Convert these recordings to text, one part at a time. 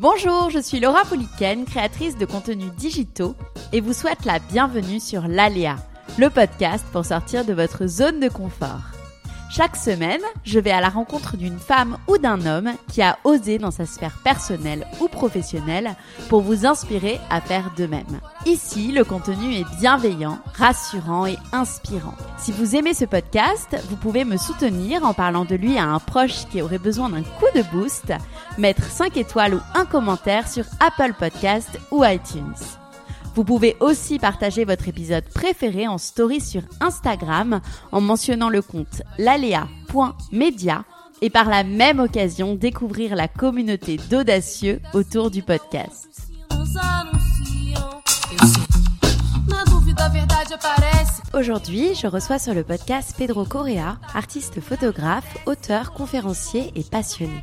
Bonjour, je suis Laura Poliken, créatrice de contenus digitaux et vous souhaite la bienvenue sur l'Aléa, le podcast pour sortir de votre zone de confort. Chaque semaine, je vais à la rencontre d'une femme ou d'un homme qui a osé dans sa sphère personnelle ou professionnelle pour vous inspirer à faire de même. Ici, le contenu est bienveillant, rassurant et inspirant. Si vous aimez ce podcast, vous pouvez me soutenir en parlant de lui à un proche qui aurait besoin d'un coup de boost, mettre 5 étoiles ou un commentaire sur Apple Podcast ou iTunes. Vous pouvez aussi partager votre épisode préféré en story sur Instagram en mentionnant le compte lalea.media et par la même occasion découvrir la communauté d'audacieux autour du podcast. Aujourd'hui, je reçois sur le podcast Pedro Correa, artiste photographe, auteur, conférencier et passionné.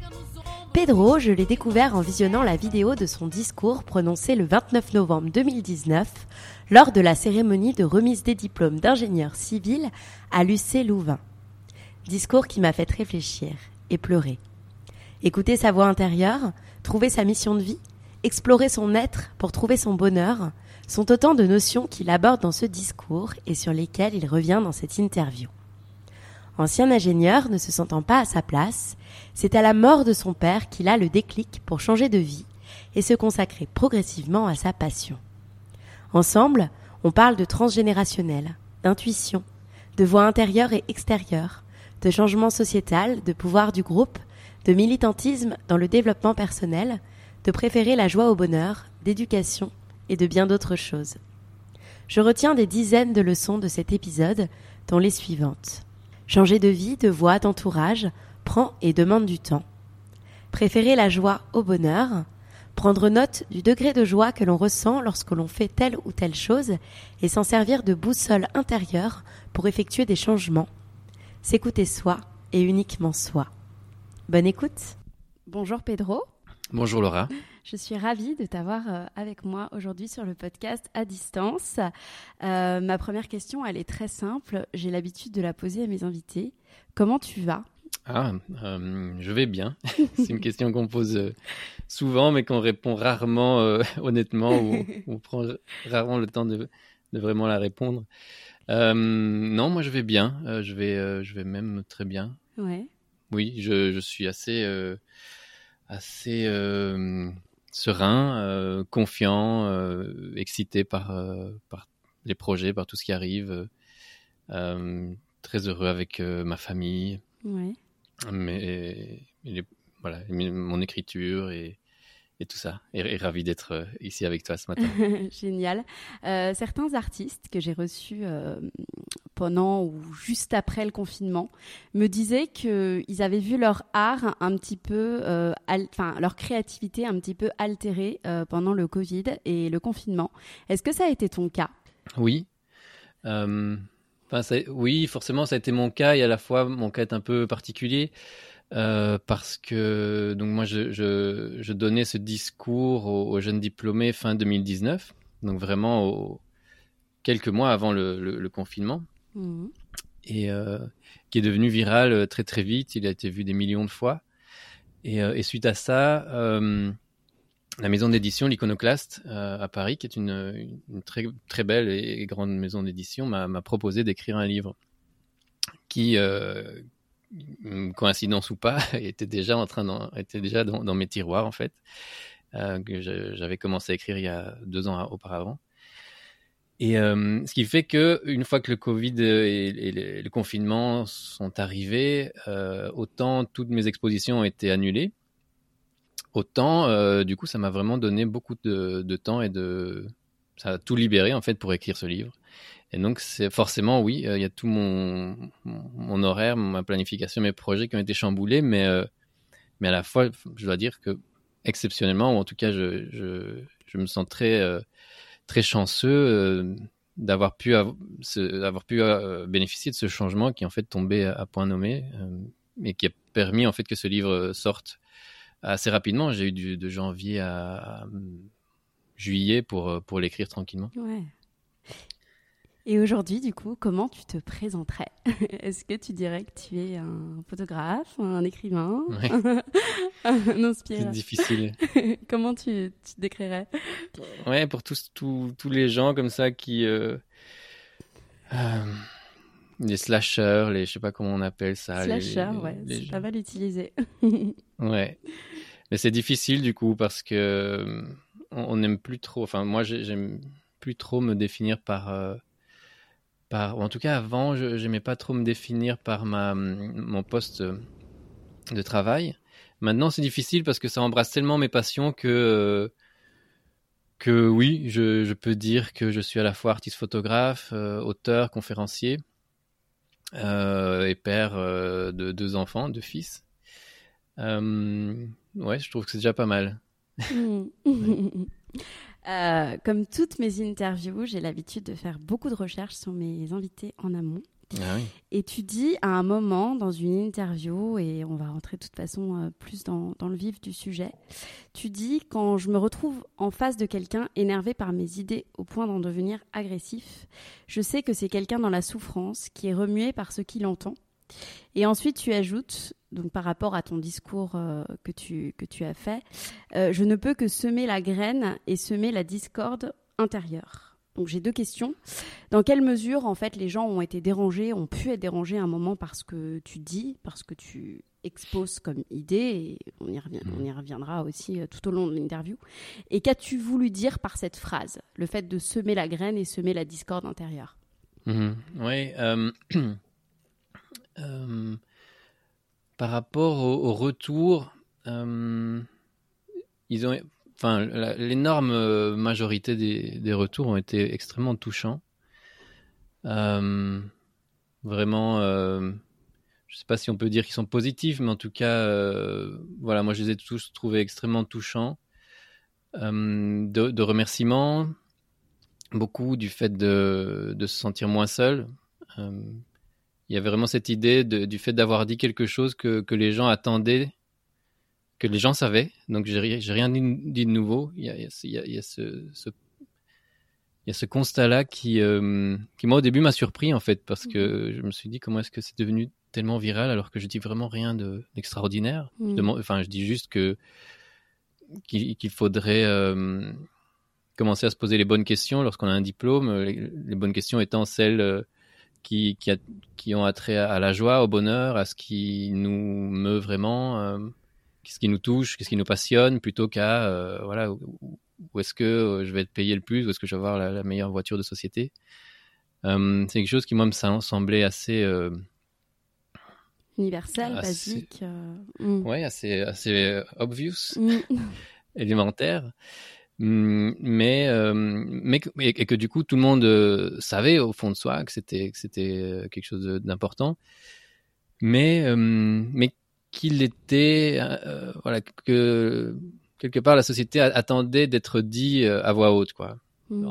Pedro, je l'ai découvert en visionnant la vidéo de son discours prononcé le 29 novembre 2019 lors de la cérémonie de remise des diplômes d'ingénieur civil à l'UC Louvain. Discours qui m'a fait réfléchir et pleurer. Écouter sa voix intérieure, trouver sa mission de vie, explorer son être pour trouver son bonheur, sont autant de notions qu'il aborde dans ce discours et sur lesquelles il revient dans cette interview. Ancien ingénieur ne se sentant pas à sa place, c'est à la mort de son père qu'il a le déclic pour changer de vie et se consacrer progressivement à sa passion. Ensemble, on parle de transgénérationnel, d'intuition, de voix intérieure et extérieure, de changement sociétal, de pouvoir du groupe, de militantisme dans le développement personnel, de préférer la joie au bonheur, d'éducation et de bien d'autres choses. Je retiens des dizaines de leçons de cet épisode, dont les suivantes. Changer de vie, de voie, d'entourage prend et demande du temps. Préférer la joie au bonheur, prendre note du degré de joie que l'on ressent lorsque l'on fait telle ou telle chose et s'en servir de boussole intérieure pour effectuer des changements. S'écouter soi et uniquement soi. Bonne écoute. Bonjour Pedro. Bonjour Laura. Je suis ravie de t'avoir euh, avec moi aujourd'hui sur le podcast à distance. Euh, ma première question, elle est très simple. J'ai l'habitude de la poser à mes invités. Comment tu vas? Ah, euh, je vais bien. C'est une question qu'on pose euh, souvent, mais qu'on répond rarement euh, honnêtement, ou on prend rarement le temps de, de vraiment la répondre. Euh, non, moi je vais bien. Je vais, je vais même très bien. Ouais. Oui, je, je suis assez, assez serein, confiant, excité par, par les projets, par tout ce qui arrive. Très heureux avec ma famille, Ouais. Mais il est- voilà, mon écriture et, et tout ça. Et, et ravi d'être euh, ici avec toi ce matin. Génial. Euh, certains artistes que j'ai reçus euh, pendant ou juste après le confinement me disaient qu'ils avaient vu leur art un petit peu, euh, enfin leur créativité un petit peu altérée pendant le Covid et le confinement. Est-ce que ça a été ton cas? Oui. Enfin, ça- oui, forcément, ça a été mon cas et à la fois mon cas est un peu particulier euh, parce que donc moi je, je, je donnais ce discours aux, aux jeunes diplômés fin 2019, donc vraiment au- quelques mois avant le, le- le confinement Mhm. et euh, qui est devenu viral euh, très très vite. Il a été vu des millions de fois. Et, euh, et suite à ça, la maison d'édition, l'Iconoclaste euh, à Paris, qui est une, très très belle et grande maison d'édition, m'a proposé d'écrire un livre qui, euh, coïncidence ou pas, était déjà en train était déjà dans, dans mes tiroirs en fait, euh, que j'avais commencé à écrire il y a deux ans auparavant. Et euh, ce qui fait que une fois que le Covid et, et le, confinement sont arrivés, autant toutes mes expositions ont été annulées, autant euh, du coup ça m'a vraiment donné beaucoup de, temps et de ça a tout libéré en fait pour écrire ce livre. Et donc c'est forcément oui, euh, il y a tout mon, horaire, ma planification, mes projets qui ont été chamboulés, mais euh, mais à la fois, je dois dire que exceptionnellement, ou en tout cas, je, je, me sens très, très chanceux d'avoir pu, avoir pu bénéficier de ce changement qui est en fait tombé à, point nommé et qui a permis en fait que ce livre sorte assez rapidement. J'ai eu du, de janvier à, juillet pour, pour l'écrire tranquillement. Ouais. Et aujourd'hui, du coup, comment tu te présenterais? Est-ce que tu dirais que tu es un photographe, un écrivain, un inspirateur C'est difficile. comment tu, tu, te décrirais? Ouais, pour tous, tous, tous les gens comme ça qui... Euh, euh, les slashers, les, je sais pas comment on appelle ça. Slashers, ouais, c'est pas mal utilisé. ouais. Mais c'est difficile du coup parce que on n'aime plus trop, enfin moi j'aime plus trop me définir par... Euh, en tout cas avant, je n'aimais pas trop me définir par ma, mon poste de travail. Maintenant, c'est difficile parce que ça embrasse tellement mes passions que que oui, je, je, peux dire que je suis à la fois artiste photographe, euh, auteur, conférencier euh, et père euh, de deux enfants, deux fils. ouais, je trouve que c'est déjà pas mal. Euh, comme toutes mes interviews, j'ai l'habitude de faire beaucoup de recherches sur mes invités en amont. Ah et tu dis à un moment dans une interview, et on va rentrer de toute façon euh, plus dans, dans, le vif du sujet, tu dis quand je me retrouve en face de quelqu'un énervé par mes idées au point d'en devenir agressif, je sais que c'est quelqu'un dans la souffrance qui est remué par ce qu'il entend. Et ensuite tu ajoutes donc par rapport à ton discours euh, que, tu, que tu as fait, euh, je ne peux que semer la graine et semer la discorde intérieure. Donc j'ai deux questions. Dans quelle mesure en fait les gens ont été dérangés, ont pu être dérangés à un moment parce que tu dis, parce que tu exposes comme idée, et on y, revient, on y reviendra aussi euh, tout au long de l'interview. Et qu'as-tu voulu dire par cette phrase, le fait de semer la graine et semer la discorde intérieure? Mmh Oui. par rapport au, retour, euh, ils ont, enfin, l'énorme euh, majorité des, retours ont été extrêmement touchants. Euh, vraiment, je ne sais pas si on peut dire qu'ils sont positifs, mais en tout cas, voilà, moi je les ai tous trouvés extrêmement touchants. De, remerciements, beaucoup du fait de, se sentir moins seul il y avait vraiment cette idée du fait d'avoir dit quelque chose que, les gens attendaient, que les gens savaient. Donc, j'ai rien dit, de nouveau. Il y a, il y a, il y a ce, ce, il y a ce constat-là qui, euh, qui, moi, au début, m'a surpris, en fait, parce que je me suis dit, comment est-ce que c'est devenu tellement viral alors que je dis vraiment rien d'extraordinaire? De, mm. enfin, je dis juste que qu'il faudrait euh, commencer à se poser les bonnes questions lorsqu'on a un diplôme. Les, les, bonnes questions étant celles euh, qui, qui, a, qui, ont attrait à, la joie, au bonheur, à ce qui nous meut vraiment, euh, ce qui nous touche, ce qui nous passionne, plutôt qu'à euh, voilà où, est-ce que euh, je vais être payé le plus, où est-ce que je vais avoir la, meilleure voiture de société. c'est quelque chose qui moi me semblait assez universel, basique. Mm. Ouais, assez assez obvious, mm. élémentaire. Hum, mais, euh, mais et que du coup tout le monde euh, savait au fond de soi que c'était que c'était euh, quelque chose d'important mais mais qu'il était voilà que quelque part la société attendait d'être dit à voix haute quoi mmh.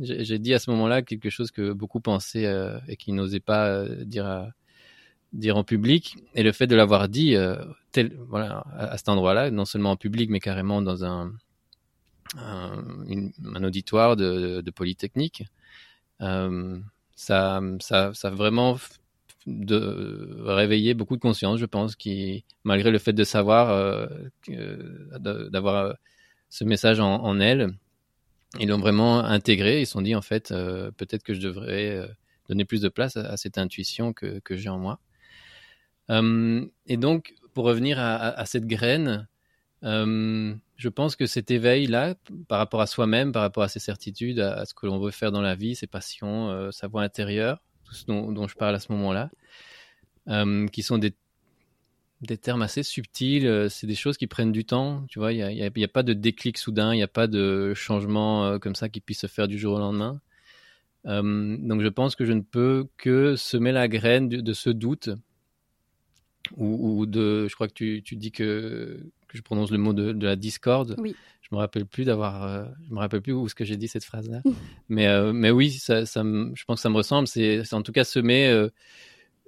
j'ai dit à ce moment-là quelque chose que beaucoup pensaient et qui n'osaient pas dire à, dire en public et le fait de l'avoir dit tel voilà à cet endroit-là non seulement en public mais carrément dans un un, un auditoire de, de Polytechnique. Euh, ça, ça, ça vraiment de réveiller beaucoup de conscience, je pense, qui, malgré le fait de savoir, euh, d'avoir euh, ce message en, elles, ils l'ont vraiment intégré. Ils se sont dit, en fait, euh, peut-être que je devrais euh, donner plus de place à, cette intuition que, j'ai en moi. et donc, pour revenir à, à, cette graine, je pense que cet éveil-là, par rapport à soi-même, par rapport à ses certitudes, à, ce que l'on veut faire dans la vie, ses passions, euh, sa voix intérieure, tout ce dont, je parle à ce moment-là, euh, qui sont des, des termes assez subtils, euh, c'est des choses qui prennent du temps, tu vois, il n'y a, a, pas de déclic soudain, il n'y a pas de changement comme ça qui puisse se faire du jour au lendemain. donc je pense que je ne peux que semer la graine de, ce doute ou, de, je crois que tu, tu dis que, que, je prononce le mot de, de la discorde. Oui. Je me rappelle plus d'avoir, euh, je me rappelle plus où ce que j'ai dit cette phrase-là. mais, euh, mais oui, ça, ça je pense que ça me ressemble. C'est, en tout cas semer euh,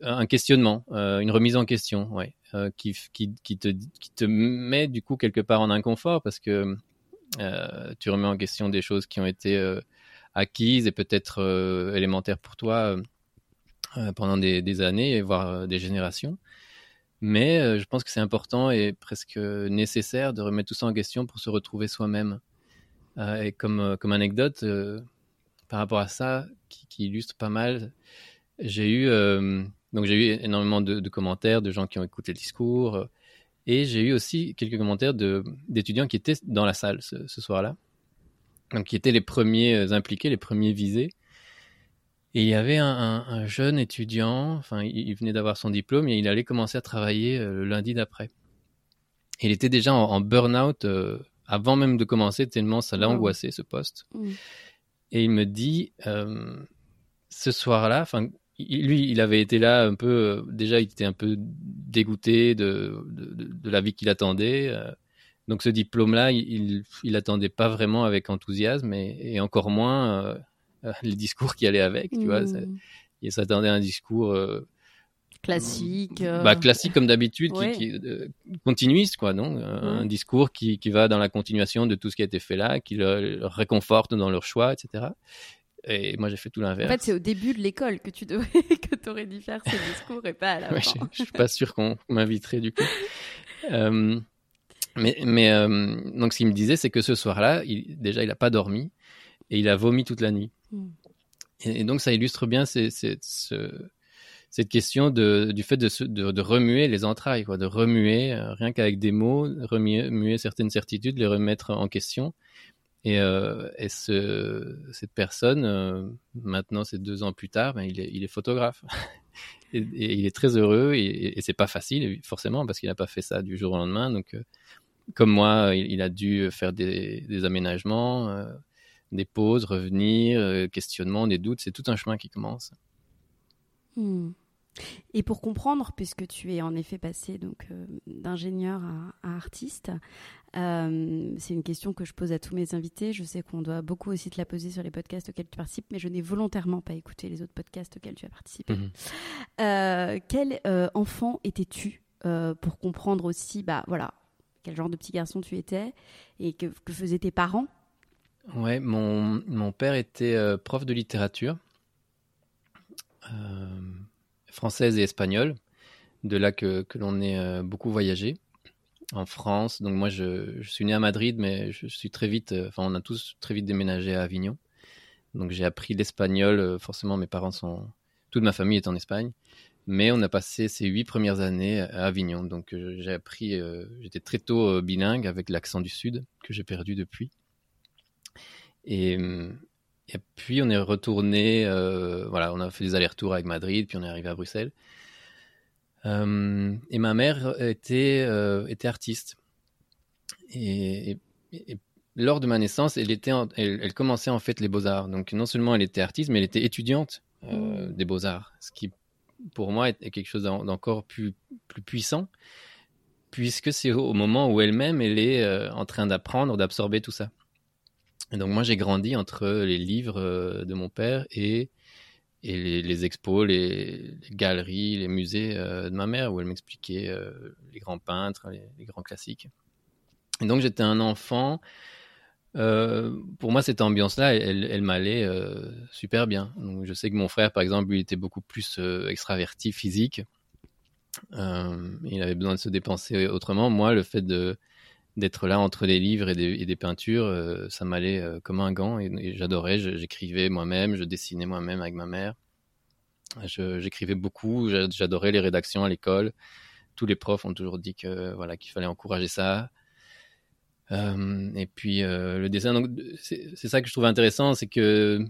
un questionnement, une remise en question, ouais, qui, qui, qui, te, qui te met du coup quelque part en inconfort parce que tu remets en question des choses qui ont été acquises et peut-être élémentaires pour toi pendant des, des, années, voire des générations. Mais euh, je pense que c'est important et presque nécessaire de remettre tout ça en question pour se retrouver soi-même. Euh, et comme, euh, comme anecdote, par rapport à ça, qui, illustre pas mal, j'ai eu, eu énormément de, de, commentaires de gens qui ont écouté le discours. et j'ai eu aussi quelques commentaires d'étudiants qui étaient dans la salle ce, ce soir-là. Donc qui étaient les premiers impliqués, les premiers visés. Et il y avait un, jeune étudiant, enfin, il, venait d'avoir son diplôme et il allait commencer à travailler euh, le lundi d'après. Il était déjà en, burn-out euh, avant même de commencer, tellement ça l'a angoissé ce poste. Mmh. Et il me dit, euh, ce soir-là, enfin, lui, il avait été là un peu, déjà, il était un peu dégoûté de, de, la vie qu'il attendait. donc ce diplôme-là, il, il, attendait pas vraiment avec enthousiasme et, et encore moins les discours qui allaient avec, tu vois. Hmm. Il s'attendait à un discours euh, classique. Euh. Bah, classique comme d'habitude, qui, continuiste, quoi, non Un discours qui, qui, va dans la continuation de tout ce qui a été fait là, qui le, réconforte dans leur choix, etc. Et moi, j'ai fait tout l'inverse. En fait, c'est au début de l'école que tu devrais, que aurais dû faire ce discours et pas à la fin. Je, ne suis pas sûr qu'on m'inviterait du coup. mais, mais donc, ce qu'il me disait, c'est que ce soir-là, il, déjà, il n'a pas dormi et il a vomi toute la nuit. Et, donc ça illustre bien cette question du fait de, remuer les entrailles, de remuer, euh, rien qu'avec des mots, remuer certaines certitudes, les remettre en question. Et, euh, et ce, cette personne, euh, maintenant, c'est deux ans plus tard, ben, il, est, photographe. et, il est très heureux et, et c'est pas facile, forcément, parce qu'il n'a pas fait ça du jour au lendemain. Donc, comme moi, il, a dû faire des aménagements, des pauses, revenir, euh, questionnement, des doutes, c'est tout un chemin qui commence. Hmm. Et pour comprendre, puisque tu es en effet passé donc euh, d'ingénieur à, artiste, euh, c'est une question que je pose à tous mes invités. Je sais qu'on doit beaucoup aussi te la poser sur les podcasts auxquels tu participes, mais je n'ai volontairement pas écouté les autres podcasts auxquels tu as participé. Mhm. quel enfant étais-tu pour comprendre aussi, bah voilà, quel genre de petit garçon tu étais et que faisaient tes parents Ouais, mon, père était euh, prof de littérature euh, française et espagnole, de là que, l'on ait euh, beaucoup voyagé en France. Donc moi, je, je, suis né à Madrid, mais je suis très vite, enfin on a tous très vite déménagé à Avignon. Donc j'ai appris l'espagnol, forcément mes parents sont, toute ma famille est en Espagne. Mais on a passé ces huit premières années à Avignon. Donc j'ai appris, j'étais très tôt bilingue avec l'accent du Sud que j'ai perdu depuis. Et, et puis on est retourné, euh, voilà, on a fait des allers-retours avec Madrid, puis on est arrivé à Bruxelles. Euh, et ma mère était, euh, était artiste. Et, lors de ma naissance, elle, était elle, commençait en fait les beaux-arts. Donc non seulement elle était artiste, mais elle était étudiante mmh. des beaux-arts. Ce qui, pour moi, est quelque chose d'encore plus, plus puissant, puisque c'est au moment où elle-même, elle est en train d'apprendre, d'absorber tout ça. Et donc moi j'ai grandi entre les livres euh, de mon père et, et les, expos, les, galeries, les musées euh, de ma mère où elle m'expliquait euh, les grands peintres, les, grands classiques. Et donc j'étais un enfant. pour moi cette ambiance-là, elle, m'allait super bien. Je sais que mon frère par exemple, lui était beaucoup plus extraverti, physique. il avait besoin de se dépenser autrement. Moi, le fait de d'être là entre des livres et des, peintures, euh, ça m'allait euh, comme un gant et, j'adorais. J'écrivais moi-même, je dessinais moi-même avec ma mère. J'écrivais beaucoup, j'adorais les rédactions à l'école. Tous les profs ont toujours dit que voilà qu'il fallait encourager ça. Euh, et puis le dessin, c'est ça que je trouve intéressant, c'est que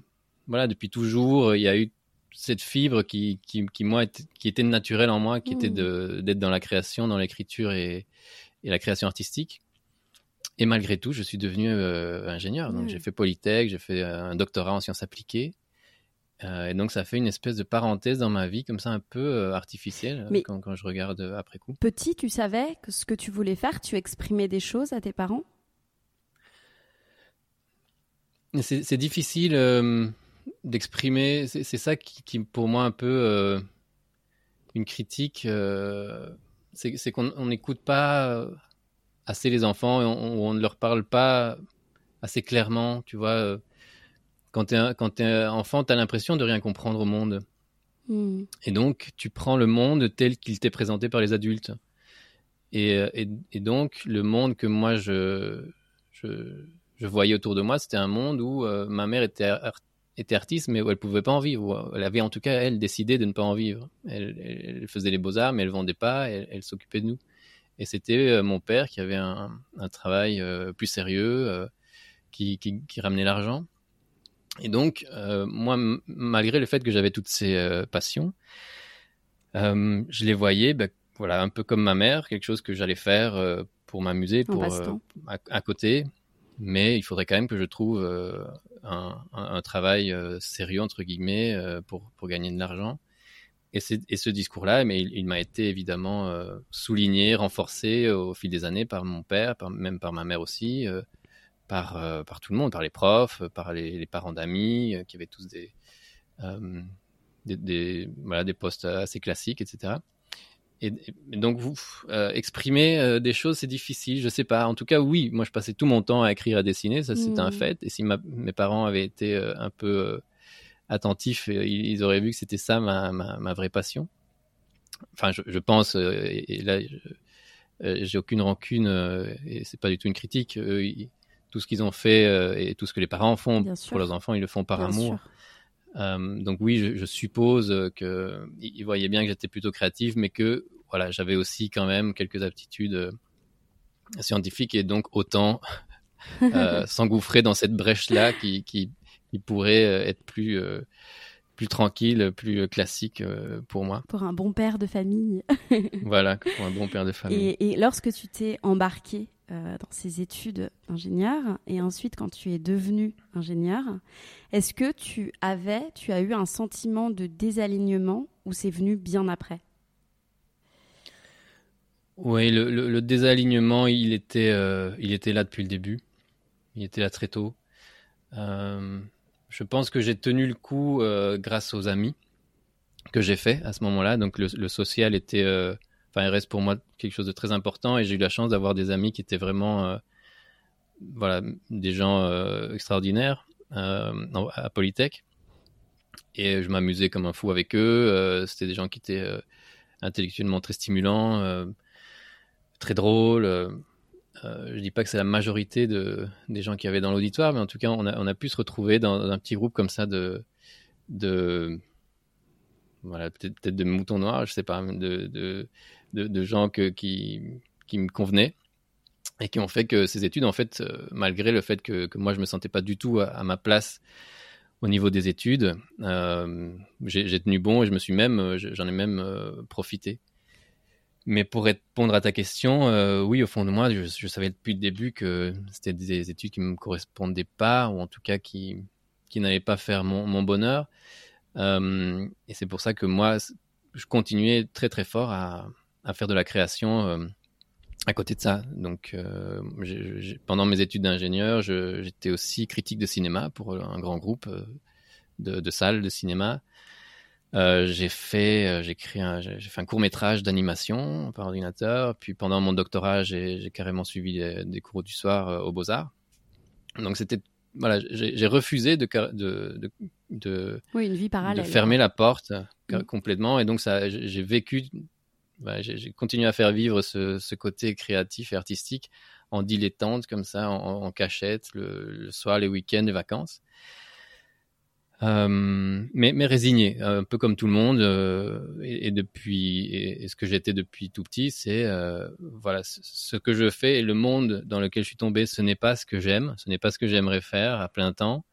voilà depuis toujours il y a eu cette fibre qui, qui, moi qui était naturelle en moi, qui était mmh. d'être dans la création, dans l'écriture et, et la création artistique. Et malgré tout, je suis devenu euh, ingénieur. Donc, j'ai fait Polytech, j'ai fait un doctorat en sciences appliquées. et donc ça fait une espèce de parenthèse dans ma vie, comme ça un peu artificielle, Mais- quand, quand je regarde après coup. Petit, tu savais que ce que tu voulais faire, tu exprimais des choses à tes parents? C'est difficile euh, d'exprimer. C'est ça qui, qui, pour moi, un peu euh, une critique. euh, c'est qu'on on n'écoute pas euh, assez les enfants et on, on ne leur parle pas assez clairement. Tu vois, euh, quand tu es, t'es enfant, tu as l'impression de rien comprendre au monde. Hmm. Et donc, tu prends le monde tel qu'il t'est présenté par les adultes. Et, euh, et, et donc, le monde que moi, je, je, je voyais autour de moi, c'était un monde où euh, ma mère était, ar- était artiste, mais où elle pouvait pas en vivre. Elle avait en tout cas, elle, décidé de ne pas en vivre. Elle, elle- elle faisait les beaux-arts, mais elle vendait pas, elle, elle s'occupait de nous. Et c'était euh, mon père qui avait un, un travail euh, plus sérieux, euh, qui, qui, qui ramenait l'argent. Et donc, moi, malgré le fait que j'avais toutes ces passions, je les voyais, ben, voilà, un peu comme ma mère, quelque chose que j'allais faire euh, pour m'amuser, pour euh, à, à côté. Mais il faudrait quand même que je trouve euh, un, un- un travail sérieux entre guillemets pour pour gagner de l'argent. Et, ce discours-là, mais il, il m'a été évidemment euh, souligné, renforcé au fil des années par mon père, par- même par ma mère aussi, euh, par, euh, par tout le monde, par les profs, euh, par les, les parents d'amis, euh, qui avaient tous des, euh, des, des- voilà, des postes assez classiques, etc. Et, et donc, vous euh, exprimer euh, des choses, c'est difficile, je sais pas. En tout cas, oui, moi, je passais tout mon temps à écrire, à dessiner, ça, c'était un Mhm. fait. Et si ma- mes parents avaient été euh, un peu euh, attentifs, ils, auraient vu que c'était ça ma, ma, ma vraie passion. Enfin, je, je pense, euh, et, et là, euh, j'ai aucune rancune, euh, et c'est pas du tout une critique. Ils- tout ce qu'ils ont fait et tout ce que les parents font Bien sûr. pour leurs enfants, ils le font par Bien amour. Euh, donc oui, je, je suppose que ils ils voyaient bien que j'étais plutôt créatif, mais que voilà, j'avais aussi quand même quelques aptitudes scientifiques et donc autant euh, s'engouffrer dans cette brèche-là qui, qui, qui pourrait euh, être plus euh, plus tranquille, plus euh, classique pour moi. Pour un bon père de famille. Voilà, pour un bon père de famille. Et, et lorsque tu t'es embarqué euh, dans ces études d'ingénieur et ensuite quand tu es devenu ingénieur, est-ce que tu avais, tu as eu un sentiment de désalignement ou c'est venu bien après? Oui, le, le- le désalignement, il était, euh, il était là depuis le début. Il était là très tôt. Euh, je pense que j'ai tenu le coup euh, grâce aux amis que j'ai fait à ce moment-là. Donc le, le social était, euh, enfin, il reste pour moi quelque chose de très important et j'ai eu la chance d'avoir des amis qui étaient vraiment, euh, voilà, des gens extraordinaires à Polytech. Et je m'amusais comme un fou avec eux. C'était des gens qui étaient intellectuellement très stimulants. très drôle. Euh, euh, je dis pas que c'est la majorité de, des gens qui avaient dans l'auditoire, mais en tout cas, on a, pu se retrouver dans, un petit groupe comme ça de, voilà, peut-être de moutons noirs, je sais pas, de, gens qui, me convenaient et qui ont fait que ces études, en fait, euh, malgré le fait que, moi je me sentais pas du tout à, ma place au niveau des études, euh, j'ai tenu bon et je me suis même, j'en ai même profité. Mais pour répondre à ta question, euh, oui, au fond de moi, je, savais depuis le début que c'était des études qui me correspondaient pas, ou en tout cas qui, qui n'allaient pas faire mon, bonheur. Euh, et c'est pour ça que moi, je continuais très très fort à, faire de la création euh, à côté de ça. Donc, pendant mes études d'ingénieur, j'étais aussi critique de cinéma pour un grand groupe de, de salles de cinéma. Euh, j'ai fait, euh, j'ai créé un, j'ai fait un court métrage d'animation par ordinateur. Puis pendant mon doctorat, j'ai carrément suivi des, des cours du soir euh, aux Beaux Arts. Donc c'était, voilà, j'ai refusé de, de, de, de, Oui, une vie de parallèle. fermer la porte euh, Mm. complètement. Et donc ça, j'ai vécu, bah, j'ai j'ai continué à faire vivre ce, ce côté créatif et artistique en dilettante comme ça, en, en cachette, le, le soir, les week-ends, les vacances. Euh, mais, mais résigné, un peu comme tout le monde. euh, et, et depuis, et, et ce que j'étais depuis tout petit, c'est euh, voilà, ce, que je fais et le monde dans lequel je suis tombé, ce n'est pas ce que j'aime, ce n'est pas ce que j'aimerais faire à plein temps.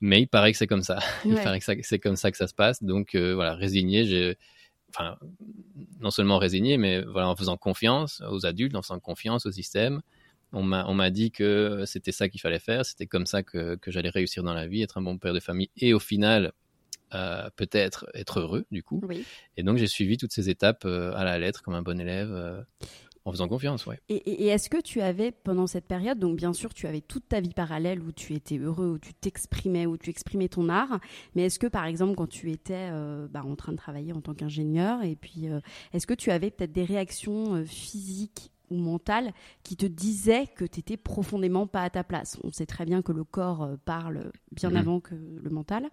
Mais il paraît que c'est comme ça. Il paraît que c'est comme ça que ça se passe. Donc euh, voilà, résigné, j'ai, enfin, non seulement résigné, mais voilà, en faisant confiance aux adultes, en faisant confiance au système. On m'a, dit que c'était ça qu'il fallait faire, c'était comme ça que, que j'allais réussir dans la vie, être un bon père de famille et au final peut-être être heureux du coup. Oui. Et donc j'ai suivi toutes ces étapes à la lettre comme un bon élève. En faisant confiance, oui. Et, est-ce que tu avais, pendant cette période, donc bien sûr, tu avais toute ta vie parallèle où tu étais heureux, où tu t'exprimais, où tu exprimais ton art, mais est-ce que, par exemple, quand tu étais euh, bah, en train de travailler en tant qu'ingénieur, et puis, euh, est-ce que tu avais peut-être des réactions euh, physiques ou qui te disaient que tu étais profondément pas à ta place On sait très bien que le corps parle bien mhm. avant que le mental.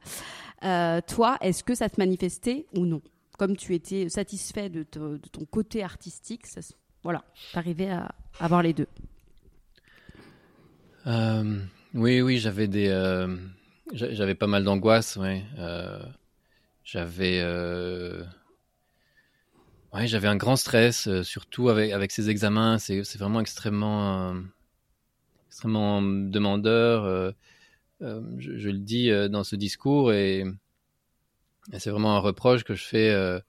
toi, est-ce que ça te manifestait ou non? Comme tu étais satisfait de, de ton côté artistique, ça, voilà, t'arrivais à avoir les deux. Euh, oui, oui, j'avais des, euh, j'avais pas mal d'angoisse, ouais. Euh, j'avais, ouais, j'avais un grand stress, surtout avec ces examens. C'est c'est vraiment extrêmement, extrêmement demandeur. Je, je, le dis dans ce discours et, c'est vraiment un reproche que je fais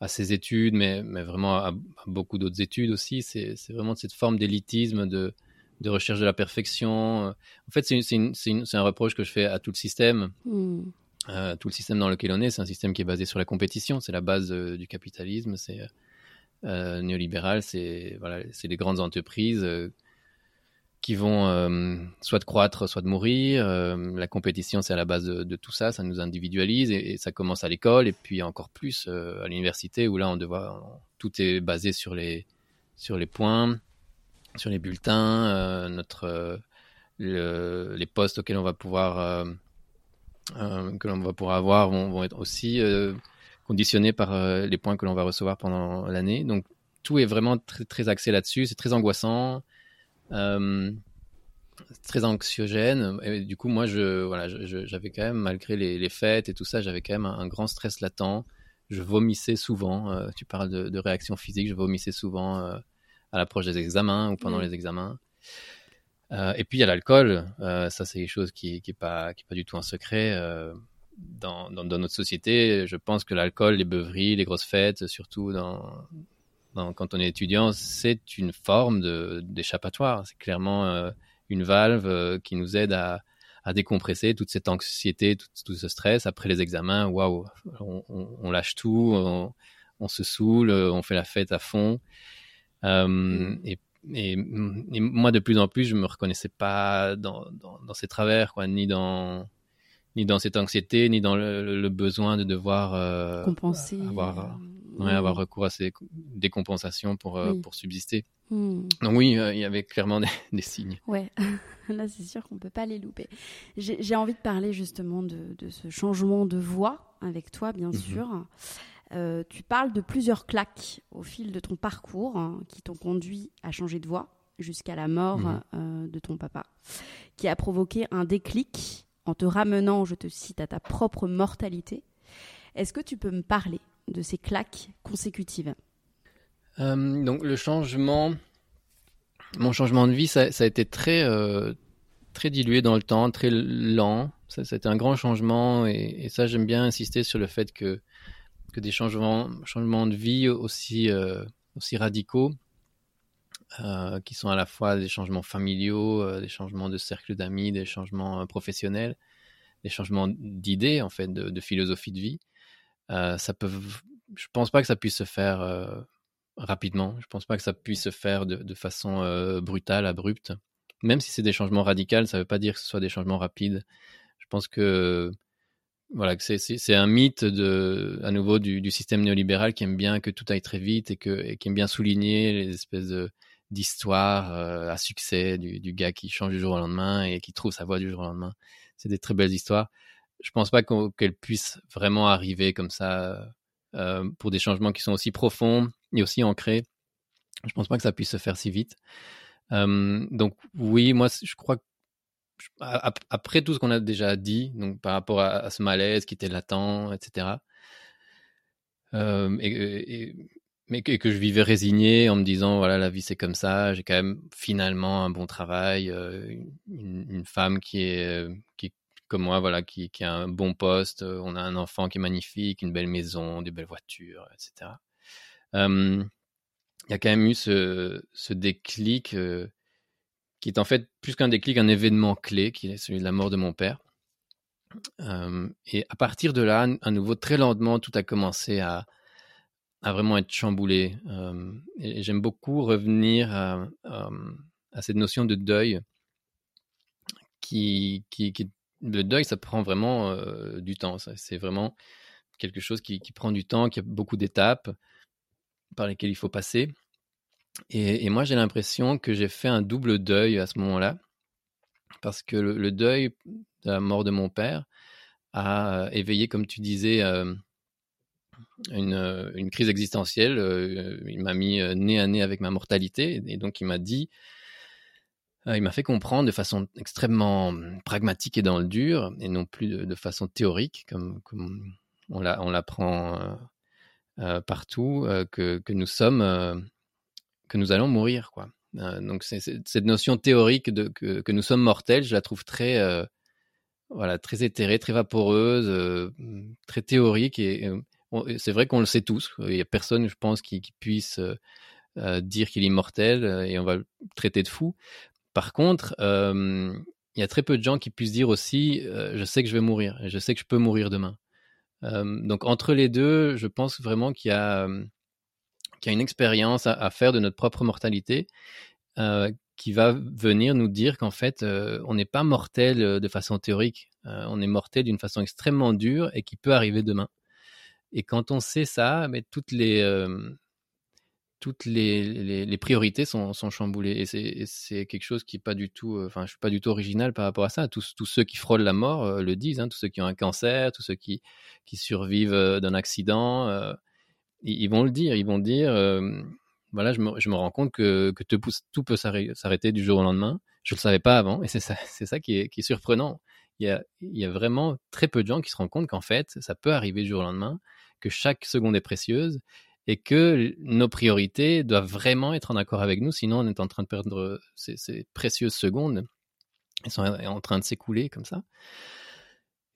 à ces études, mais, vraiment à, beaucoup d'autres études aussi. C'est vraiment cette forme d'élitisme, de, de, recherche de la perfection. En fait, c'est un reproche que je fais à tout le système. Hmm. Euh, tout le système dans lequel on est, c'est un système qui est basé sur la compétition. C'est la base euh, du capitalisme. C'est euh, néolibéral. C'est voilà, les grandes entreprises qui vont soit de croître, soit de mourir. La compétition, c'est à la base de, tout ça, ça nous individualise et, ça commence à l'école et puis encore plus à l'université où là, on devoir, tout est basé sur les, sur les points, sur les bulletins, notre, les postes auxquels on va pouvoir, que l'on va pouvoir avoir vont, vont être aussi conditionnés par les points que l'on va recevoir pendant l'année. Donc tout est vraiment très, très axé là-dessus. C'est très angoissant. Euh, très anxiogène. Et du coup, moi, je, voilà, j'avais quand même, malgré les, fêtes et tout ça, j'avais quand même un, grand stress latent. Je vomissais souvent. Euh, tu parles de, de réaction physique, je vomissais souvent euh, à l'approche des examens ou pendant les examens. Et puis il y a l'alcool. ça, c'est quelque chose qui, qui est pas, du tout un secret. Dans, dans, notre société, je pense que l'alcool, les beuveries, les grosses fêtes, surtout quand on est étudiant, c'est une forme d'échappatoire. C'est clairement euh, une valve euh, qui nous aide à, décompresser toute cette anxiété, tout, ce stress. Après les examens, waouh, on, lâche tout, on, se saoule, on fait la fête à fond. Euh, mm. Et, moi, de plus en plus, je me reconnaissais pas dans, ces travers, quoi, ni dans ni dans cette anxiété, ni dans le, besoin de devoir compenser, avoir avoir mm. recours à ces décompensations pour, euh, pour subsister. Mm. Donc oui, euh, il y avait clairement des, signes. Ouais, là c'est sûr qu'on ne peut pas les louper. J'ai envie de parler justement de, de, ce changement de voix avec toi, bien mhm. sûr. Euh, tu parles de plusieurs claques au fil de ton parcours hein, qui t'ont conduit à changer de voix jusqu'à la mort mhm. de ton papa, qui a provoqué un déclic en te ramenant, je te cite, à ta propre mortalité. Est-ce que tu peux me parler de ces claques consécutives? Euh, Donc le changement, mon changement de vie, ça, a été très, euh, très dilué dans le temps, très lent. Ça, a un grand changement et, ça j'aime bien insister sur le fait que, que des changements, changements de vie aussi, euh, aussi radicaux, qui sont à la fois des changements familiaux, des changements de cercle d'amis, des changements professionnels, des changements d'idées en fait, de, philosophie de vie, euh, ça peut, je pense pas que ça puisse se faire euh, rapidement. Je pense pas que ça puisse se faire de, façon euh, brutale, abrupte. Même si c'est des changements radicaux, ça veut pas dire que ce soit des changements rapides. Je pense que voilà, c'est un mythe à nouveau du, système néolibéral qui aime bien que tout aille très vite et, qui aime bien souligner les espèces d'histoires à succès du, gars qui change du jour au lendemain et qui trouve sa voie du jour au lendemain. C'est des très belles histoires je pense pas qu'elle puisse vraiment arriver comme ça euh, pour des changements qui sont aussi profonds et aussi ancrés. Je pense pas que ça puisse se faire si vite. Euh, donc oui, moi je crois que après tout ce qu'on a déjà dit, donc par rapport à, ce malaise qui était latent, etc. Euh, et, mais que, je vivais résigné en me disant voilà la vie c'est comme ça, j'ai quand même finalement un bon travail, une, une, femme qui est qui, comme moi, voilà, qui, a un bon poste, euh, on a un enfant qui est magnifique, une belle maison, des belles voitures, etc. il y a quand même eu ce, déclic euh, qui est en fait plus qu'un déclic, un événement clé, qui est celui de la mort de mon père. et à partir de là, à nouveau, très lentement, tout a commencé à, à vraiment être chamboulé. et j'aime beaucoup revenir à, à, cette notion de deuil qui, qui, qui, le deuil, ça prend vraiment du temps. C'est vraiment quelque chose qui, qui, prend du temps, qui a beaucoup d'étapes par lesquelles il faut passer. Et, moi, j'ai l'impression que j'ai fait un double deuil à ce moment-là, parce que le, deuil de la mort de mon père a euh, éveillé, comme tu disais, euh, une, euh, une, crise existentielle. il m'a mis nez à nez avec ma mortalité, et donc il m'a dit, il m'a fait comprendre de façon extrêmement pragmatique et dans le dur, et non plus de, façon théorique, comme, on l'apprend partout, que, nous sommes que nous allons mourir, quoi. Euh, donc cette notion théorique de que, nous sommes mortels, je la trouve très euh, voilà très éthérée, très vaporeuse, euh, très théorique et, c'est vrai qu'on le sait tous. Il y a personne, je pense, qui, qui puisse dire qu'il est immortel et on va le traiter de fou. Par contre, il y a très peu de gens qui puissent dire aussi, je sais que je vais mourir, je sais que je peux mourir demain. donc entre les deux, je pense vraiment qu'il y a qui a une expérience à, faire de notre propre mortalité, euh, qui va venir nous dire qu'en fait, euh, on n'est pas mortel euh, de façon théorique, on est mortel d'une façon extrêmement dure et qui peut arriver demain. Et quand on sait ça, toutes les toutes les, priorités sont, sont, chamboulées. Et c'est quelque chose qui est pas du tout, enfin, je suis pas du tout original par rapport à ça. Tous, tous ceux qui frôlent la mort le disent, hein, tous ceux qui ont un cancer, tous ceux qui, qui survivent d'un accident, ils vont le dire, ils vont dire, euh, voilà, je me, rends compte que, tout peut s'arrêter du jour au lendemain. Je ne le savais pas avant, et c'est ça, qui est, surprenant. Il y, a, vraiment très peu de gens qui se rendent compte qu'en fait, ça peut arriver du jour au lendemain, que chaque seconde est précieuse, et que nos priorités doivent vraiment être en accord avec nous, sinon on est en train de perdre ces, ces précieuses secondes. Elles sont en train de s'écouler comme ça.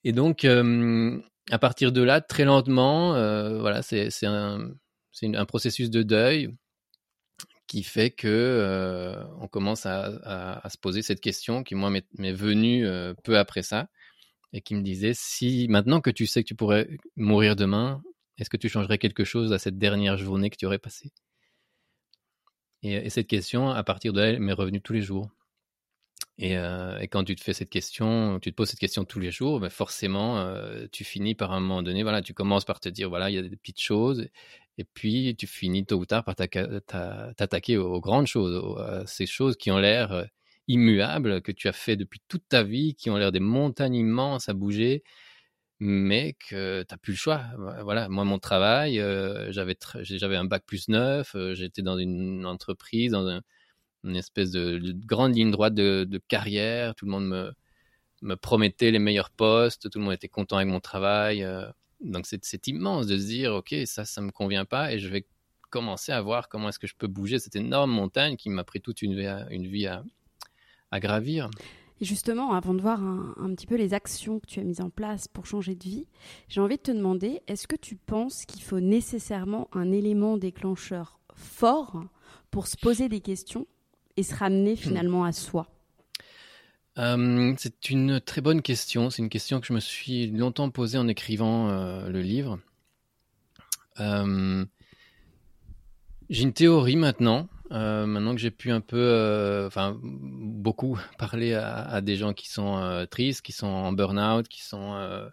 Et donc, euh, à partir de là, très lentement, euh, voilà, c'est un, processus de deuil qui fait que euh, on commence à, se poser cette question qui m'est venue euh, peu après ça et qui me disait si maintenant que tu sais que tu pourrais mourir demain, est-ce que tu changerais quelque chose à cette dernière journée que tu aurais passée? Et, et, cette question, à partir de là, m'est revenue tous les jours. Euh, et, quand tu te fais cette question, tu te poses cette question tous les jours, ben forcément, euh, tu finis par un moment donné, voilà, tu commences par te dire, voilà, il y a des petites choses, et puis tu finis tôt ou tard par t'attaquer aux, grandes choses, à ces choses qui ont l'air euh, immuables, que tu as fait depuis toute ta vie, qui ont l'air des montagnes immenses à bouger, mais que tu n'as plus le choix. Voilà, moi, mon travail, j'avais j'avais un bac plus neuf, j'étais dans une entreprise, dans un une espèce de, grande ligne droite de, carrière. Tout le monde me, me promettait les meilleurs postes, tout le monde était content avec mon travail. Euh. donc c'est immense de se dire, ok, ça, ça me convient pas et je vais commencer à voir comment est-ce que je peux bouger cette énorme montagne qui m'a pris toute une vie à, gravir. Et justement, avant de voir un, petit peu les actions que tu as mises en place pour changer de vie, j'ai envie de te demander, est-ce que tu penses qu'il faut nécessairement un élément déclencheur fort pour se poser des questions et se ramener hmm. finalement à soi euh, c'est une très bonne question. C'est une question que je me suis longtemps posée en écrivant euh, le livre. Euh, j'ai une théorie maintenant, maintenant que j'ai pu un peu, enfin beaucoup parler à, à, des gens qui sont tristes, qui sont en burn-out, qui sont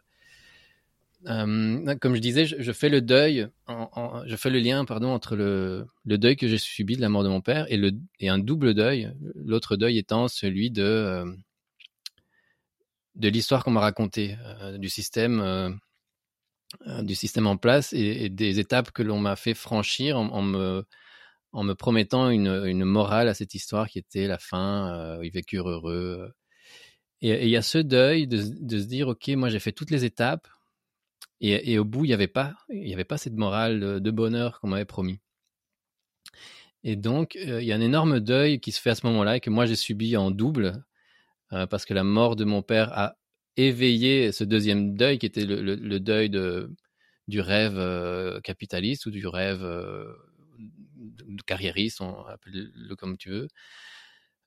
euh, comme je disais, je, fais le deuil, je fais le lien, pardon, entre le, deuil que j'ai subi de la mort de mon père et, un double deuil. L'autre deuil étant celui de euh, l'histoire qu'on m'a racontée, euh, du système, du système en place et, des étapes que l'on m'a fait franchir en, me promettant une, morale à cette histoire qui était la fin, ils vécurent heureux. Et il y a ce deuil de, de se dire, ok, moi j'ai fait toutes les étapes et, au bout, il n'y avait pas, il y avait pas cette morale de bonheur qu'on m'avait promis. Et donc, euh, il y a un énorme deuil qui se fait à ce moment-là et que moi j'ai subi en double euh, parce que la mort de mon père a éveillé ce deuxième deuil qui était le, deuil de, du rêve euh, capitaliste ou du rêve carriériste, on appelle-le comme tu veux.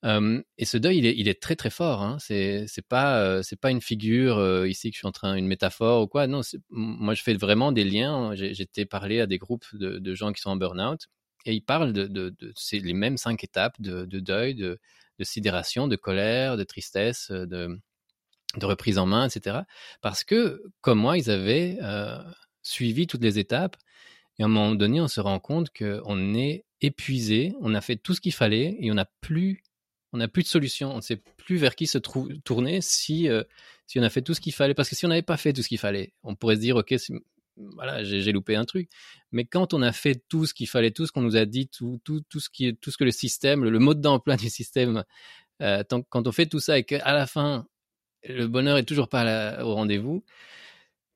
Et ce deuil, il est, très très fort. Hein. C'est pas c'est pas une figure ici que je suis en train une métaphore ou quoi. Non, moi je fais vraiment des liens. J'étais parlé à des groupes de, gens qui sont en burn-out et ils parlent de, de, de les mêmes cinq étapes de, de deuil, de, sidération, de colère, de tristesse, de reprise en main, etc. Parce que comme moi, ils avaient suivi toutes les étapes et à un moment donné, on se rend compte qu'on est épuisé, on a fait tout ce qu'il fallait et on n'a plus on n'a plus de solution, on ne sait plus vers qui se tourner si, euh, si on a fait tout ce qu'il fallait. Parce que si on n'avait pas fait tout ce qu'il fallait, on pourrait se dire, OK, voilà, j'ai loupé un truc. Mais quand on a fait tout ce qu'il fallait, tout ce qu'on nous a dit, tout, tout, tout, ce qui, tout ce que le système, le, mode d'emploi du système, euh, quand on fait tout ça et qu'à la fin, le bonheur est toujours pas au rendez-vous,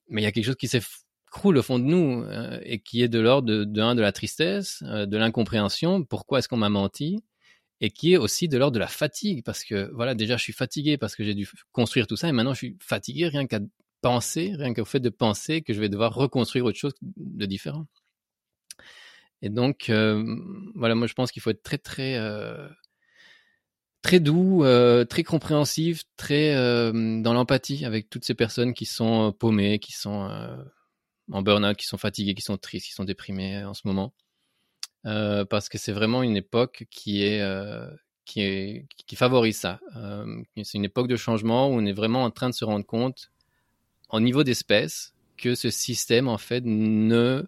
mais il y a quelque chose qui s'écroule au fond de nous euh, et qui est de l'ordre de, de la tristesse, de l'incompréhension. Pourquoi est-ce qu'on m'a menti? Et qui est aussi de l'ordre de la fatigue parce que voilà déjà je suis fatigué parce que j'ai dû construire tout ça et maintenant je suis fatigué rien qu'à penser rien qu'au fait de penser que je vais devoir reconstruire autre chose de différent. Et donc euh, voilà moi je pense qu'il faut être très très euh, très doux euh, très compréhensif très dans l'empathie avec toutes ces personnes qui sont paumées qui sont en burn-out qui sont fatiguées qui sont tristes qui sont déprimées en ce moment euh, parce que c'est vraiment une époque qui est euh, qui, est, qui favorise ça. Euh, c'est une époque de changement où on est vraiment en train de se rendre compte, au niveau d'espèce, que ce système, en fait, ne,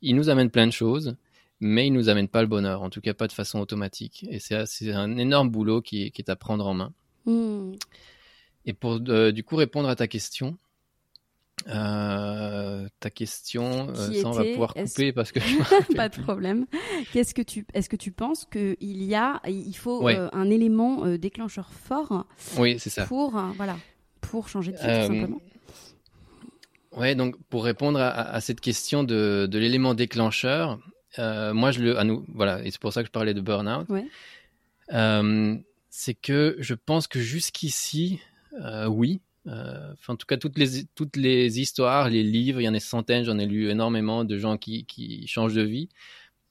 il nous amène plein de choses, mais il nous amène pas le bonheur, en tout cas pas de façon automatique. Et c'est un énorme boulot qui, qui, est à prendre en main. Mmh. Et pour du coup répondre à ta question, euh, ta question, euh, ça on va pouvoir couper parce que pas de problème. Qu'est-ce que tu, est-ce que tu penses qu'il y a, il faut euh, un élément déclencheur fort Oui, c'est ça. Pour voilà, pour changer de vie tout simplement? Ouais, donc pour répondre à, cette question de, de l'élément déclencheur, moi je le, à nous, voilà, et c'est pour ça que je parlais de burn-out. c'est que je pense que jusqu'ici, oui, euh, en tout cas, toutes les, histoires, les livres, il y en a centaines, j'en ai lu énormément de gens qui, changent de vie.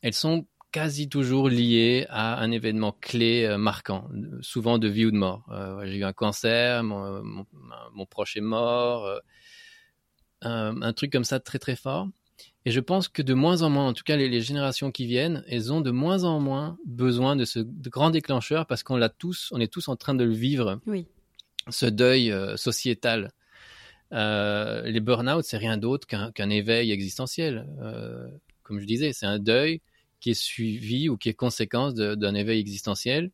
Elles sont quasi toujours liées à un événement clé euh, marquant, souvent de vie ou de mort. Euh, j'ai eu un cancer, mon, mon, proche est mort, un, truc comme ça très très fort. Et je pense que de moins en moins, en tout cas les, générations qui viennent, elles ont de moins en moins besoin de ce grand déclencheur parce qu'on l'a tous, on est tous en train de le vivre. Oui ce deuil euh, sociétal. Euh, les burn-out, c'est rien d'autre qu'un éveil existentiel. Euh, comme je disais, c'est un deuil qui est suivi ou qui est conséquence d'un éveil existentiel.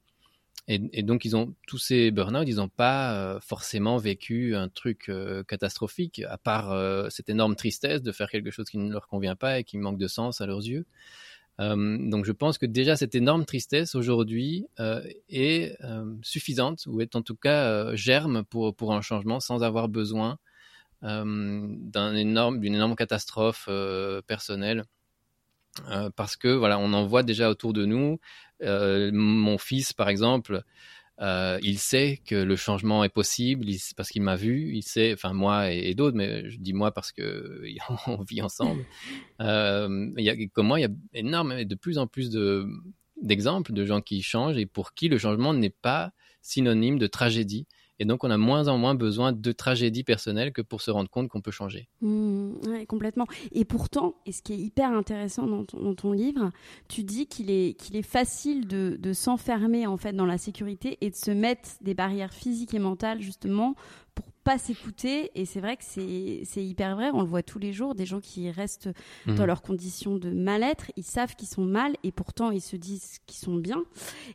Et, donc, ils ont tous ces burn-out, ils n'ont pas forcément vécu un truc catastrophique, à part cette énorme tristesse de faire quelque chose qui ne leur convient pas et qui manque de sens à leurs yeux. Euh, donc je pense que déjà cette énorme tristesse aujourd'hui euh, est euh, suffisante ou est en tout cas germe pour, pour un changement sans avoir besoin d'un énorme, d'une énorme catastrophe personnelle. parce que voilà, on en voit déjà autour de nous. mon fils, par exemple, euh, il sait que le changement est possible parce qu'il m'a vu. Il sait, enfin moi et, d'autres, mais je dis moi parce que on vit ensemble. Euh, il y a, comme moi, il y a énormément, de plus en plus de d'exemples de gens qui changent et pour qui le changement n'est pas synonyme de tragédie. Et donc, on a moins en moins besoin de tragédie personnelle que pour se rendre compte qu'on peut changer. Mmh, complètement. Et pourtant, et ce qui est hyper intéressant dans ton, livre, tu dis qu'il est, qu'il est facile de, de s'enfermer en fait dans la sécurité et de se mettre des barrières physiques et mentales justement pour pas s'écouter. Et c'est vrai que c'est hyper vrai. On le voit tous les jours. Des gens qui restent mmh. dans leurs conditions de mal-être, ils savent qu'ils sont mal et pourtant ils se disent qu'ils sont bien.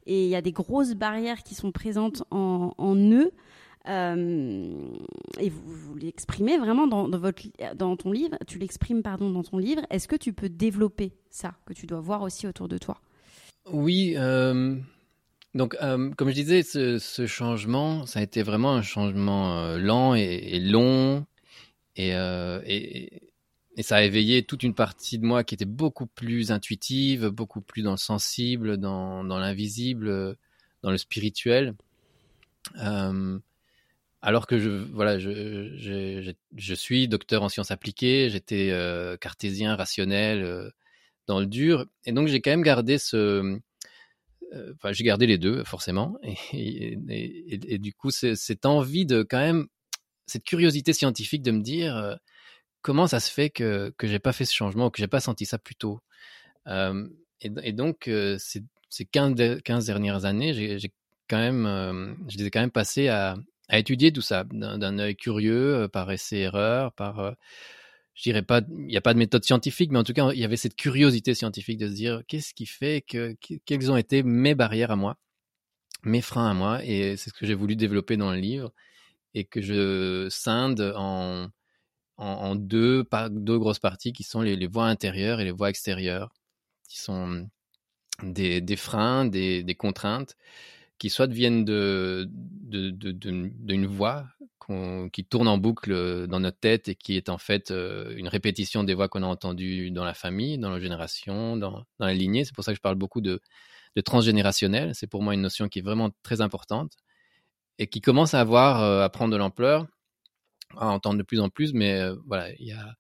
Et il y a des grosses barrières qui sont présentes en, en eux. Euh, et vous, vous l'exprimez vraiment dans, votre, dans ton livre, tu l'exprimes pardon dans ton livre. Est-ce que tu peux développer ça que tu dois voir aussi autour de toi? Oui. Euh, donc, euh, comme je disais, ce, changement, ça a été vraiment un changement lent et, long, et, et, ça a éveillé toute une partie de moi qui était beaucoup plus intuitive, beaucoup plus dans le sensible, dans, l'invisible, dans le spirituel. Euh, alors que je, voilà, je, suis docteur en sciences appliquées, j'étais euh, cartésien, rationnel, euh, dans le dur, et donc j'ai quand même gardé ce, enfin, j'ai gardé les deux forcément, et, et, du coup, cette envie de quand même, cette curiosité scientifique de me dire comment ça se fait que que j'ai pas fait ce changement, que j'ai pas senti ça plus tôt. et, donc, ces, ces 15, 15, dernières années, j'ai quand même, je les ai quand même passées à, à étudier tout ça d'un œil curieux, par essai-erreur, par je dirais pas, il n'y a pas de méthode scientifique, mais en tout cas, il y avait cette curiosité scientifique de se dire qu'est-ce qui fait que, quelles ont été mes barrières à moi, mes freins à moi, et c'est ce que j'ai voulu développer dans le livre et que je scinde en, en, deux, deux grosses parties qui sont les, voies intérieures et les voies extérieures, qui sont des, des freins, des, des, contraintes qui soit viennent de, d'une voix qui tourne en boucle dans notre tête et qui est en fait euh, une répétition des voix qu'on a entendues dans la famille, dans la génération, dans, dans la lignée. C'est pour ça que je parle beaucoup de, de transgénérationnel. C'est pour moi une notion qui est vraiment très importante et qui commence à avoir, euh, à prendre de l'ampleur, à entendre de plus en plus, mais euh, voilà, il y a,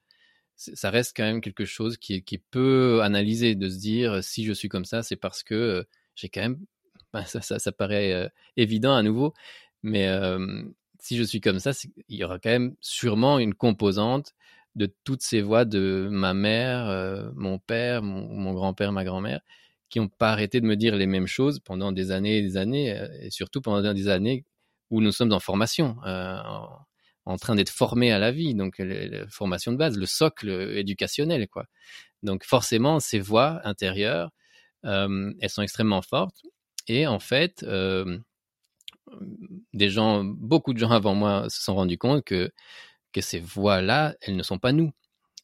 ça reste quand même quelque chose qui qui est peu analysé, de se dire si je suis comme ça, c'est parce que j'ai quand même ça, ça, ça, paraît évident à nouveau, mais si je suis comme ça, il y aura quand même sûrement une composante de toutes ces voix de ma mère, mon père, mon, grand-père, ma grand-mère, qui n'ont pas arrêté de me dire les mêmes choses pendant des années et des années, et surtout pendant des années où nous sommes en formation, en, train d'être formés à la vie, donc la formation de base, le socle éducationnel, quoi. Donc forcément, ces voix intérieures, elles sont extrêmement fortes et en fait, euh, des gens, beaucoup de gens avant moi se sont rendus compte que, que ces voix-là, elles ne sont pas nous.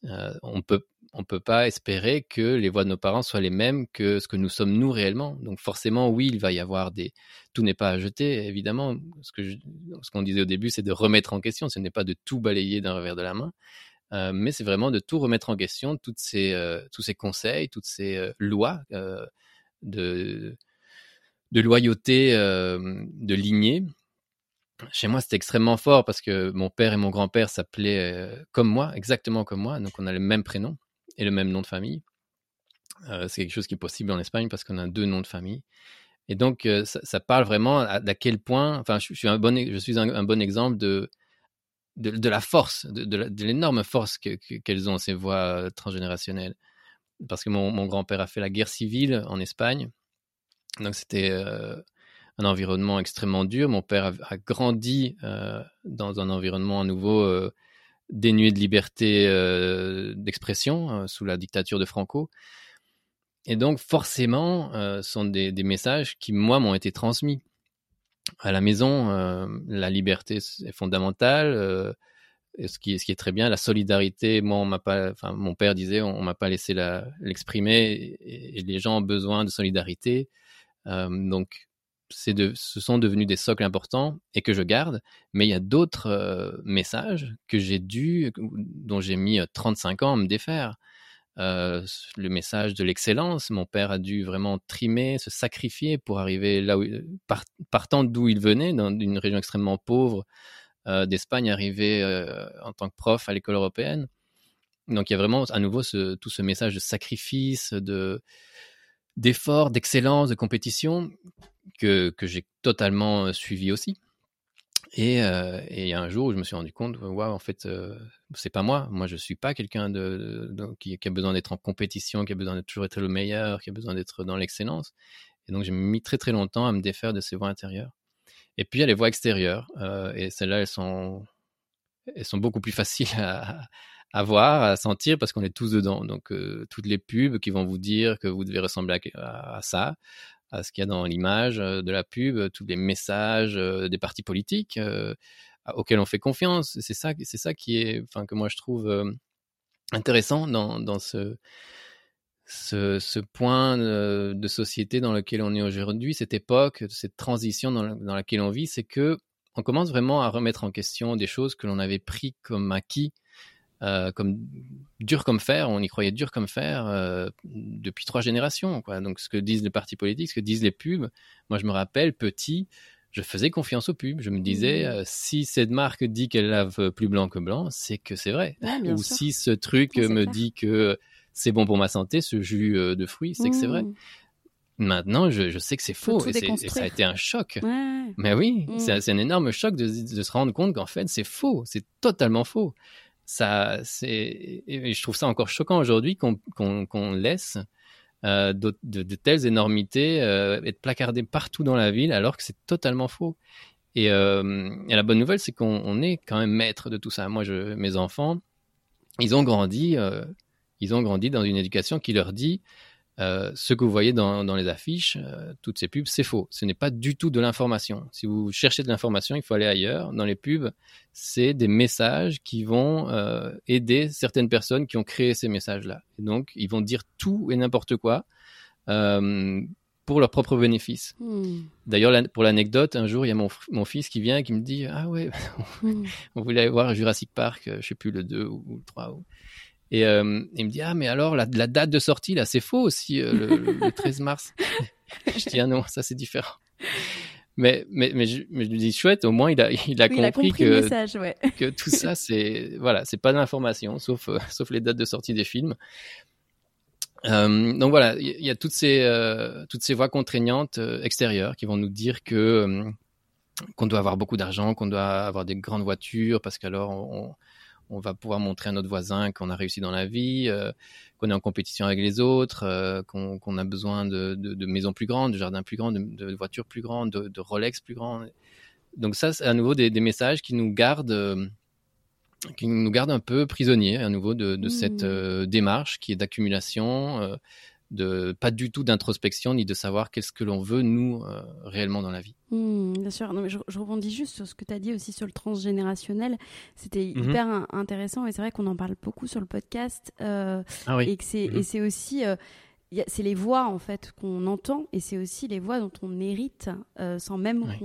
Euh, on peut on peut pas espérer que les voix de nos parents soient les mêmes que ce que nous sommes nous réellement. Donc forcément, oui, il va y avoir des... Tout n'est pas à jeter, évidemment. Ce que ce qu'on disait au début, c'est de remettre en question. Ce n'est pas de tout balayer d'un revers de la main, euh, mais c'est vraiment de tout remettre en question, toutes ces, tous ces conseils, toutes ces lois de de loyauté euh, de lignée. Chez moi, c'était extrêmement fort parce que mon père et mon grand-père s'appelaient euh, comme moi, exactement comme moi. Donc, on a le même prénom et le même nom de famille. Euh, c'est quelque chose qui est possible en Espagne parce qu'on a deux noms de famille. Et donc, ça, parle vraiment d'à quel point, enfin, je, suis un bon, je suis un, bon exemple de, de, la force, de, l'énorme force qu'elles ont, ces voix transgénérationnelles. Parce que mon grand-père a fait la guerre civile en Espagne donc c'était euh, un environnement extrêmement dur. Mon père a, grandi euh, dans un environnement à nouveau euh, dénué de liberté d'expression sous la dictature de Franco. Et donc forcément, ce sont des, messages qui, moi, m'ont été transmis. À la maison, la liberté est fondamentale. ce, qui, est très bien, la solidarité, moi, on m'a pas, mon père disait, on, m'a pas laissé l'exprimer, et, les gens ont besoin de solidarité donc, ce sont devenus des socles importants et que je garde, mais il y a d'autres messages que j'ai dû, dont j'ai mis 35 ans à me défaire. le message de l'excellence, mon père a dû vraiment trimer, se sacrifier pour arriver là où, partant d'où il venait, dans une région extrêmement pauvre d'Espagne, arriver en tant que prof à l'école européenne. Donc il y a vraiment à nouveau tout ce message de sacrifice, de d'efforts, d'excellence, de compétition que, que j'ai totalement euh, suivi aussi. Et, euh, et un jour où je me suis rendu compte, waouh, en fait, euh, c'est pas moi. Moi, je suis pas quelqu'un de, qui, a besoin d'être en compétition, qui a besoin de toujours être le meilleur, qui a besoin d'être dans l'excellence. Et donc, j'ai mis très très longtemps à me défaire de ces voies intérieures. Et puis, il y a les voies extérieures. Euh, et celles-là, elles sont, elles sont beaucoup plus faciles à, à voir, à sentir, parce qu'on est tous dedans. Donc, euh, toutes les pubs qui vont vous dire que vous devez ressembler à, ça, à ce qu'il y a dans l'image euh, de la pub, tous les messages euh, des partis politiques auxquels on fait confiance. C'est ça, c'est ça qui est, enfin, que moi je trouve intéressant dans, dans ce, ce, ce, point de société dans lequel on est aujourd'hui, cette époque, cette transition dans, dans laquelle on vit, c'est que on commence vraiment à remettre en question des choses que l'on avait pris comme acquis euh, comme dur comme fer, on y croyait dur comme fer euh, depuis trois générations. Quoi. Donc ce que disent les partis politiques, ce que disent les pubs, moi je me rappelle petit, je faisais confiance aux pubs. Je me disais, mmh. euh, si cette marque dit qu'elle lave plus blanc que blanc, c'est que c'est vrai. Ou si ce truc me dit que c'est bon pour ma santé, ce jus de fruits, c'est que c'est vrai. Mmh. Maintenant, je, je sais que c'est faux et, ça a été un choc. Ouais. Mais oui, Mm. c'est c'est un énorme choc de, de se rendre compte qu'en fait, c'est faux, c'est totalement faux. Je trouve ça encore choquant aujourd'hui qu'on laisse euh, de, telles énormités euh, être placardées partout dans la ville alors que c'est totalement faux. Et, euh, la bonne nouvelle, c'est qu'on on est quand même maître de tout ça. Moi, mes enfants, ils ont grandi, ils ont grandi dans une éducation qui leur dit euh, ce que vous voyez dans, dans les affiches, euh, toutes ces pubs, c'est faux. Ce n'est pas du tout de l'information. Si vous cherchez de l'information, il faut aller ailleurs. Dans les pubs, c'est des messages qui vont euh, aider certaines personnes qui ont créé ces messages-là. Et donc, ils vont dire tout et n'importe quoi pour leur propre bénéfice. Hmm. D'ailleurs, la- pour l'anecdote, un jour, il y a mon, fils qui vient et qui me dit Ah ouais, Hmm. on voulait aller voir Jurassic Park, je sais plus, le 2 ou, ou le 3. ou- Et euh, il me dit Ah, mais alors, la, la date de sortie, là, c'est faux aussi, euh, le, le 13 mars. je dis Ah non, ça c'est différent. Mais, mais, mais, je, mais je lui dis Chouette, au moins, il a, il a Oui, compris, il a compris que, le message, ouais. que tout ça, c'est voilà, c'est pas de l'information, sauf, euh, sauf les dates de sortie des films. Donc voilà, il y, a toutes ces, toutes ces voies contraignantes extérieures qui vont nous dire que qu'on doit avoir beaucoup d'argent, qu'on doit avoir des grandes voitures, parce qu'alors on, on va pouvoir montrer à notre voisin qu'on a réussi dans la vie, euh, qu'on est en compétition avec les autres, euh, qu'on a besoin de, de, de maisons plus grandes, de jardins plus grands, de, de voitures plus grandes, de, Rolex plus grands. Donc ça, c'est à nouveau des, des messages qui nous gardent, euh, qui nous gardent un peu prisonniers à nouveau de, Mmh. cette euh, démarche qui est d'accumulation, de pas du tout d'introspection ni de savoir qu'est-ce que l'on veut nous euh, réellement dans la vie. Hmm, bien sûr, non, mais je, je rebondis juste sur ce que tu as dit aussi sur le transgénérationnel. C'était Mhm. hyper in- intéressant et c'est vrai qu'on en parle beaucoup sur le podcast. euh, Ah et que c'est Mhm. et c'est aussi euh, c'est les voix en fait qu'on entend et c'est aussi les voix dont on hérite euh, sans même Oui.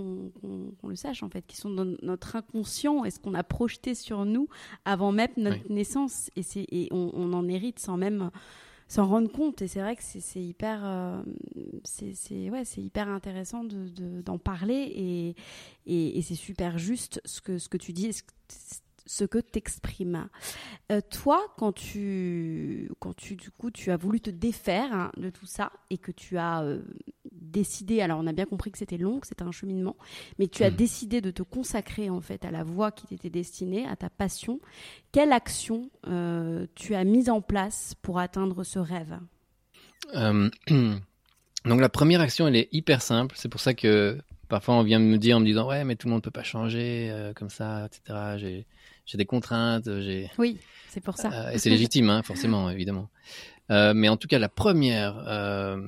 qu'on le sache en fait qui sont dans notre inconscient et ce qu'on a projeté sur nous avant même notre naissance et et on, on en hérite sans même s'en rendre compte. Et c'est vrai que c'est hyper euh, c'est ouais c'est hyper intéressant de- de- d'en parler. Et, et, et c'est super juste ce que ce que tu dis ce que- t'exprimes. Euh, toi, quand tu, quand tu, du coup, tu as voulu te défaire hein, de tout ça et que tu as euh, décidé, alors on a bien compris que c'était long, que c'était un cheminement, mais tu as Mhm. décidé de te consacrer en fait à la voie qui t'était destinée, à ta passion. Quelle action euh, tu as mise en place pour atteindre ce rêve? Euh, donc la première action, elle est hyper simple. C'est pour ça que parfois on vient me dire en me disant ouais mais tout le monde peut pas changer euh, comme ça, etc. J'ai des contraintes, j'ai Oui, c'est pour ça. Euh, et c'est légitime, hein, forcément, évidemment. Euh, mais en tout cas, la première, euh,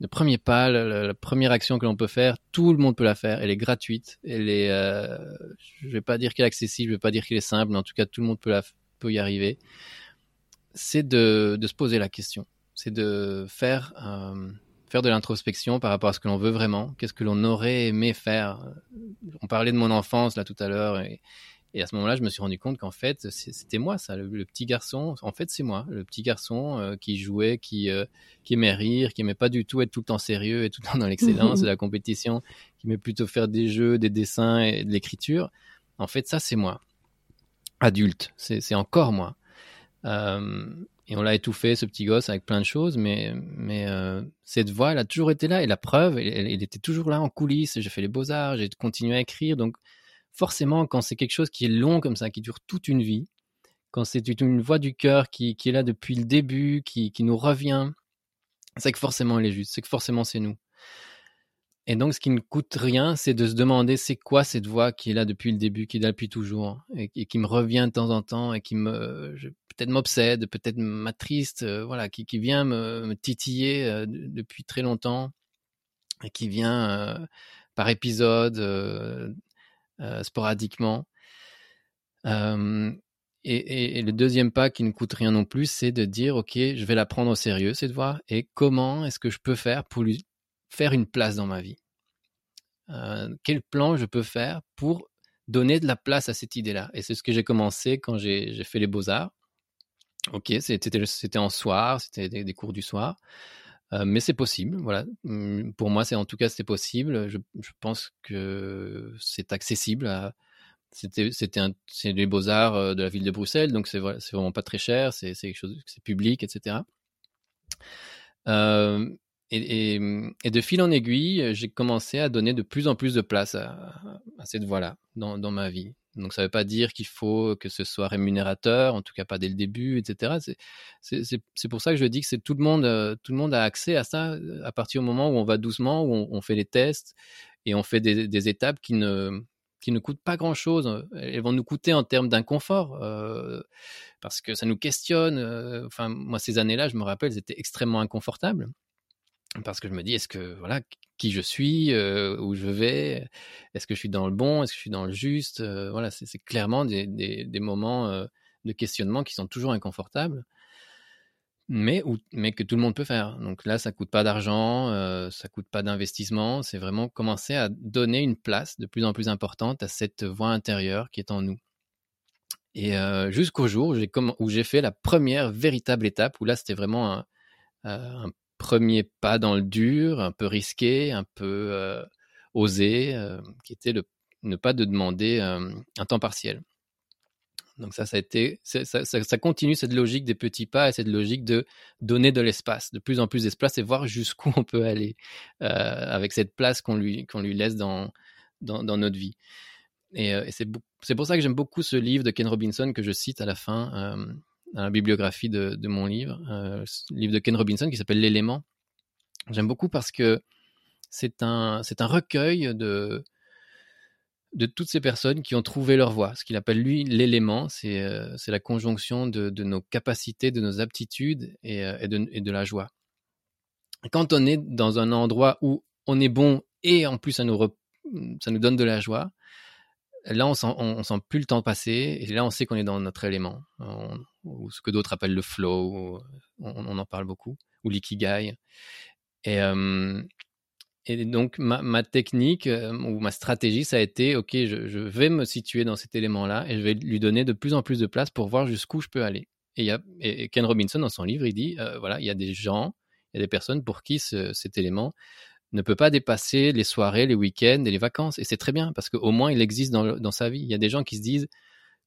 le premier pas, la, première action que l'on peut faire, tout le monde peut la faire. Elle est gratuite. Elle est, euh, je vais pas dire qu'elle est accessible, je vais pas dire qu'elle est simple, mais en tout cas, tout le monde peut la, peut y arriver. C'est de, de se poser la question. C'est de faire, euh, faire de l'introspection par rapport à ce que l'on veut vraiment. Qu'est-ce que l'on aurait aimé faire? On parlait de mon enfance là tout à l'heure et, et à ce moment-là, je me suis rendu compte qu'en fait, c'était moi, ça, le, le petit garçon. En fait, c'est moi, le petit garçon euh, qui jouait, qui, euh, qui aimait rire, qui aimait pas du tout être tout le temps sérieux et tout le temps dans l'excellence de la compétition, qui aimait plutôt faire des jeux, des dessins et de l'écriture. En fait, ça, c'est moi. Adulte, c'est encore moi. Euh, et on l'a étouffé, ce petit gosse, avec plein de choses, mais, mais cette voix, elle a toujours été là. Et la preuve, elle, elle- elle était toujours là en coulisses. J'ai fait les beaux-arts, j'ai continué à écrire. Donc, forcément, quand c'est quelque chose qui est long comme ça, qui dure toute une vie, quand c'est une voix du cœur qui, est là depuis le début, qui, nous revient, c'est que forcément elle est juste, c'est que forcément c'est nous. Et donc, ce qui ne coûte rien, c'est de se demander c'est quoi cette voix qui est là depuis le début, qui est là depuis toujours, et, qui me revient de temps en temps, et qui me, peut-être m'obsède, peut-être m'attriste, euh, voilà, qui, vient me, titiller euh, de- depuis très longtemps, et qui vient euh, par épisode, sporadiquement. Euh, et, le deuxième pas qui ne coûte rien non plus, c'est de dire, OK, je vais la prendre au sérieux, cette voix, et comment est-ce que je peux faire pour lui faire une place dans ma vie? Euh, Quel plan je peux faire pour donner de la place à cette idée-là? Et c'est ce que j'ai commencé quand j'ai fait les beaux-arts. OK, c'était en soir, c'était des cours du soir. Euh, mais c'est possible, voilà. Hum, Pour moi, c'est en tout cas c'est possible. Je, pense que c'est accessible. C'était c'était c'est les beaux arts euh, de la ville de Bruxelles, donc c'est vraiment pas très cher. C'est c'est c'est public, etc. Euh, et, de fil en aiguille, j'ai commencé à donner de plus en plus de place à, cette voie-là dans, ma vie. Donc ça ne veut pas dire qu'il faut que ce soit rémunérateur, en tout cas pas dès le début, etc. C'est pour ça que je dis que tout le monde, euh, tout le monde a accès à ça à partir du moment où on va doucement, où on, fait les tests et on fait des, étapes qui ne coûtent pas grand-chose. Elles vont nous coûter en termes d'inconfort euh, parce que ça nous questionne. Euh, enfin, moi ces années-là, je me rappelle, c'était extrêmement inconfortable parce que je me dis est-ce que voilà qui je suis où je vais est-ce que je suis dans le bon est-ce que je suis dans le juste voilà c'est clairement des, moments de questionnement qui sont toujours inconfortables mais mais que tout le monde peut faire. Donc là ça coûte pas d'argent ça coûte pas d'investissement c'est vraiment commencer à donner une place de plus en plus importante à cette voix intérieure qui est en nous. Et jusqu'au jour où j'ai fait la première véritable étape où là c'était vraiment un, un premier pas dans le dur, un peu risqué, un peu euh, osé, euh, qui était le, ne pas de demander euh, un temps partiel. Donc ça, ça a été, ça, continue cette logique des petits pas et cette logique de donner de l'espace, de plus en plus d'espace et voir jusqu'où on peut aller avec cette place qu'on lui, qu'on lui laisse dans, dans, dans notre vie. Et, et c'est pour ça que j'aime beaucoup ce livre de Ken Robinson que je cite à la fin, dans la bibliographie de, mon livre, euh, livre de Ken Robinson qui s'appelle L'élément. J'aime beaucoup parce que c'est un, c'est un recueil de, de toutes ces personnes qui ont trouvé leur voie. Ce qu'il appelle lui l'élément, c'est, euh, c'est la conjonction de, de, nos capacités, de nos aptitudes et, euh, et, de, et de la joie. Quand on est dans un endroit où on est bon et en plus ça nous, ça nous donne de la joie, là on sent, sent plus le temps passer et là on sait qu'on est dans notre élément ou ce que d'autres appellent le flow on, en parle beaucoup ou l'ikigai. Et, euh, donc ma, technique euh, ou ma stratégie ça a été ok je, vais me situer dans cet élément là et je vais lui donner de plus en plus de place pour voir jusqu'où je peux aller. Et Ken Robinson dans son livre il dit euh, voilà il y a des gens il y a des personnes pour qui cet élément ne peut pas dépasser les soirées, les week-ends et les vacances. Et c'est très bien parce qu'au moins il existe dans, sa vie. Il y a des gens qui se disent,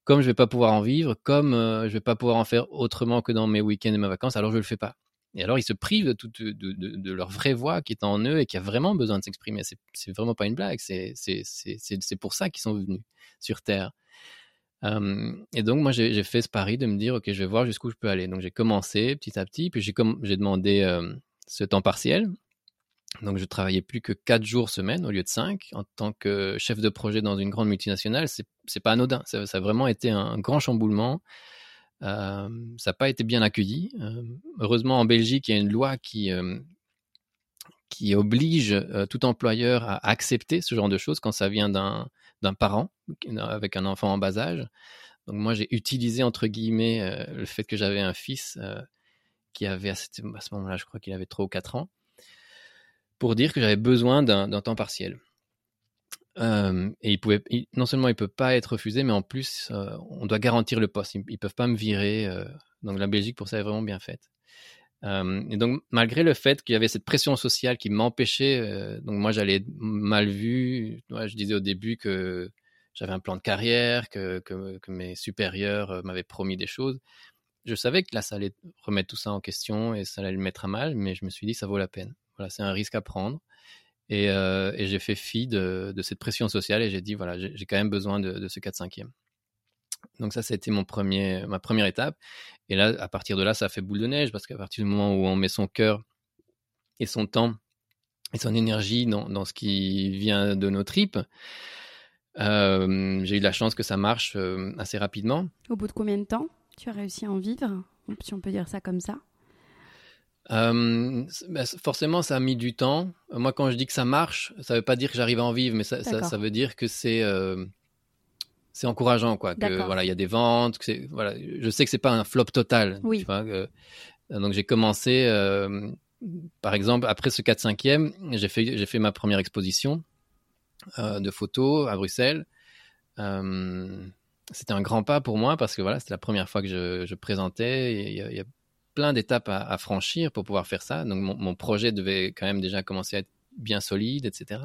comme je vais pas pouvoir en vivre, comme euh, je vais pas pouvoir en faire autrement que dans mes week-ends et mes vacances, alors je le fais pas. Et alors ils se privent de, de, leur vraie voix qui est en eux et qui a vraiment besoin de s'exprimer. C'est vraiment pas une blague. C'est pour ça qu'ils sont venus sur Terre. et donc moi j'ai fait ce pari de me dire ok je vais voir jusqu'où je peux aller. Donc j'ai commencé petit à petit, puis j'ai demandé ce temps partiel donc, je travaillais plus que quatre jours semaine au lieu de cinq. En tant que chef de projet dans une grande multinationale, c'est, c'est pas anodin. Ça, a vraiment été un grand chamboulement. Ça n'a pas été bien accueilli. Heureusement, en Belgique, il y a une loi qui, oblige tout employeur à accepter ce genre de choses quand ça vient d'un, parent avec un enfant en bas âge. Donc, moi, j'ai utilisé, entre guillemets, le fait que j'avais un fils qui avait, à, ce moment-là, je crois qu'il avait 3 ou 4 ans pour dire que j'avais besoin d'un temps partiel. Euh, et non seulement il peut pas être refusé, mais en plus, euh, on doit garantir le poste. Ils, ne peuvent pas me virer. Euh, donc la Belgique, pour ça, est vraiment bien faite. et donc, malgré le fait qu'il y avait cette pression sociale qui m'empêchait, donc moi, j'allais mal vu. je disais au début que j'avais un plan de carrière, que mes supérieurs m'avaient promis des choses. Je savais que là, ça allait remettre tout ça en question et ça allait le mettre à mal, mais je me suis dit, ça vaut la peine c'est un risque à prendre. Et, euh, j'ai fait fi de, cette pression sociale et j'ai dit, voilà, j'ai quand même besoin de, ce 4-5e. Donc ça, ça a été mon premier, ma première étape. Et là, à partir de là, ça a fait boule de neige parce qu'à partir du moment où on met son cœur et son temps et son énergie dans, ce qui vient de nos tripes, euh, j'ai eu la chance que ça marche euh, assez rapidement. Au bout de combien de temps tu as réussi à en vivre, si on peut dire ça comme ça euh, forcément, ça a mis du temps. Moi, quand je dis que ça marche, ça veut pas dire que j'arrive à en vivre, mais ça, ça, veut dire que c'est euh, c'est encourageant, quoi. Que voilà, il y a des ventes. Que voilà, je sais que c'est pas un flop total. Oui. donc j'ai commencé, euh, par exemple, après ce 4-5e, j'ai fait j'ai fait ma première exposition de photos à Bruxelles. c'était un grand pas pour moi parce que voilà, c'était la première fois que je, je présentais. Il y, a plein d'étapes à, franchir pour pouvoir faire ça. Donc mon, projet devait quand même déjà commencer à être bien solide, etc.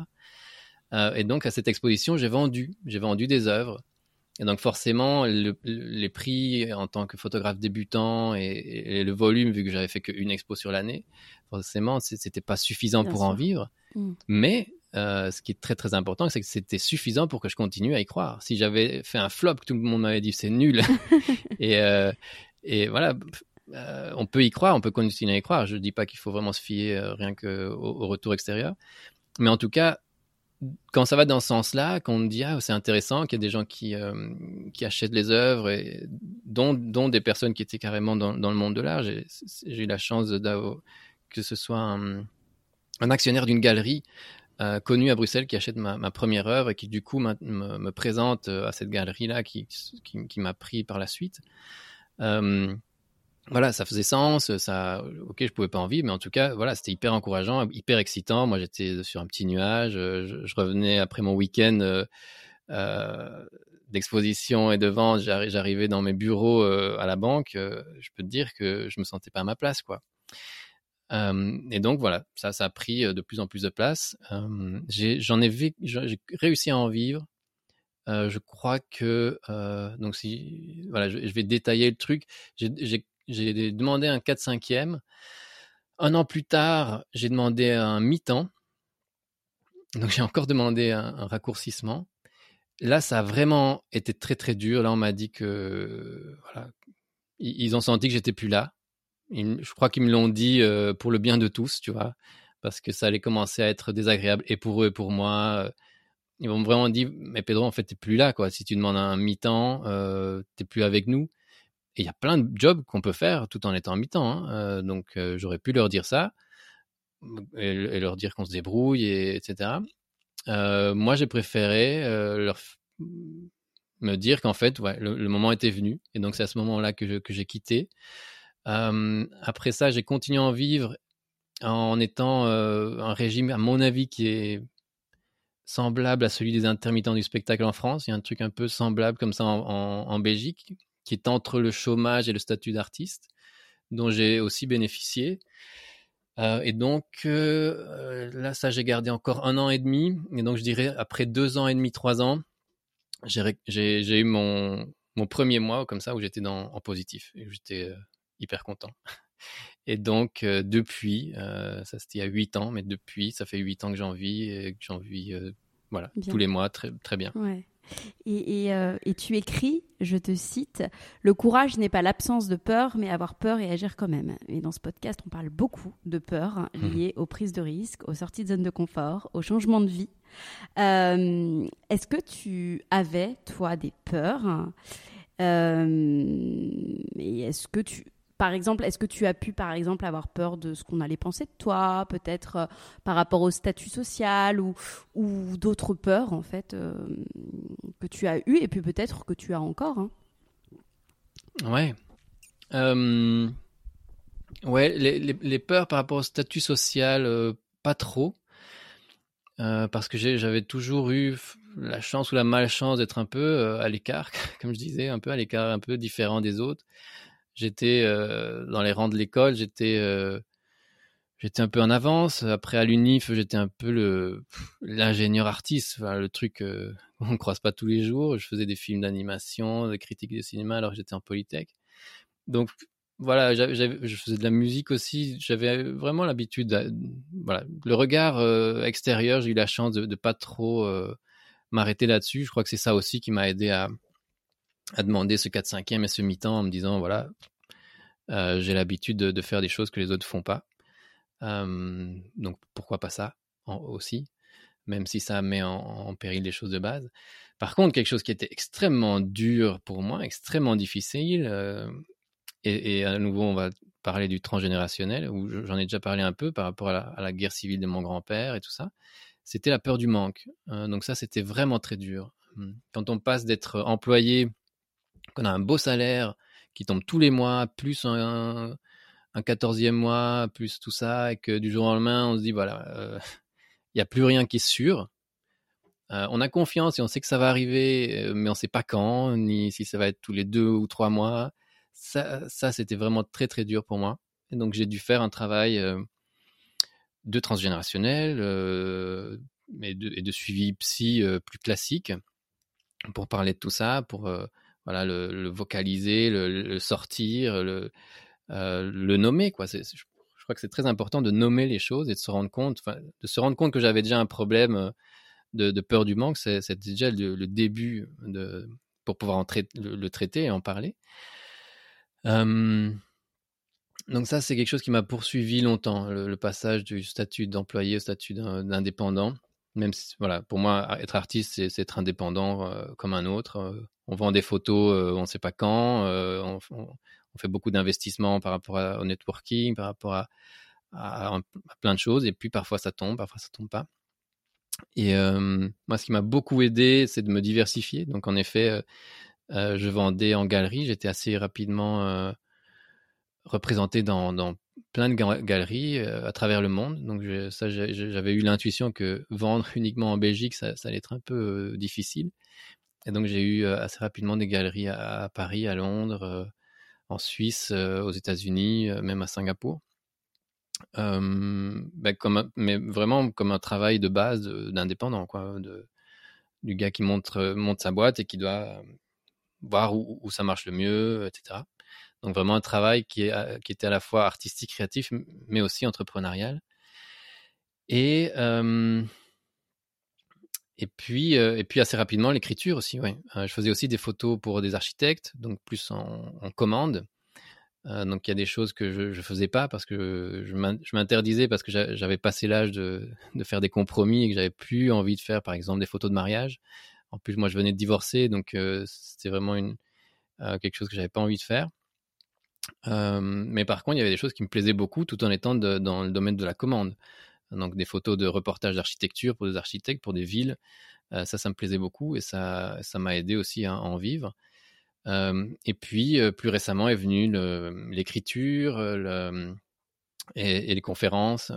Euh, et donc à cette exposition, j'ai vendu, j'ai vendu des œuvres. Et donc forcément, les prix en tant que photographe débutant et, le volume, vu que j'avais fait qu'une expo sur l'année, forcément, c'était pas suffisant pour en vivre. Mm. Mais euh, ce qui est très très important, c'est que c'était suffisant pour que je continue à y croire. Si j'avais fait un flop, tout le monde m'avait dit c'est nul. et, euh, et voilà, euh, on peut y croire, on peut continuer à y croire. Je ne dis pas qu'il faut vraiment se fier rien qu'au au retour extérieur. Mais en tout cas, quand ça va dans ce sens-là, qu'on dit ah c'est intéressant, qu'il y a des gens qui qui achètent les œuvres et dont, des personnes qui étaient carrément dans, le monde de l'art. J'ai eu la chance que ce soit un, actionnaire d'une galerie euh, connu à Bruxelles qui achète ma, première œuvre et qui du coup me, présente euh, à cette galerie-là qui, m'a pris par la suite. Euh, voilà, ça faisait sens, ça, ok, je pouvais pas en vivre, mais en tout cas, voilà, c'était hyper encourageant, hyper excitant. Moi, j'étais sur un petit nuage, je, je revenais après mon week-end euh, d'exposition et de vente, j'arrivais dans mes bureaux à la banque. je peux te dire que je me sentais pas à ma place, quoi et donc voilà, ça, ça a pris de plus en plus de place. J'en ai, j'ai réussi à en vivre. je crois que donc si voilà, je, vais détailler le truc. J'ai demandé un 4 5 e Un an plus tard, j'ai demandé un mi-temps. Donc j'ai encore demandé un, un, raccourcissement. Là, ça a vraiment été très très dur. Là, on m'a dit que voilà, ils ont senti que j'étais plus là je crois qu'ils me l'ont dit euh, pour le bien de tous, tu vois, parce que ça allait commencer à être désagréable et pour eux et pour moi. Euh, ils m'ont vraiment dit, mais Pedro, en fait, t'es plus là, quoi. Si tu demandes un mi-temps, euh, t'es plus avec nous. Et il y a plein de jobs qu'on peut faire tout en étant en mi-temps. Hein. Euh, donc, j'aurais pu leur dire ça et, leur dire qu'on se débrouille, et, etc. moi, j'ai préféré leur me dire qu'en fait, ouais, le, moment était venu. Et donc, c'est à ce moment-là que, que j'ai quitté après ça, j'ai continué à en vivre en étant un régime, à mon avis, qui est semblable à celui des intermittents du spectacle en France. Il y a un truc un peu semblable comme ça en, Belgique, qui est entre le chômage et le statut d'artiste, dont j'ai aussi bénéficié. et donc là, ça, j'ai gardé encore un an et demi. Et donc, je dirais, après deux ans et demi, trois ans, j'ai eu mon, mon premier mois comme ça où j'étais en positif. Et j'étais hyper content. Et donc, euh, depuis, euh, ça c'était il y a 8 ans, mais depuis, ça fait 8 ans que j'en vis et que j'en vis euh, voilà, tous les mois très, très bien. Ouais. Et, et, et, tu écris, je te cite, Le courage n'est pas l'absence de peur, mais avoir peur et agir quand même. Et dans ce podcast, on parle beaucoup de peur hein, mmh. liées aux prises de risques, aux sorties de zone de confort, au changement de vie. Est-ce que tu avais, toi, des peurs? Et est-ce que tu par exemple, est-ce que tu as pu, par exemple, avoir peur de ce qu'on allait penser de toi, peut-être euh, par rapport au statut social ou, d'autres peurs, en fait, euh, que tu as eues et puis peut-être que tu as encore hein? Ouais. Euh, les, peurs par rapport au statut social, pas trop. parce que j'avais toujours eu la chance ou la malchance d'être un peu à l'écart, comme je disais, un peu à l'écart, un peu différent des autres j'étais euh, dans les rangs de l'école, j'étais euh, j'étais un peu en avance. Après à l'UNIF, j'étais un peu l'ingénieur artiste, le truc euh, on ne croise pas tous les jours. Je faisais des films d'animation, des critiques de cinéma alors que j'étais en polytech. Donc voilà, je faisais de la musique aussi. J'avais vraiment l'habitude, voilà, le regard extérieur. J'ai eu la chance de, de pas trop m'arrêter là-dessus. Je crois que c'est ça aussi qui m'a aidé à, à demander ce 4-5e et ce mi-temps en me disant voilà, euh, j'ai l'habitude de, faire des choses que les autres font pas. Euh, donc pourquoi pas ça aussi, même si ça met en, péril les choses de base. Par contre, quelque chose qui était extrêmement dur pour moi, extrêmement difficile, euh, et, à nouveau on va parler du transgénérationnel, où j'en ai déjà parlé un peu par rapport à la, guerre civile de mon grand-père et tout ça, c'était la peur du manque. donc ça, c'était vraiment très dur. Quand on passe d'être employé qu'on a un beau salaire qui tombe tous les mois, plus un, un 14e mois, plus tout ça, et que du jour au lendemain, on se dit, voilà, euh, il n'y a plus rien qui est sûr. Euh, on a confiance et on sait que ça va arriver, euh, mais on ne sait pas quand, ni si ça va être tous les deux ou trois mois. Ça, ça c'était vraiment très très dur pour moi. Et donc j'ai dû faire un travail de transgénérationnel mais de, et de suivi psy plus classique pour parler de tout ça, pour voilà, le, vocaliser, le, sortir, le, euh, le nommer. Quoi. je, crois que c'est très important de nommer les choses et de se rendre compte, de se rendre compte que j'avais déjà un problème de, peur du manque. C'est déjà le, début de, pour pouvoir en le, traiter et en parler. donc ça, c'est quelque chose qui m'a poursuivi longtemps, le, passage du statut d'employé au statut d'indépendant. Même voilà, pour moi, être artiste, c'est être indépendant comme un autre. On vend des photos, on ne sait pas quand. on, on fait beaucoup d'investissements par rapport au networking, par rapport à, plein de choses. Et puis parfois ça tombe, parfois ça tombe pas. Et euh, moi, ce qui m'a beaucoup aidé, c'est de me diversifier. Donc en effet, euh, euh, je vendais en galerie. J'étais assez rapidement représenté dans, plein de galeries à travers le monde. Donc j'avais eu l'intuition que vendre uniquement en Belgique, ça, allait être un peu difficile. Et donc j'ai eu assez rapidement des galeries à Paris, à Londres, en Suisse, aux États-Unis, même à Singapour. Comme mais vraiment comme un travail de base d'indépendant, quoi, du gars qui monte, sa boîte et qui doit voir où, ça marche le mieux, etc. Donc vraiment un travail qui était à la fois artistique, créatif, mais aussi entrepreneurial. Et et puis, et puis assez rapidement, l'écriture aussi. Ouais. je faisais aussi des photos pour des architectes, donc plus en, commande. donc il y a des choses que je ne faisais pas parce que je m'interdisais parce que j'avais passé l'âge de, faire des compromis et que j'avais plus envie de faire, par exemple, des photos de mariage. En plus, moi, je venais de divorcer, donc c'était vraiment quelque chose que j'avais pas envie de faire. mais par contre, il y avait des choses qui me plaisaient beaucoup tout en étant dans le domaine de la commande donc des photos de reportages d'architecture pour des architectes, pour des villes. Euh, ça, ça me plaisait beaucoup et ça, ça m'a aidé aussi à, en vivre. Et puis, plus récemment est venue l'écriture et, les conférences.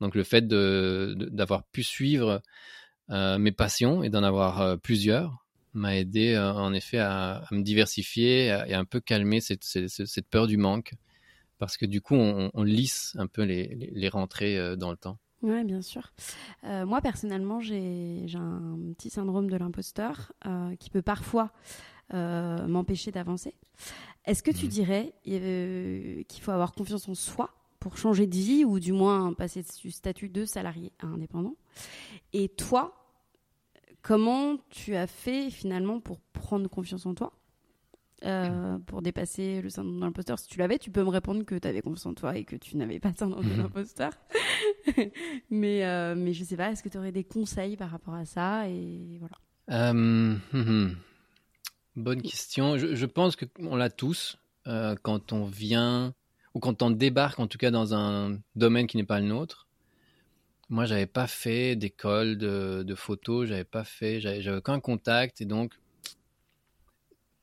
Donc, le fait d'avoir pu suivre mes passions et d'en avoir plusieurs m'a aidé en effet à, me diversifier et à un peu calmer cette peur du manque parce que du coup, on, lisse un peu les, rentrées euh, dans le temps. Oui, bien sûr. Euh, moi, personnellement, j'ai un petit syndrome de l'imposteur euh, qui peut parfois m'empêcher d'avancer. Est-ce que tu mmh. dirais qu'il faut avoir confiance en soi pour changer de vie ou du moins passer du statut de salarié à indépendant? Et toi, comment tu as fait finalement pour prendre confiance en toi? Euh, pour dépasser le syndrome de l'imposteur Si tu l'avais, tu peux me répondre que tu avais confiance en toi et que tu n'avais pas de syndrome de l'imposteur. mais, euh, mais je sais pas, est-ce que tu aurais des conseils par rapport à ça et voilà. Euh, hum. Bonne question. Je, je pense qu'on l'a tous quand on vient ou quand on débarque en tout cas dans un domaine qui n'est pas le nôtre. Moi, j'avais pas fait d'école de, de photo, j'avais pas fait, j'avais aucun contact et donc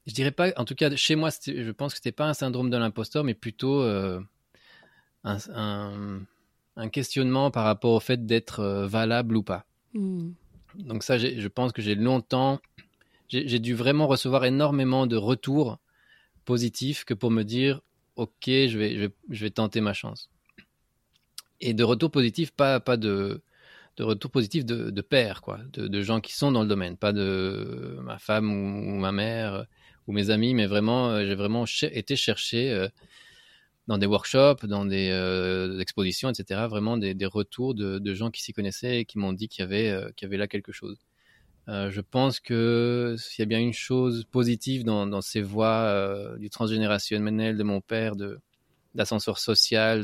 je dirais pas, en tout cas chez moi, je pense que c'était pas un syndrome de l'imposteur, mais plutôt euh, un, questionnement par rapport au fait d'être euh, valable ou pas. Hmm. Donc ça, je pense que j'ai longtemps, j'ai dû vraiment recevoir énormément de retours positifs que pour me dire, ok, je vais, je vais, tenter ma chance. Et de retours positifs, pas, pas de, de retours positifs de, de pairs, quoi, de, gens qui sont dans le domaine, pas de ma femme ou ma mère ou mes amis, mais vraiment, euh, j'ai vraiment été chercher euh, dans des workshops, dans des euh, expositions, etc. Vraiment des, retours de, gens qui s'y connaissaient et qui m'ont dit qu'il y avait, là quelque chose. je pense que s'il y a bien une chose positive dans, ces voies du transgénérationnel de mon père, d'ascenseur social,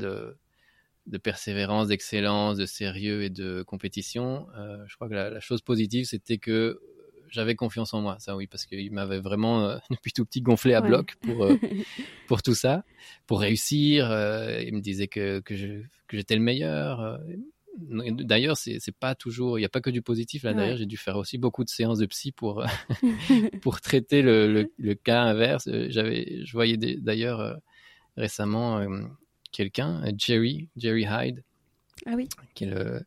de persévérance, d'excellence, de sérieux et de compétition, je crois que la chose positive, c'était que j'avais confiance en moi, ça oui, parce qu'il m'avait vraiment euh, depuis tout petit gonflé à bloc pour euh, pour tout ça, pour réussir. Euh, il me disait que que j'étais le meilleur. D'ailleurs, c'est c'est pas toujours, il n'y a pas que du positif là. D'ailleurs, j'ai dû faire aussi beaucoup de séances de psy pour pour traiter le, le, cas inverse. J'avais, je voyais d'ailleurs récemment quelqu'un, Jerry Jerry Hyde, ah oui, qui est le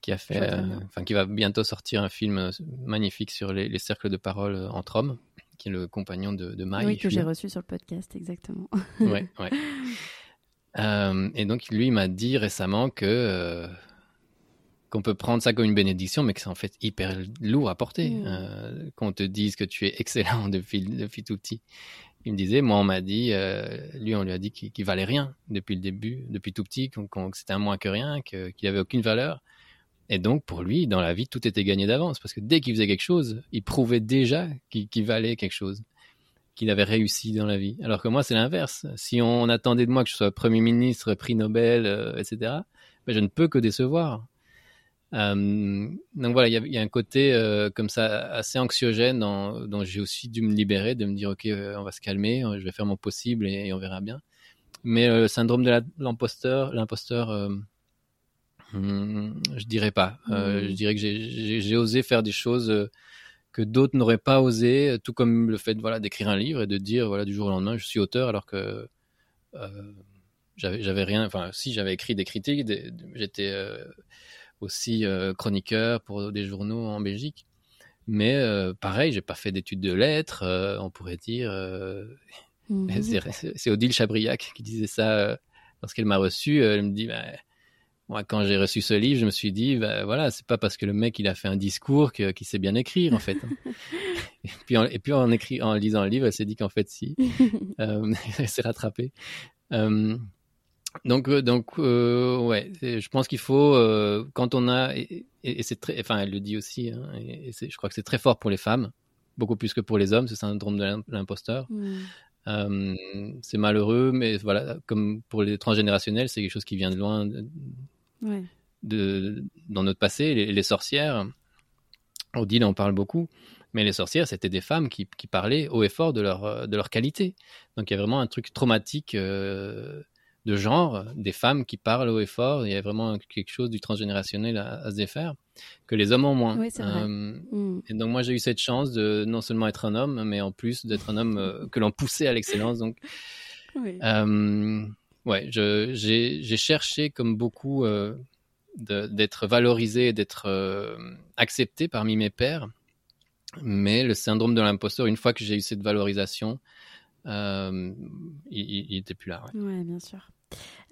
qui a fait, euh, enfin qui va bientôt sortir un film euh, magnifique sur les, cercles de parole euh, entre hommes, qui est le compagnon de, de Mike. Oui, que j'ai reçu sur le podcast, exactement. ouais, ouais. et donc lui, m'a dit récemment que qu'on peut prendre ça comme une bénédiction, mais que c'est en fait hyper lourd à porter. Mm. qu'on te dise que tu es excellent depuis, depuis tout petit. il me disait, moi, on m'a dit, lui, on lui a dit qu'il valait rien depuis le début, depuis tout petit, que c'était un moins que rien, qu'il avait aucune valeur. Et donc, pour lui, dans la vie, tout était gagné d'avance, parce que dès qu'il faisait quelque chose, il prouvait déjà qu'il valait quelque chose, qu'il avait réussi dans la vie. Alors que moi, c'est l'inverse. Si on attendait de moi que je sois Premier ministre, prix Nobel, etc., ben, je ne peux que décevoir. Euh, donc voilà, il y, a un côté euh, comme ça assez anxiogène dont j'ai aussi dû me libérer, de me dire ok, euh, on va se calmer, je vais faire mon possible et, on verra bien. Mais le syndrome de l'imposteur, l'imposteur, hmm, je dirais pas. Je dirais que j'ai osé faire des choses que d'autres n'auraient pas osé, tout comme le fait voilà d'écrire un livre et de dire voilà du jour au lendemain je suis auteur alors que j'avais rien. Enfin, si j'avais écrit des critiques, j'étais aussi euh, chroniqueur pour des journaux en Belgique. Mais euh, pareil, j'ai pas fait d'études de lettres, euh, on pourrait dire. Mhm. C'est Odile Chabriac qui disait ça lorsqu'elle m'a reçu. Elle me dit, bah, moi, quand j'ai reçu ce livre, je me suis dit, bah, voilà, c'est pas parce que le mec il a fait un discours qu'il sait bien écrire en fait. et puis, en, et puis en, écrit, en lisant le livre, elle s'est dit qu'en fait si, elle s'est rattrapée. Donc, euh, donc, euh, ouais, je pense qu'il faut euh, quand on a et, c'est très, enfin, elle le dit aussi, hein, et, je crois que c'est très fort pour les femmes, beaucoup plus que pour les hommes, ce syndrome de l'imposteur. Mm. c'est malheureux, mais voilà, comme pour les transgénérationnels, c'est quelque chose qui vient de loin, de, dans notre passé. Les, sorcières, Odile en parle beaucoup, mais les sorcières, c'était des femmes qui, qui, parlaient haut et fort de leur, de leur qualité. Donc il y a vraiment un truc traumatique de genre, des femmes qui parlent haut et fort. Il y a vraiment quelque chose du transgénérationnel à, se défaire que les hommes ont moins. Euh, mm. Et donc moi j'ai eu cette chance de non seulement être un homme, mais en plus d'être un homme euh, que l'on poussait à l'excellence. Donc euh, ouais, j'ai cherché comme beaucoup d'être valorisé, d'être accepté parmi mes pairs. Mais le syndrome de l'imposteur, une fois que j'ai eu cette valorisation, il, n'était plus là. Oui, bien sûr.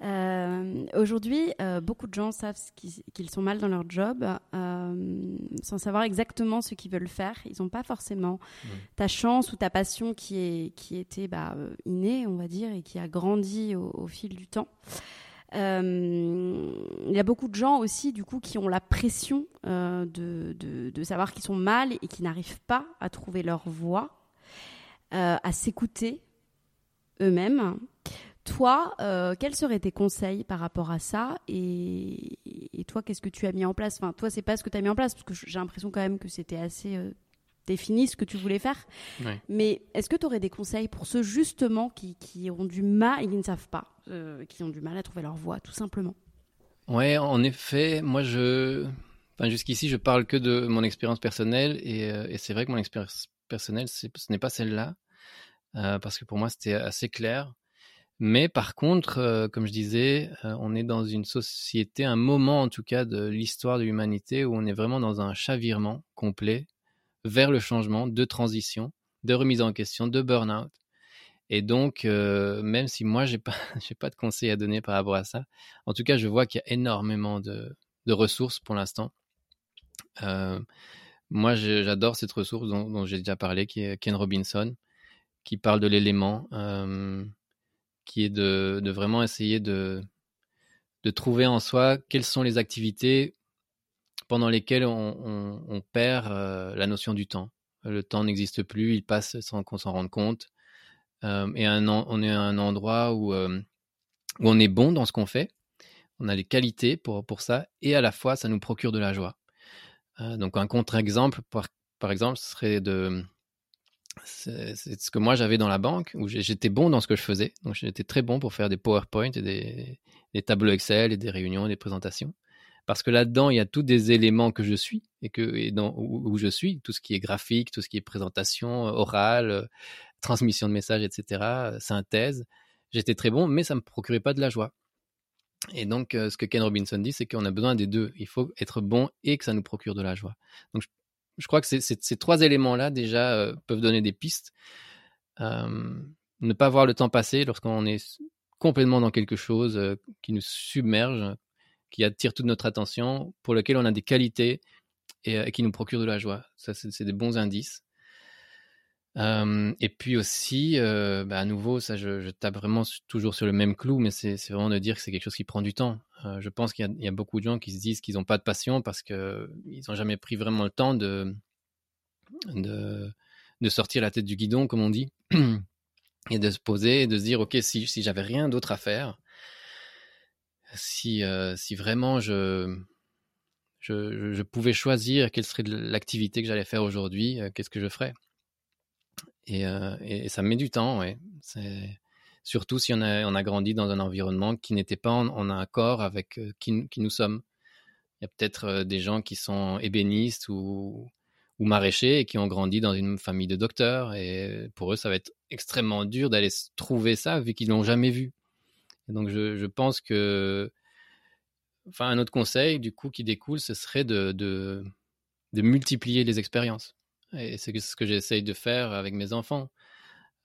Euh, aujourd'hui, euh, beaucoup de gens savent qu'ils sont mal dans leur job euh, sans savoir exactement ce qu'ils veulent faire. Ils n'ont pas forcément ta chance ou ta passion qui, est, qui était bah, innée, on va dire, et qui a grandi au, fil du temps. Il y a beaucoup de gens aussi, du coup, qui ont la pression de, de, de, savoir qu'ils sont mal et qui n'arrivent pas à trouver leur voie, à s'écouter eux-mêmes. Toi, euh, quels seraient tes conseils par rapport à ça et, toi, qu'est-ce que tu as mis en place? Enfin, toi, c'est pas ce que tu as mis en place, parce que j'ai l'impression quand même que c'était assez euh, défini ce que tu voulais faire. Mais est-ce que tu aurais des conseils pour ceux justement qui, ont du mal et qui ne savent pas, euh, qui ont du mal à trouver leur voie, tout simplement? Ouais, en effet, moi, je. Enfin, jusqu'ici, je parle que de mon expérience personnelle et, et c'est vrai que mon expérience personnelle, ce n'est pas celle-là. parce que pour moi, c'était assez clair. Mais par contre, euh, comme je disais, euh, on est dans une société, un moment en tout cas de l'histoire de l'humanité où on est vraiment dans un chavirement complet vers le changement, de transition, de remise en question, de burn-out. Et donc, euh, même si moi, pas, j'ai pas de conseils à donner par rapport à ça, en tout cas, je vois qu'il y a énormément de, de ressources pour l'instant. moi, j'adore cette ressource dont, dont j'ai déjà parlé, qui est Ken Robinson, qui parle de l'élément qui est de, vraiment essayer de, de trouver en soi quelles sont les activités pendant lesquelles on, perd euh, la notion du temps. Le temps n'existe plus, il passe sans qu'on s'en rende compte. Euh, et on est à un endroit où, euh, où on est bon dans ce qu'on fait, on a les qualités pour, pour ça, et à la fois ça nous procure de la joie. donc un contre-exemple, par, par exemple, ce serait de, c'est ce que moi j'avais dans la banque, où j'étais bon dans ce que je faisais. Donc j'étais très bon pour faire des PowerPoint et des, tableaux Excel et des réunions, des présentations. Parce que là-dedans, il y a tous des éléments que je suis et, que, et dans, où, je suis, tout ce qui est graphique, tout ce qui est présentation, orale, transmission de messages, etc., synthèse. J'étais très bon, mais ça ne me procurait pas de la joie. Et donc, ce que Ken Robinson dit, c'est qu'on a besoin des deux. Il faut être bon et que ça nous procure de la joie. Donc, je crois que ces trois éléments-là déjà euh, peuvent donner des pistes. Euh, ne pas voir le temps passer lorsqu'on est complètement dans quelque chose euh, qui nous submerge, qui attire toute notre attention, pour lequel on a des qualités et, qui nous procure de la joie. Ça, c'est des bons indices. et puis aussi, bah, à nouveau, ça, je, tape vraiment toujours sur le même clou, mais c'est vraiment de dire que c'est quelque chose qui prend du temps. Je pense qu'il y, a beaucoup de gens qui se disent qu'ils n'ont pas de passion parce qu'ils n'ont jamais pris vraiment le temps de, de, sortir la tête du guidon, comme on dit, et de se poser et de se dire, OK, si, si j'avais rien d'autre à faire, si, si vraiment je, je, pouvais choisir quelle serait l'activité que j'allais faire aujourd'hui, qu'est-ce que je ferais? Et, euh, et, ça met du temps, ouais. Surtout si on a, on a grandi dans un environnement qui n'était pas en, accord avec euh, qui, qui, nous sommes. Il y a peut-être euh, des gens qui sont ébénistes ou, ou maraîchers et qui ont grandi dans une famille de docteurs et pour eux ça va être extrêmement dur d'aller trouver ça vu qu'ils l'ont jamais vu. Et donc je, je, pense que, enfin un autre conseil du coup qui découle, ce serait de, de multiplier les expériences. Et c'est ce que j'essaye de faire avec mes enfants.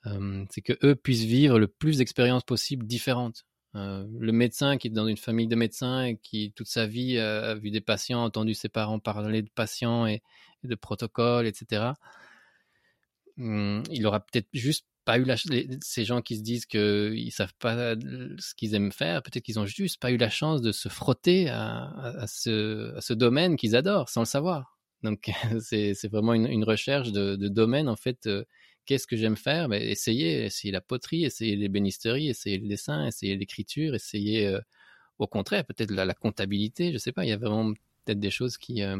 Euh, c'est que eux puissent vivre le plus d'expériences possibles différentes. Euh, le médecin qui est dans une famille de médecins et qui toute sa vie a vu des patients, entendu ses parents parler de patients et, de protocoles, etc. Hum, il aura peut-être juste pas eu la ces gens qui se disent qu'ils savent pas ce qu'ils aiment faire, peut-être qu'ils ont juste pas eu la chance de se frotter à, ce, domaine qu'ils adorent sans le savoir. Donc, c'est vraiment une, recherche de, de, domaine, en fait. Qu'est-ce que j'aime faire? Ben, Essayer, essayer la poterie, essayer l'ébénisterie, essayer le dessin, essayer l'écriture, essayer, euh, au contraire, peut-être la, la, comptabilité, je sais pas, il y a vraiment peut-être des choses qui euh,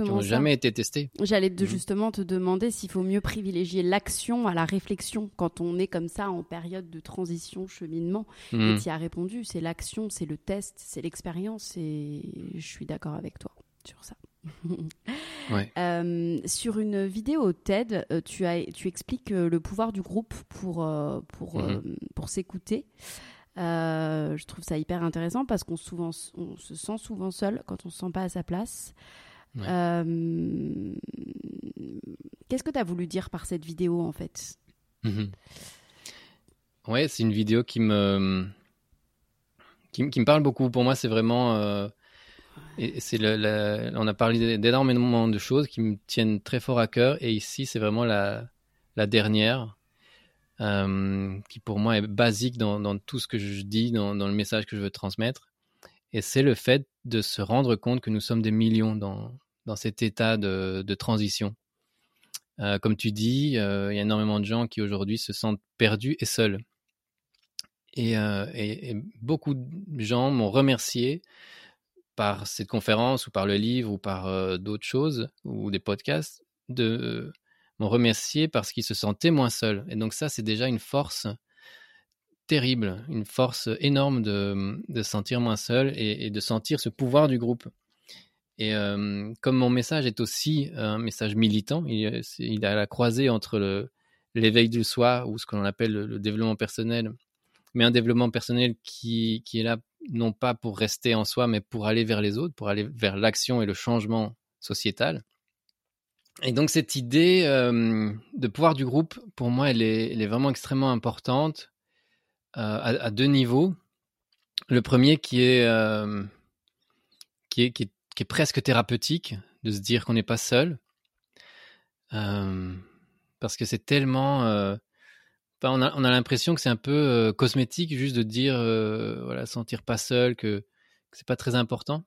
n'ont jamais été testées. J'allais mmh. justement te demander s'il faut mieux privilégier l'action à la réflexion quand on est comme ça en période de transition, cheminement. Mmh. Et tu as répondu, c'est l'action, c'est le test, c'est l'expérience et je suis d'accord avec toi sur ça. Euh, sur une vidéo TED, euh, tu, as, tu expliques euh, le pouvoir du groupe pour, pour, mhm. pour s'écouter. je trouve ça hyper intéressant parce qu'on souvent, on se sent souvent seul quand on se sent pas à sa place. Qu'est-ce que tu as voulu dire par cette vidéo en fait? Mhm. Ouais, c'est une vidéo qui me, qui, qui, me parle beaucoup. Pour moi, c'est vraiment on a parlé d'énormément de choses qui me tiennent très fort à cœur. Et ici, c'est vraiment la, dernière, euh, qui pour moi est basique dans, tout ce que je dis, dans, le message que je veux transmettre. Et c'est le fait de se rendre compte que nous sommes des millions dans, cet état de, transition. Euh, comme tu dis, euh, il y a énormément de gens qui aujourd'hui se sentent perdus et seuls. Et beaucoup de gens m'ont remercié par cette conférence ou par le livre ou par d'autres choses ou des podcasts de m'ont remercié parce qu'ils se sentaient moins seuls. Et donc ça, c'est déjà une force terrible, une force énorme de, de sentir moins seul et, de sentir ce pouvoir du groupe. Et comme mon message est aussi un message militant, il, il a la croisée entre l'éveil du soi ou ce que l'on appelle le, développement personnel, mais un développement personnel qui est là non pas pour rester en soi, mais pour aller vers les autres, pour aller vers l'action et le changement sociétal. Et donc cette idée euh, de pouvoir du groupe, pour moi, elle est, vraiment extrêmement importante euh, à, deux niveaux. Le premier qui est, euh, qui est, qui est, qui est presque thérapeutique, de se dire qu'on n'est pas seul, parce que c'est tellement on a, on a l'impression que c'est un peu euh, cosmétique, juste de dire, euh, voilà, sentir pas seul, que, que c'est pas très important.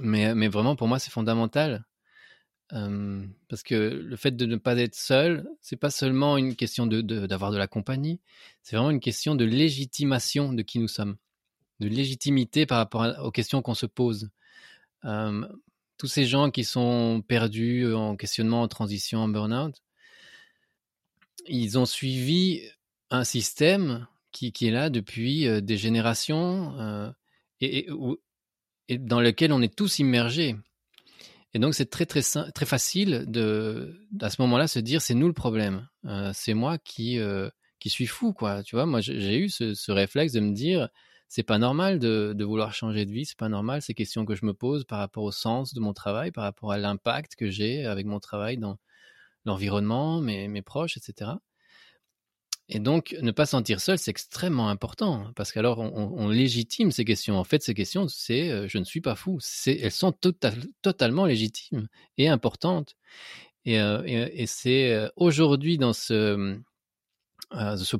Mais, vraiment, pour moi, c'est fondamental. Parce que le fait de ne pas être seul, c'est pas seulement une question de, d'avoir de, la compagnie, c'est vraiment une question de légitimation de qui nous sommes, de légitimité par rapport aux questions qu'on se pose. Tous ces gens qui sont perdus en questionnement, en transition, en burn-out, ils ont suivi un système qui, est là depuis des générations et, dans lequel on est tous immergés. Et donc c'est très très très facile de à ce moment-là se dire c'est nous le problème, c'est moi qui qui suis fou quoi. Tu vois, moi j'ai eu ce, ce, réflexe de me dire c'est pas normal de, de, vouloir changer de vie, c'est pas normal ces questions que je me pose par rapport au sens de mon travail, par rapport à l'impact que j'ai avec mon travail dans l'environnement, mes, proches, etc. Et donc, ne pas sentir seul, c'est extrêmement important, parce qu'alors on, on, légitime ces questions. En fait, ces questions, c'est euh, je ne suis pas fou. Elles sont total, totalement légitimes et importantes. Et, et c'est aujourd'hui dans ce,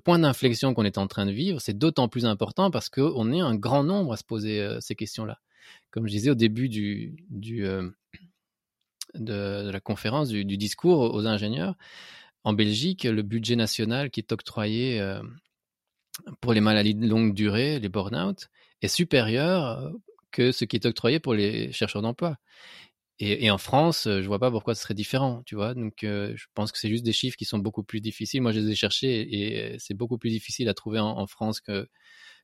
point d'inflexion qu'on est en train de vivre, c'est d'autant plus important parce qu'on est un grand nombre à se poser ces questions-là. Comme je disais au début du de, la conférence, du, discours aux ingénieurs, en Belgique, le budget national qui est octroyé pour les maladies de longue durée, les burn-out, est supérieur que ce qui est octroyé pour les chercheurs d'emploi. Et, en France, je vois pas pourquoi ce serait différent, tu vois. Donc, je pense que c'est juste des chiffres qui sont beaucoup plus difficiles. Moi, je les ai cherchés et, c'est beaucoup plus difficile à trouver en, France que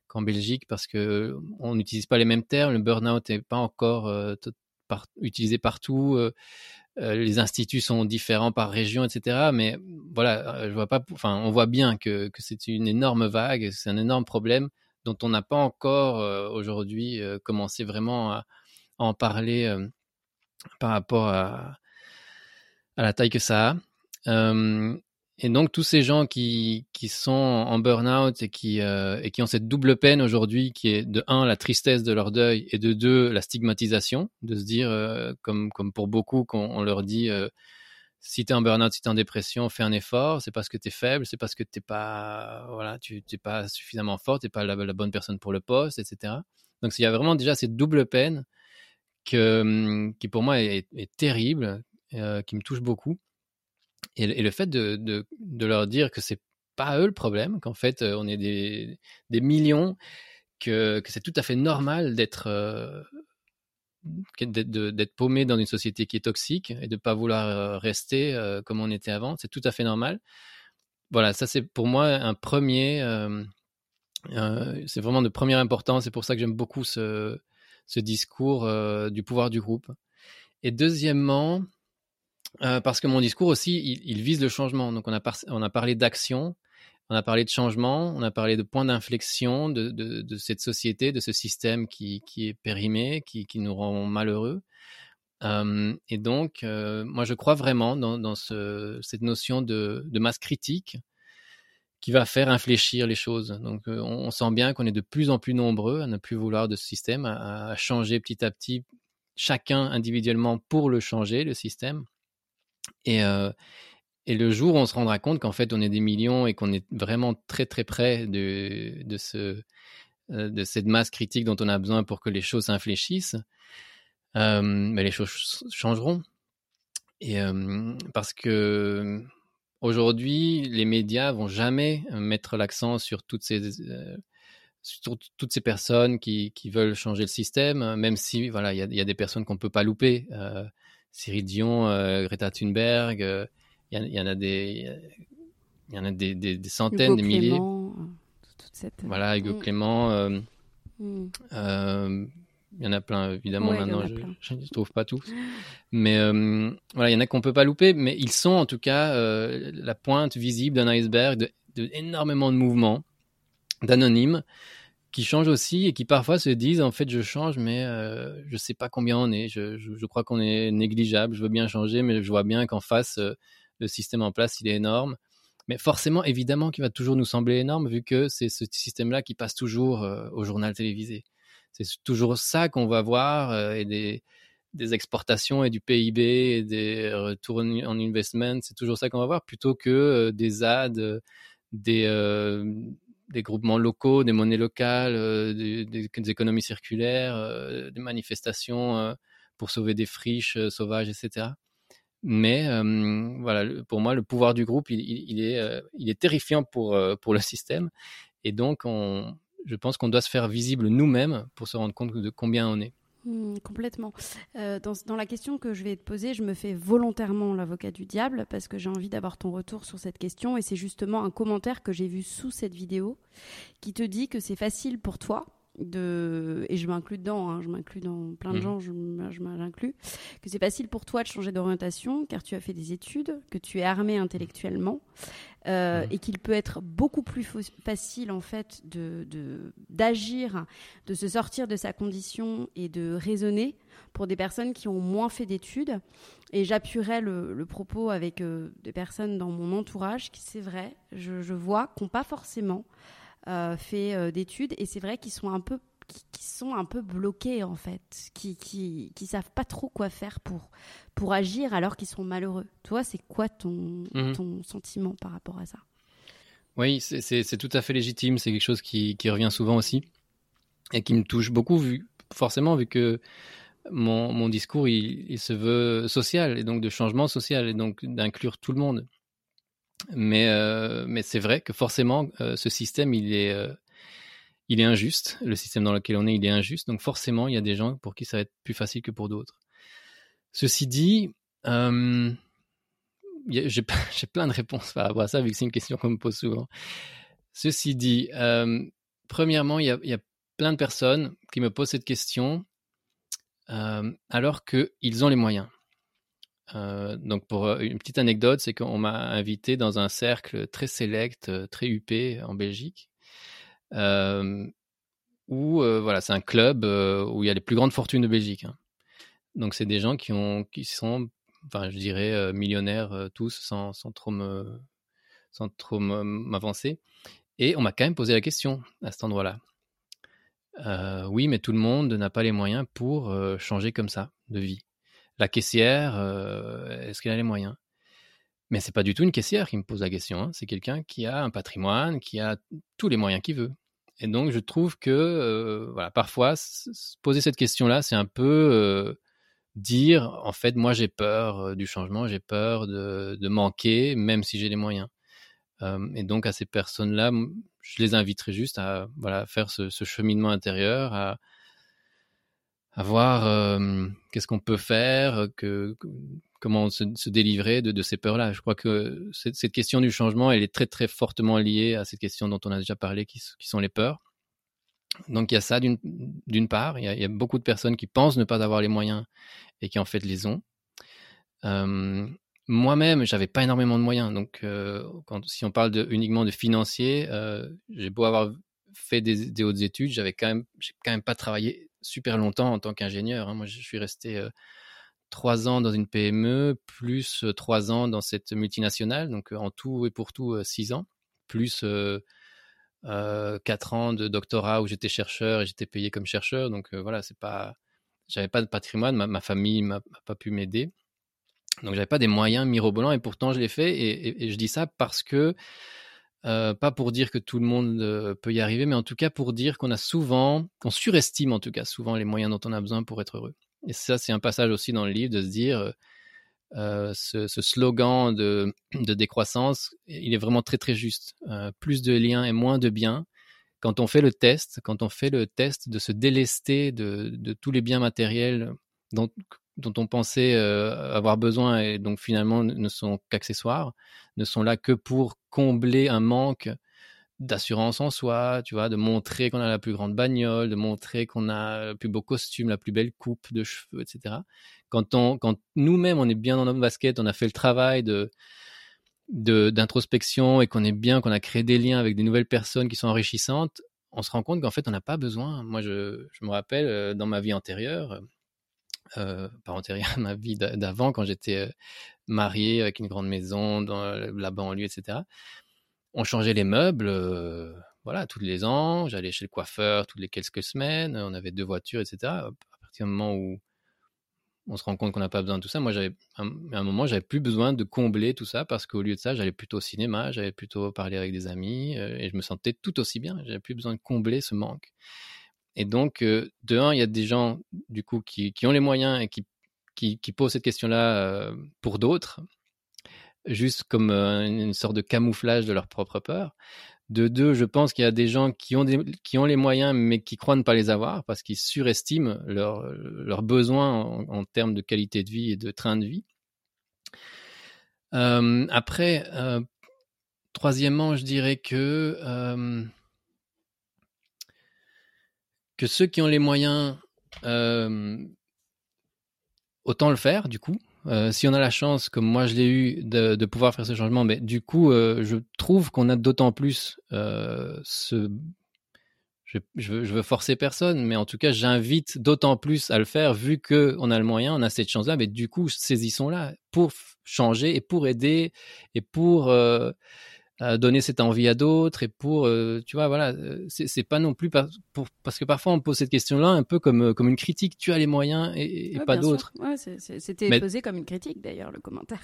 qu'en Belgique parce que on n'utilise pas les mêmes termes. Le burn-out n'est pas encore utilisé partout. Les instituts sont différents par région, etc. Mais voilà, je vois pas. Enfin, on voit bien que, c'est une énorme vague, c'est un énorme problème dont on n'a pas encore aujourd'hui commencé vraiment à, en parler par rapport à, la taille que ça a. Et donc tous ces gens qui, qui sont en burn-out et qui, euh, et qui ont cette double peine aujourd'hui, qui est de un la tristesse de leur deuil et de deux la stigmatisation, de se dire euh, comme comme pour beaucoup qu'on on leur dit euh, si tu es en burn-out, si tu es en dépression, fais un effort, c'est parce que tu es faible, c'est parce que t'es pas voilà, tu t'es pas suffisamment fort, t'es pas la, bonne personne pour le poste, etc. Donc il y a vraiment déjà cette double peine hum, qui pour moi est terrible, qui me touche beaucoup. Et, le fait de, leur dire que c'est pas eux le problème, qu'en fait on est des, millions, que, c'est tout à fait normal d'être paumé dans une société qui est toxique et de pas vouloir rester comme on était avant, c'est tout à fait normal. Voilà, ça c'est pour moi un premier, c'est vraiment de première importance. C'est pour ça que j'aime beaucoup ce discours du pouvoir du groupe. Et deuxièmement, euh, parce que mon discours aussi, il, vise le changement. Donc on a, parlé d'action, on a parlé de changement, on a parlé de points d'inflexion de, cette société, de ce système qui, est périmé, qui, nous rend malheureux. Euh, et donc, euh, moi, je crois vraiment dans, dans ce, cette notion de, masse critique qui va faire infléchir les choses. Donc, on, sent bien qu'on est de plus en plus nombreux à ne plus vouloir de ce système, à changer petit à petit, chacun individuellement pour le changer, le système. Et, le jour où on se rendra compte qu'en fait on est des millions et qu'on est vraiment très très près de, de, ce, de cette masse critique dont on a besoin pour que les choses s'infléchissent, mais les choses changeront. Et parce que aujourd'hui, les médias vont jamais mettre l'accent sur toutes ces personnes qui, veulent changer le système, même si voilà, il y y a, des personnes qu'on peut pas louper. Euh, Cyril Dion, euh, Greta Thunberg, euh, il y, en a des, il y en a des, des, centaines, des milliers. Clément, cette... Voilà, Hugo. Clément. Mm. il y en a plein, évidemment, maintenant, je ne trouve pas tous. Mais voilà, il y en a qu'on peut pas louper, mais ils sont en tout cas la pointe visible d'un iceberg de, de, énormément de mouvements, d'anonymes, qui changent aussi et qui parfois se disent en fait je change mais euh, je sais pas combien on est. Je, je, crois qu'on est négligeable. Je veux bien changer mais je vois bien qu'en face euh, le système en place il est énorme. Mais forcément évidemment qu'il va toujours nous sembler énorme vu que c'est ce système là qui passe toujours euh, au journal télévisé. C'est toujours ça qu'on va voir euh, et des des exportations et du PIB et des retours en investment. C'est toujours ça qu'on va voir plutôt que des ads des des groupements locaux, des monnaies locales, euh, des, économies circulaires, euh, des manifestations euh, pour sauver des friches sauvages, etc. Mais voilà, pour moi, le pouvoir du groupe, il, est, il est terrifiant pour, pour le système. Et donc, on, je pense qu'on doit se faire visible nous-mêmes pour se rendre compte de combien on est. Hmm, complètement. Euh, dans, la question que je vais te poser, je me fais volontairement l'avocat du diable parce que j'ai envie d'avoir ton retour sur cette question et c'est justement un commentaire que j'ai vu sous cette vidéo qui te dit que c'est facile pour toi de et je m'inclus dedans, hein, je m'inclus dans plein de mmh. gens, je, je m'inclus que c'est facile pour toi de changer d'orientation car tu as fait des études, que tu es armé intellectuellement euh, mmh. et qu'il peut être beaucoup plus facile en fait de d'agir, de, se sortir de sa condition et de raisonner pour des personnes qui ont moins fait d'études. Et j'appuierai le, le, propos avec euh, des personnes dans mon entourage qui, c'est vrai, je, je vois, qui n'ont pas forcément fait euh, d'études et c'est vrai qu'ils sont un peu qui, sont un peu bloqués en fait, qui, qui, qui savent pas trop quoi faire pour, pour agir alors qu'ils sont malheureux. Toi, c'est quoi ton, mhm. ton sentiment par rapport à ça? Oui, c'est tout à fait légitime. C'est quelque chose qui, qui, revient souvent aussi et qui me touche beaucoup, vu, forcément, vu que mon, mon discours, il, il, se veut social et donc de changement social et donc d'inclure tout le monde. Mais, euh, mais c'est vrai que forcément, euh, ce système, il est, euh, il est injuste. Le système dans lequel on est, il est injuste. Donc forcément, il y a des gens pour qui ça va être plus facile que pour d'autres. Ceci dit, euh, j'ai plein de réponses par rapport à ça, vu que c'est une question qu'on me pose souvent. Ceci dit, euh, premièrement, il y, a, il y, a, plein de personnes qui me posent cette question euh, alors qu'ils ont les moyens. Euh, donc pour euh, une petite anecdote, c'est qu'on m'a invité dans un cercle très sélect, euh, très huppé en Belgique, où voilà, c'est un club où il y a les plus grandes fortunes de Belgique. Hein. Donc c'est des gens qui ont, qui sont, enfin je dirais millionnaires tous, sans, sans trop me, sans trop m'avancer. Et on m'a quand même posé la question à cet endroit-là. Oui, mais tout le monde n'a pas les moyens pour changer comme ça de vie la caissière, euh, est-ce qu'elle a les moyens? Mais c'est pas du tout une caissière qui me pose la question. Hein. C'est quelqu'un qui a un patrimoine, qui a tous les moyens qu'il veut. Et donc, je trouve que, euh, voilà, parfois, poser cette question-là, c'est un peu euh, dire, en fait, moi, j'ai peur du changement, j'ai peur de, manquer, même si j'ai les moyens. et donc, à ces personnes-là, je les inviterai juste à voilà, faire ce, ce cheminement intérieur, à, à voir euh, qu'est-ce qu'on peut faire, que, comment se, délivrer de, de ces peurs-là. Je crois que cette, question du changement, elle est très très fortement liée à cette question dont on a déjà parlé, qui, sont les peurs. Donc il y a ça d'une part, il y, a, beaucoup de personnes qui pensent ne pas avoir les moyens et qui en fait les ont. Euh, Moi-même, j'avais pas énormément de moyens, donc euh, si on parle uniquement de financier, j'ai beau avoir fait des, des hautes études, j'avais quand même, j'ai quand même pas travaillé super longtemps en tant qu'ingénieur. Hein. Moi, je suis resté trois ans dans une PME, plus trois ans dans cette multinationale, donc en tout et pour tout six ans, plus quatre ans de doctorat où j'étais chercheur et j'étais payé comme chercheur. Donc voilà, c'est pas, j'avais pas de patrimoine, ma, famille m'a pas pu m'aider. Donc j'avais pas des moyens mirobolants et pourtant je l'ai fait et, et, je dis ça parce que euh, pas pour dire que tout le monde euh, peut y arriver, mais en tout cas pour dire qu'on a souvent, qu'on surestime en tout cas souvent les moyens dont on a besoin pour être heureux. Et ça, c'est un passage aussi dans le livre de se dire euh, ce, slogan de, décroissance, il est vraiment très très juste. Plus de liens et moins de biens. Quand on fait le test, quand on fait le test de se délester de, tous les biens matériels dont on pensait euh, avoir besoin et donc finalement ne sont qu'accessoires, ne sont là que pour combler un manque d'assurance en soi, tu vois, de montrer qu'on a la plus grande bagnole, de montrer qu'on a le plus beau costume, la plus belle coupe de cheveux, etc. Quand on, quand nous-mêmes on est bien dans notre basket, on a fait le travail de d'introspection et qu'on est bien, qu'on a créé des liens avec des nouvelles personnes qui sont enrichissantes, on se rend compte qu'en fait on n'a pas besoin. Moi, je, je me rappelle euh, dans ma vie antérieure, euh, par antérieure à ma vie d'avant, quand j'étais euh, marié avec une grande maison dans la banlieue, etc. On changeait les meubles, euh, voilà, tous les ans. J'allais chez le coiffeur toutes les quelques semaines. On avait deux voitures, etc. À partir du moment où on se rend compte qu'on n'a pas besoin de tout ça, moi, j'avais, à un moment, j'avais plus besoin de combler tout ça parce qu'au lieu de ça, j'allais plutôt au cinéma, j'allais plutôt parler avec des amis et je me sentais tout aussi bien. J'avais plus besoin de combler ce manque. Et donc, euh, de un, il y a des gens, du coup, qui, ont les moyens et qui, posent cette question-là euh, pour d'autres, juste comme euh, une sorte de camouflage de leur propre peur. De deux, je pense qu'il y a des gens qui ont, qui ont les moyens, mais qui croient ne pas les avoir parce qu'ils surestiment leurs besoins en, en, termes de qualité de vie et de train de vie. Après, troisièmement, je dirais que que ceux qui ont les moyens, euh, autant le faire, du coup. Euh, si on a la chance, comme moi je l'ai eu, de, de, pouvoir faire ce changement, mais du coup, euh, je trouve qu'on a d'autant plus euh, ce. Je, je, veux, je, veux, forcer personne, mais en tout cas, j'invite d'autant plus à le faire, vu que on a le moyen, on a cette chance-là. Mais du coup, saisissons-la pour changer et pour aider et pour euh, donner cette envie à d'autres et pour, tu vois, voilà, c'est pas non plus pour, parce que parfois on pose cette question-là un peu comme comme une critique. Tu as les moyens et, pas d'autres. Ouais, C'était posé comme une critique d'ailleurs le commentaire.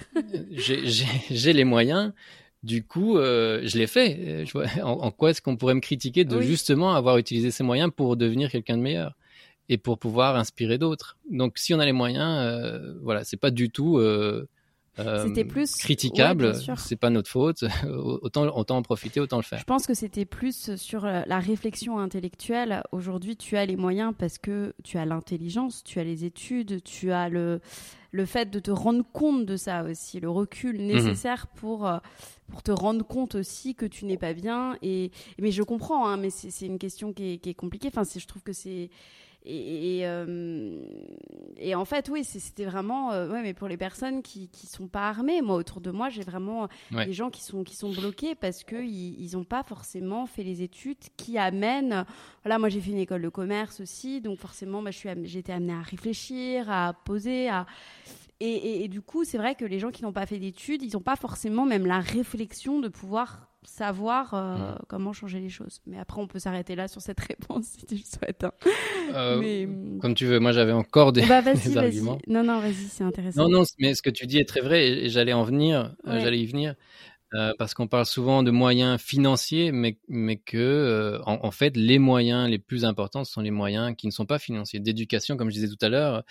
J'ai les moyens. Du coup, je l'ai fait. En, en, quoi est-ce qu'on pourrait me critiquer de justement avoir utilisé ces moyens pour devenir quelqu'un de meilleur et pour pouvoir inspirer d'autres? Donc, si on a les moyens, euh, voilà, c'est pas du tout euh, euh plus critiquable. c'est pas notre faute. autant, autant en profiter, autant le faire. Je pense que c'était plus sur la réflexion intellectuelle. Aujourd'hui, tu as les moyens parce que tu as l'intelligence, tu as les études, tu as le le fait de te rendre compte de ça aussi, le recul mhm. nécessaire pour, euh, pour te rendre compte aussi que tu n'es pas bien. Et, mais je comprends, hein, mais c'est une question qui est, qui est compliquée. Enfin, je trouve que c'est et, euh, et, en fait, oui, c'était vraiment, euh, ouais, mais pour les personnes qui qui sont pas armées, moi autour de moi, j'ai vraiment des gens qui sont qui sont bloqués parce que ils n'ont pas forcément fait les études qui amènent. Voilà, moi j'ai fait une école de commerce aussi, donc forcément, bah, je suis, j'ai été amenée à réfléchir, à poser, à et, et du coup, c'est vrai que les gens qui n'ont pas fait d'études, ils n'ont pas forcément même la réflexion de pouvoir savoir euh, mm. comment changer les choses. Mais après, on peut s'arrêter là sur cette réponse si tu le souhaites. Hein. Euh, mais... Mm. Comme tu veux, moi j'avais encore des, bah, arguments. Non, non, vas-y, c'est intéressant. Non, non, mais ce que tu dis est très vrai et, j'allais en venir, euh, j'allais y venir. parce qu'on parle souvent de moyens financiers, mais, mais que, en, fait, les moyens les plus importants sont les moyens qui ne sont pas financiers. D'éducation, comme je disais tout à l'heure,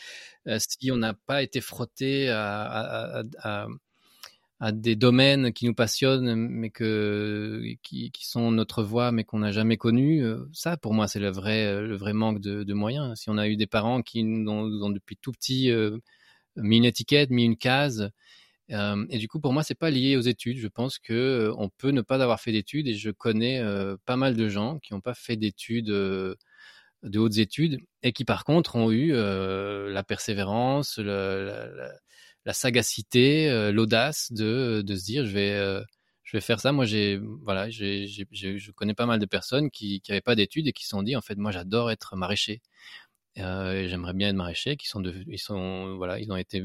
si on n'a pas été frotté à, à à des domaines qui nous passionnent, mais que, qui, sont notre voie, mais qu'on n'a jamais connu. Euh, ça, pour moi, c'est le vrai, euh, le vrai manque de, moyens. Si on a eu des parents qui nous ont, depuis tout petit euh, mis une étiquette, mis une case, et du coup, pour moi, c'est pas lié aux études. Je pense que on peut ne pas avoir fait d'études, et je connais pas mal de gens qui n'ont pas fait d'études de hautes études et qui par contre ont eu la persévérance, la sagacité, euh, l'audace de, de se dire je vais euh, je vais faire ça. Moi, j'ai voilà, j'ai, je connais pas mal de personnes qui n'avaient pas d'études et qui se sont dit en fait moi j'adore être maraîcher. Euh, j'aimerais bien être maraîcher. Qui sont de, ils sont voilà, ils ont été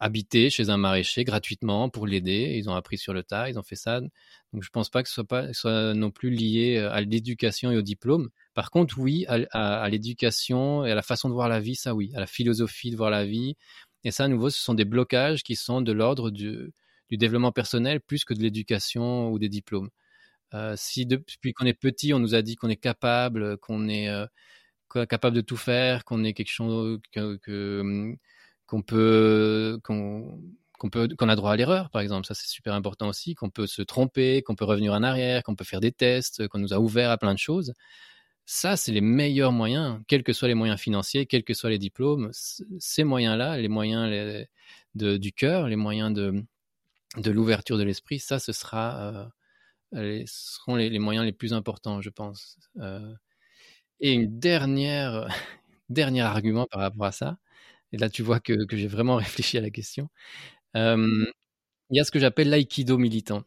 habités chez un maraîcher gratuitement pour l'aider. Ils ont appris sur le tas, ils ont fait ça. Donc je pense pas que ce soit pas soit non plus lié à l'éducation et au diplôme. Par contre, oui, à l'éducation et à la façon de voir la vie, ça oui, à la philosophie de voir la vie, et ça, à nouveau, ce sont des blocages qui sont de l'ordre du, développement personnel plus que de l'éducation ou des diplômes. Euh, si depuis qu'on est petit, on nous a dit qu'on est capable, qu'on est euh, capable de tout faire, qu'on est quelque chose peut qu'on peut qu'on a droit à l'erreur, par exemple, ça c'est super important aussi, qu'on peut se tromper, qu'on peut revenir en arrière, qu'on peut faire des tests, qu'on nous a ouvert à plein de choses. Ça, c'est les meilleurs moyens, quels que soient les moyens financiers, quels que soient les diplômes. Ces moyens-là, les moyens du cœur, les moyens de, de l'ouverture de l'esprit, ça, ce sera, euh, seront les, moyens les plus importants, je pense. Euh, et une dernière, dernier argument par rapport à ça, et là tu vois que, j'ai vraiment réfléchi à la question, euh, il y a ce que j'appelle l'aïkido militant.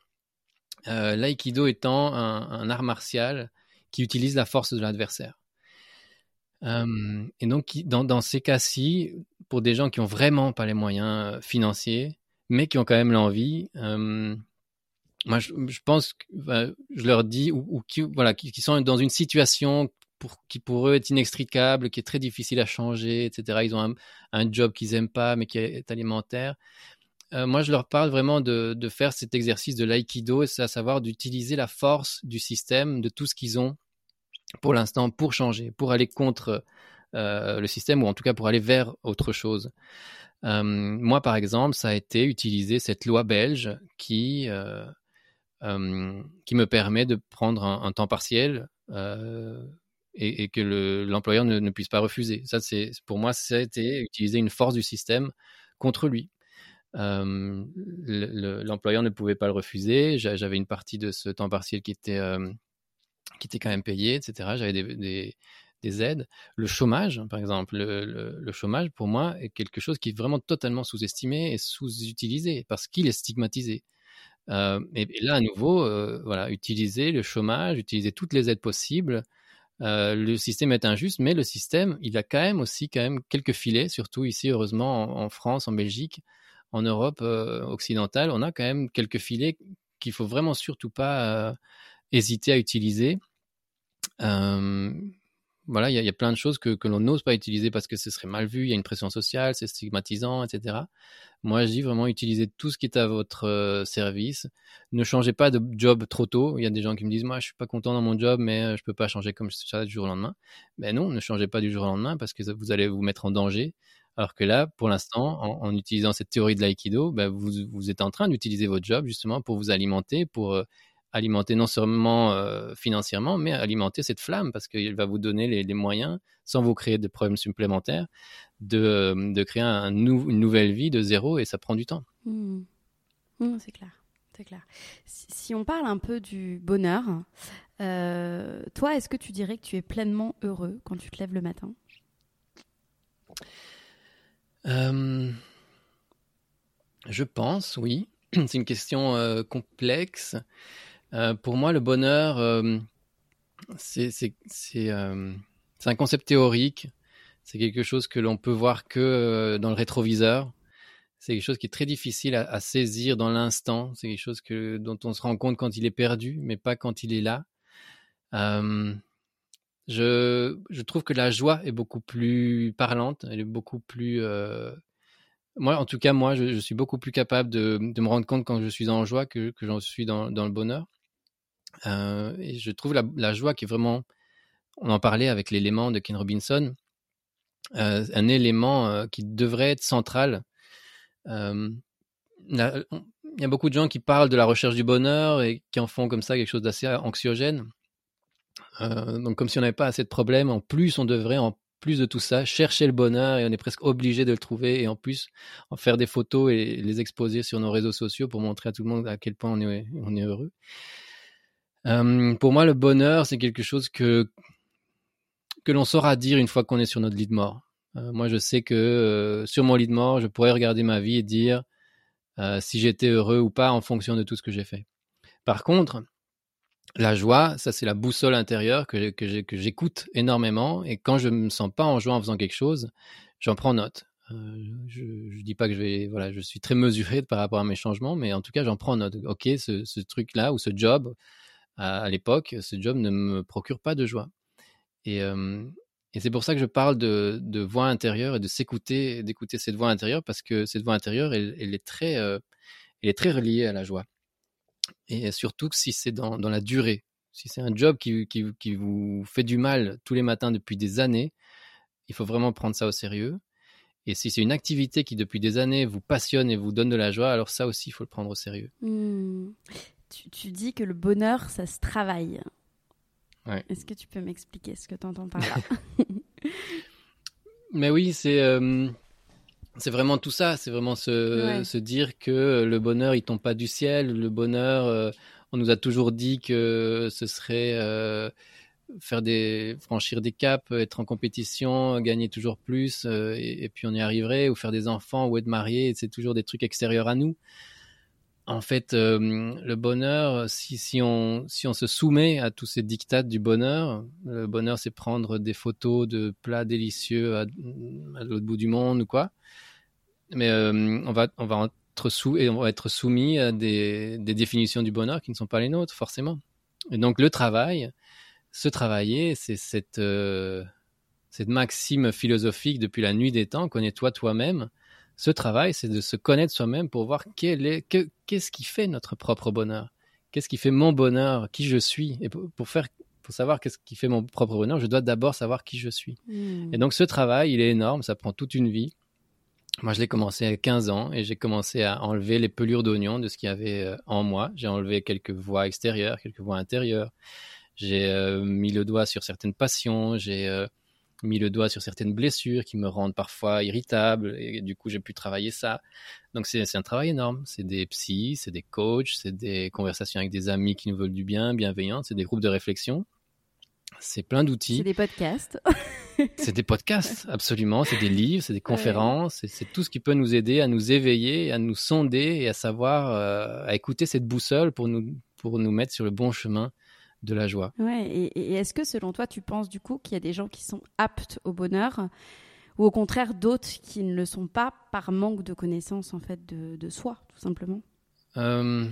l'aïkido étant un, art martial qui utilise la force de l'adversaire. Euh, et donc, dans, ces cas-ci, pour des gens qui ont vraiment pas les moyens euh, financiers, mais qui ont quand même l'envie, euh, moi, je, pense que je leur dis, ou, qui, voilà, qui, sont dans une situation pour, qui pour eux est inextricable, qui est très difficile à changer, etc. Ils ont un, job qu'ils aiment pas, mais qui est alimentaire. moi, je leur parle vraiment de, de faire cet exercice de l'aïkido, c'est à savoir d'utiliser la force du système, de tout ce qu'ils ont pour l'instant pour changer, pour aller contre euh, le système ou en tout cas pour aller vers autre chose. Euh, moi, par exemple, ça a été utiliser cette loi belge qui, euh, qui me permet de prendre un, temps partiel et, que l'employeur ne, puisse pas refuser. Ça, pour moi, ça a été utiliser une force du système contre lui. L'employeur ne pouvait pas le refuser. J'avais une partie de ce temps partiel qui était qui étaient quand même payés, etc. J'avais des, des, aides. Le chômage, par exemple, le, chômage, pour moi, est quelque chose qui est vraiment totalement sous-estimé et sous-utilisé parce qu'il est stigmatisé. Euh, et, là, à nouveau, euh, voilà, utiliser le chômage, utiliser toutes les aides possibles. Euh, le système est injuste, mais le système, il a quand même aussi quand même quelques filets, surtout ici, heureusement, en, France, en Belgique, en Europe occidentale, on a quand même quelques filets qu'il faut vraiment surtout pas hésiter à utiliser. Euh, voilà, il y, a plein de choses que, que l'on n'ose pas utiliser parce que ce serait mal vu, il y a une pression sociale, c'est stigmatisant, etc. Moi, je dis vraiment utiliser tout ce qui est à votre euh, service. Ne changez pas de job trop tôt. Il y a des gens qui me disent, moi, je suis pas content dans mon job, mais euh, je peux pas changer comme ça du jour au lendemain. Mais non, ne changez pas du jour au lendemain parce que vous allez vous mettre en danger. Alors que là, pour l'instant, en, utilisant cette théorie de l'aïkido, ben vous, vous êtes en train d'utiliser votre job justement pour vous alimenter, pour alimenter non seulement euh, financièrement, mais alimenter cette flamme parce qu'il va vous donner les, les, moyens, sans vous créer de problèmes supplémentaires, de, de créer un nou une nouvelle vie de zéro et ça prend du temps. Mmh. Mmh, c'est clair. C'est clair. Si, si, on parle un peu du bonheur, euh, toi, est-ce que tu dirais que tu es pleinement heureux quand tu te lèves le matin? Euh, Je pense, oui. C'est une question euh, complexe. Euh, pour moi, le bonheur, euh, c'est euh, un concept théorique. C'est quelque chose que l'on peut voir que dans le rétroviseur. C'est quelque chose qui est très difficile à, saisir dans l'instant. C'est quelque chose que, dont on se rend compte quand il est perdu, mais pas quand il est là. Je, trouve que la joie est beaucoup plus parlante. Elle est beaucoup plus. Moi, en tout cas, moi, je, suis beaucoup plus capable de, me rendre compte quand je suis en joie que, que j'en suis dans le bonheur. Euh, et je trouve la, joie qui est vraiment, on en parlait avec l'élément de Ken Robinson, euh, un élément euh, qui devrait être central. Il y a beaucoup de gens qui parlent de la recherche du bonheur et qui en font comme ça quelque chose d'assez anxiogène. Donc comme si on n'avait pas assez de problèmes, en plus on devrait en plus de tout ça chercher le bonheur et on est presque obligé de le trouver et en plus en faire des photos et les exposer sur nos réseaux sociaux pour montrer à tout le monde à quel point on est heureux. Euh, pour moi, le bonheur, c'est quelque chose que que l'on saura dire une fois qu'on est sur notre lit de mort. Euh, moi, je sais que euh, sur mon lit de mort, je pourrais regarder ma vie et dire si j'étais heureux ou pas en fonction de tout ce que j'ai fait. Par contre, la joie, ça c'est la boussole intérieure que, que j'écoute énormément et quand je me sens pas en joie en faisant quelque chose, j'en prends note. Je, je dis pas que je vais, voilà, je suis très mesuré par rapport à mes changements, mais en tout cas j'en prends note. Ok, ce truc-là ou ce job, à, l'époque, ce job ne me procure pas de joie. Et, c'est pour ça que je parle de, voix intérieure et de s'écouter, d'écouter cette voix intérieure, parce que cette voix intérieure, elle, est très, elle est très reliée à la joie. Et surtout si c'est dans, la durée, si c'est un job qui vous fait du mal tous les matins depuis des années, il faut vraiment prendre ça au sérieux. Et si c'est une activité qui depuis des années vous passionne et vous donne de la joie, alors ça aussi, il faut le prendre au sérieux. Mmh. Tu, tu, dis que le bonheur, ça se travaille. Ouais. Est-ce que tu peux m'expliquer ce que tu entends par là Mais oui, c'est euh, c'est vraiment tout ça. C'est vraiment se, ouais. se, dire que le bonheur, il tombe pas du ciel. Le bonheur, euh, on nous a toujours dit que ce serait euh, faire des franchir des caps, être en compétition, gagner toujours plus, et, et, puis on y arriverait, ou faire des enfants, ou être marié. C'est toujours des trucs extérieurs à nous en fait, euh, le bonheur, si, on, se soumet à tous ces dictats du bonheur, le bonheur, c'est prendre des photos de plats délicieux à, l'autre bout du monde ou quoi. Mais euh, on, va, être soumis à des, des, définitions du bonheur qui ne sont pas les nôtres, forcément. Et donc, le travail, se travailler, c'est cette, euh, cette maxime philosophique depuis la nuit des temps, connais-toi toi-même ce travail, c'est de se connaître soi-même pour voir quel est, que, qu'est-ce qui fait notre propre bonheur, qu'est-ce qui fait mon bonheur, qui je suis? Et pour, pour faire, pour savoir qu'est-ce qui fait mon propre bonheur, je dois d'abord savoir qui je suis. Mmh. Et donc ce travail, il est énorme, ça prend toute une vie. Moi, je l'ai commencé à 15 ans et j'ai commencé à enlever les pelures d'oignon de ce qu'il y avait euh, en moi. J'ai enlevé quelques voix extérieures, quelques voix intérieures. J'ai euh, mis le doigt sur certaines passions. J'ai euh, mis le doigt sur certaines blessures qui me rendent parfois irritable et du coup j'ai pu travailler ça. Donc c'est un travail énorme. C'est des psys, c'est des coachs, c'est des conversations avec des amis qui nous veulent du bien, bienveillantes, c'est des groupes de réflexion. C'est plein d'outils. C'est des podcasts. c'est des podcasts, absolument. C'est des livres, c'est des conférences. Ouais. C'est tout ce qui peut nous aider à nous éveiller, à nous sonder et à savoir, euh, à écouter cette boussole pour nous, pour nous mettre sur le bon chemin de la joie. Ouais, et, et est-ce que selon toi, tu penses du coup qu'il y a des gens qui sont aptes au bonheur ou au contraire d'autres qui ne le sont pas par manque de connaissance en fait de, de soi, tout simplement? Euh,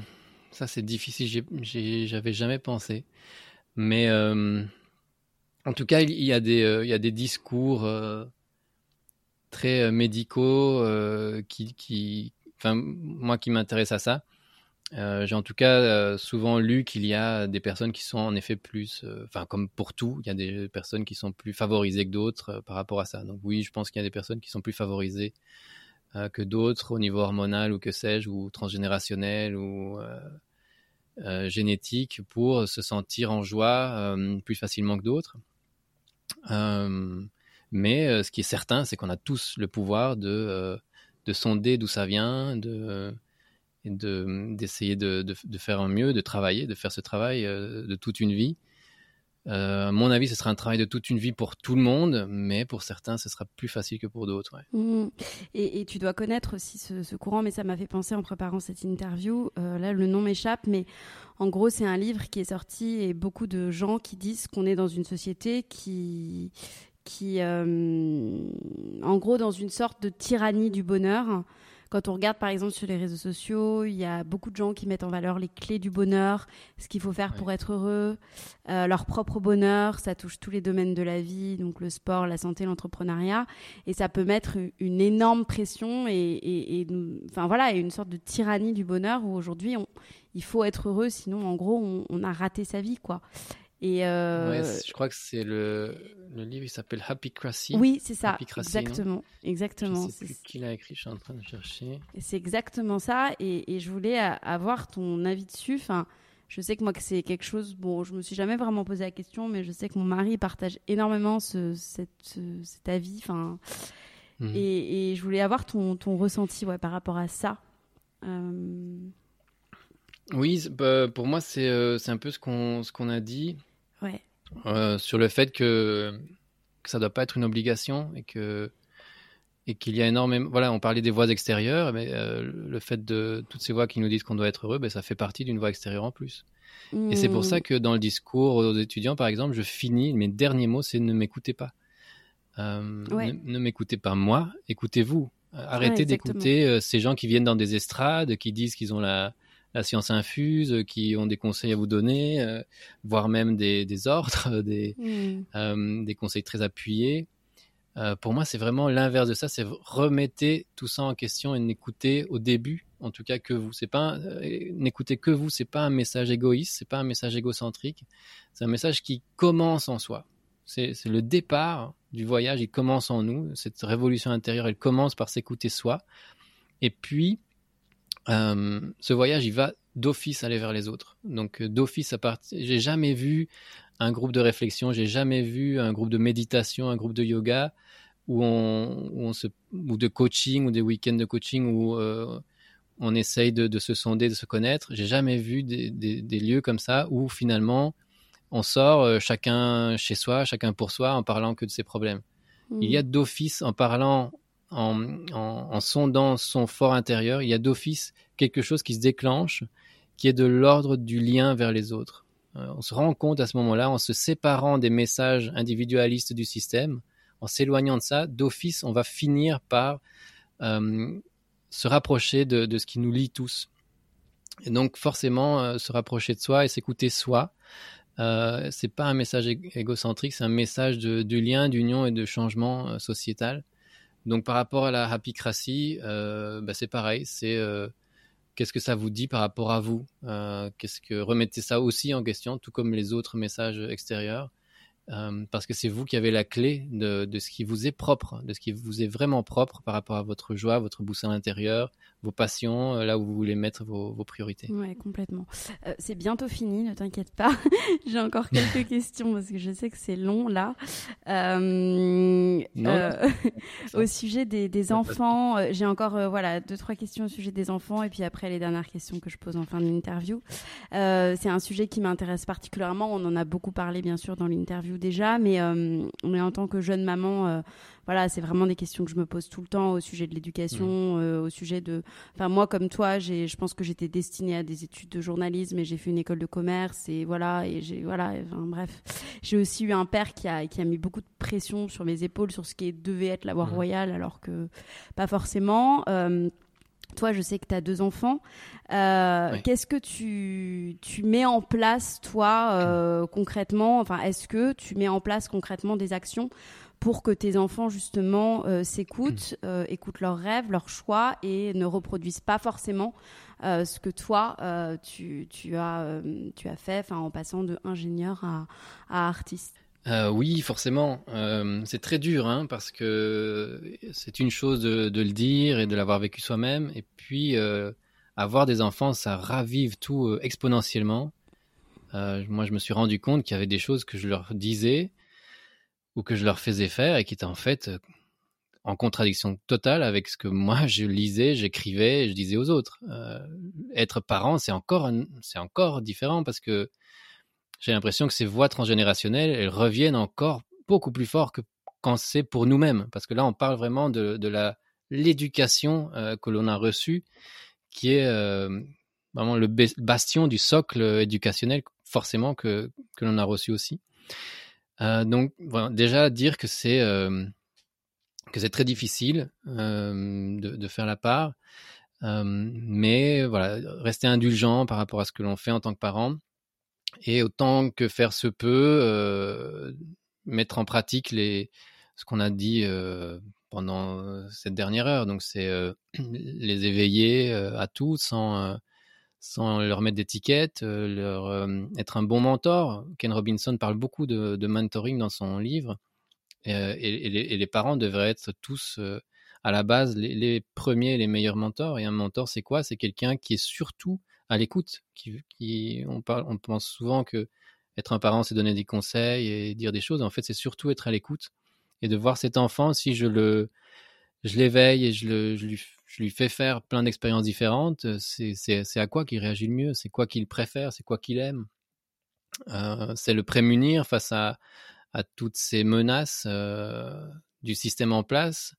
ça c'est difficile, j'avais jamais pensé. Mais euh, en tout cas, il y a des, euh, il y a des discours très médicaux qui, qui, enfin, moi qui m'intéresse à ça. J'ai en tout cas souvent lu qu'il y a des personnes qui sont en effet plus, enfin comme pour tout, il y a des personnes qui sont plus favorisées que d'autres par rapport à ça. Donc oui, je pense qu'il y a des personnes qui sont plus favorisées que d'autres au niveau hormonal ou que sais-je, ou transgénérationnel ou euh, génétique pour se sentir en joie euh, plus facilement que d'autres. Euh, mais ce qui est certain, c'est qu'on a tous le pouvoir de, de sonder d'où ça vient, de d'essayer de, de, faire un mieux, de travailler, de faire ce travail de toute une vie. Euh, à mon avis, ce sera un travail de toute une vie pour tout le monde, mais pour certains, ce sera plus facile que pour d'autres. Mmh. Et, tu dois connaître aussi ce, courant, mais ça m'a fait penser en préparant cette interview. Euh, là, le nom m'échappe, mais en gros, c'est un livre qui est sorti et beaucoup de gens qui disent qu'on est dans une société qui, qui euh, en gros, dans une sorte de tyrannie du bonheur. Quand on regarde par exemple sur les réseaux sociaux, il y a beaucoup de gens qui mettent en valeur les clés du bonheur, ce qu'il faut faire pour être heureux, euh, leur propre bonheur. Ça touche tous les domaines de la vie, donc le sport, la santé, l'entrepreneuriat, et ça peut mettre une énorme pression et, enfin voilà, une sorte de tyrannie du bonheur où aujourd'hui il faut être heureux, sinon en gros on, on a raté sa vie quoi. Et euh, je crois que c'est le, le livre, il s'appelle Happy Crassy. Oui, c'est ça. exactement. exactement. Je sais plus qui l'a écrit, je suis en train de chercher. C'est exactement ça. Et, et, je voulais avoir ton avis dessus. Enfin, je sais que moi, que c'est quelque chose. Bon, je me suis jamais vraiment posé la question, mais je sais que mon mari partage énormément ce, cette, cet avis. Enfin, mhm. et, et, je voulais avoir ton, ton ressenti ouais, par rapport à ça. Euh... Oui, bah, pour moi, c'est euh, un peu ce qu'on ce qu'on a dit. Euh, sur le fait que, que ça doit pas être une obligation et que et qu'il y a énormément. Voilà, on parlait des voix extérieures, mais euh, le fait de toutes ces voix qui nous disent qu'on doit être heureux, ben, ça fait partie d'une voix extérieure en plus. Et c'est pour ça mmh. que dans le discours aux étudiants, par exemple, je finis, mes derniers mots, c'est ne m'écoutez pas. Euh, ne, m'écoutez pas moi, écoutez-vous. Arrêtez d'écouter ces gens qui viennent dans des estrades, qui disent qu'ils ont la, la science infuse, euh, qui ont des conseils à vous donner, euh, voire même des, des ordres, des, mm. euh, des conseils très appuyés. pour moi, c'est vraiment l'inverse de ça. C'est remettez tout ça en question et n'écoutez au début, en tout cas que vous. C'est pas n'écoutez que vous. C'est pas un message égoïste. C'est pas un message égocentrique. C'est un message qui commence en soi. C'est le départ du voyage. Il commence en nous. Cette révolution intérieure, elle commence par s'écouter soi. Et puis, euh, ce voyage, il va d'office aller vers les autres. Donc euh, d'office à partir, j'ai jamais vu un groupe de réflexion, j'ai jamais vu un groupe de méditation, un groupe de yoga où on, où on se, ou de coaching ou des week-ends de coaching où euh, on essaye de, de, se sonder, de se connaître. J'ai jamais vu des, des, des, lieux comme ça où finalement on sort chacun chez soi, chacun pour soi, en parlant que de ses problèmes. Il y a mmh. d'office en parlant en, sondant son fort intérieur, il y a d'office quelque chose qui se déclenche, qui est de l'ordre du lien vers les autres. Euh, on se rend compte à ce moment-là, en se séparant des messages individualistes du système, en s'éloignant de ça, d'office, on va finir par euh, se rapprocher de, ce qui nous lie tous. Et donc forcément, euh, se rapprocher de soi et s'écouter soi, euh, c'est pas un message égocentrique, c'est un message de, de lien, d'union et de changement sociétal. Donc par rapport à la happycratie, euh, bah, c'est pareil, c'est euh, qu'est-ce que ça vous dit par rapport à vous euh, Qu'est-ce que remettez ça aussi en question, tout comme les autres messages extérieurs. Euh, parce que c'est vous qui avez la clé de, ce qui vous est propre, de ce qui vous est vraiment propre par rapport à votre joie, votre boussole intérieur, vos passions, euh, là où vous voulez mettre vos, vos priorités. Oui, complètement. Euh, c'est bientôt fini, ne t'inquiète pas. J'ai encore quelques questions parce que je sais que c'est long là. Euh, euh au sujet des, des enfants, j'ai encore voilà deux trois questions au sujet des enfants et puis après les dernières questions que je pose en fin de l'interview. c'est un sujet qui m'intéresse particulièrement. On en a beaucoup parlé bien sûr dans l'interview déjà, mais, mais en tant que jeune maman, voilà, c'est vraiment des questions que je me pose tout le temps au sujet de l'éducation, mmh. euh, au sujet de. Enfin, moi, comme toi, j'ai, je pense que j'étais destinée à des études de journalisme et j'ai fait une école de commerce et voilà, et j'ai, voilà, enfin, bref. J'ai aussi eu un père qui a, qui a mis beaucoup de pression sur mes épaules sur ce qui devait être la voie mmh. royale, alors que pas forcément. Toi, je sais que tu as deux enfants. Euh, qu'est-ce que tu, tu, mets en place, toi, euh, concrètement? Enfin, est-ce que tu mets en place concrètement des actions pour que tes enfants, justement, euh, s'écoutent, écoutent leurs rêves, leurs choix et ne reproduisent pas forcément ce que toi, tu, tu, as, tu as fait en passant de ingénieur à, à artiste oui, forcément. c'est très dur, hein, parce que c'est une chose de, de, le dire et de l'avoir vécu soi-même, et puis avoir des enfants, ça ravive tout euh, exponentiellement. Euh, moi, je me suis rendu compte qu'il y avait des choses que je leur disais ou que je leur faisais faire et qui étaient en fait euh, en contradiction totale avec ce que moi je lisais, j'écrivais je disais aux autres. être parent, c'est encore, c'est encore différent parce que j'ai l'impression que ces voix transgénérationnelles, elles reviennent encore beaucoup plus fort que quand c'est pour nous-mêmes. Parce que là, on parle vraiment de, de la l'éducation que l'on a reçue qui est euh, vraiment le bastion du socle éducationnel, forcément, que, que l'on a reçu aussi. Euh, donc, déjà, dire que c'est euh, très difficile de, de, faire la part, mais voilà, rester indulgent par rapport à ce que l'on fait en tant que parent, et autant que faire se peut, mettre en pratique les, ce qu'on a dit pendant euh, cette dernière heure. Donc, c'est euh, les éveiller euh, à tout sans, sans leur mettre d'étiquette, leur être un bon mentor. Ken Robinson parle beaucoup de, mentoring dans son livre. Et, les, parents devraient être tous à la base les, premiers, les meilleurs mentors. Et un mentor, c'est quoi? C'est quelqu'un qui est surtout à l'écoute. On, on pense souvent que être un parent, c'est donner des conseils et dire des choses. En fait, c'est surtout être à l'écoute et de voir cet enfant, si je le, je l'éveille et je, le, je, lui, je lui fais faire plein d'expériences différentes, c'est à quoi qu'il réagit le mieux, c'est quoi qu'il préfère, c'est quoi qu'il aime? Euh, c'est le prémunir face à, toutes ces menaces du système en place,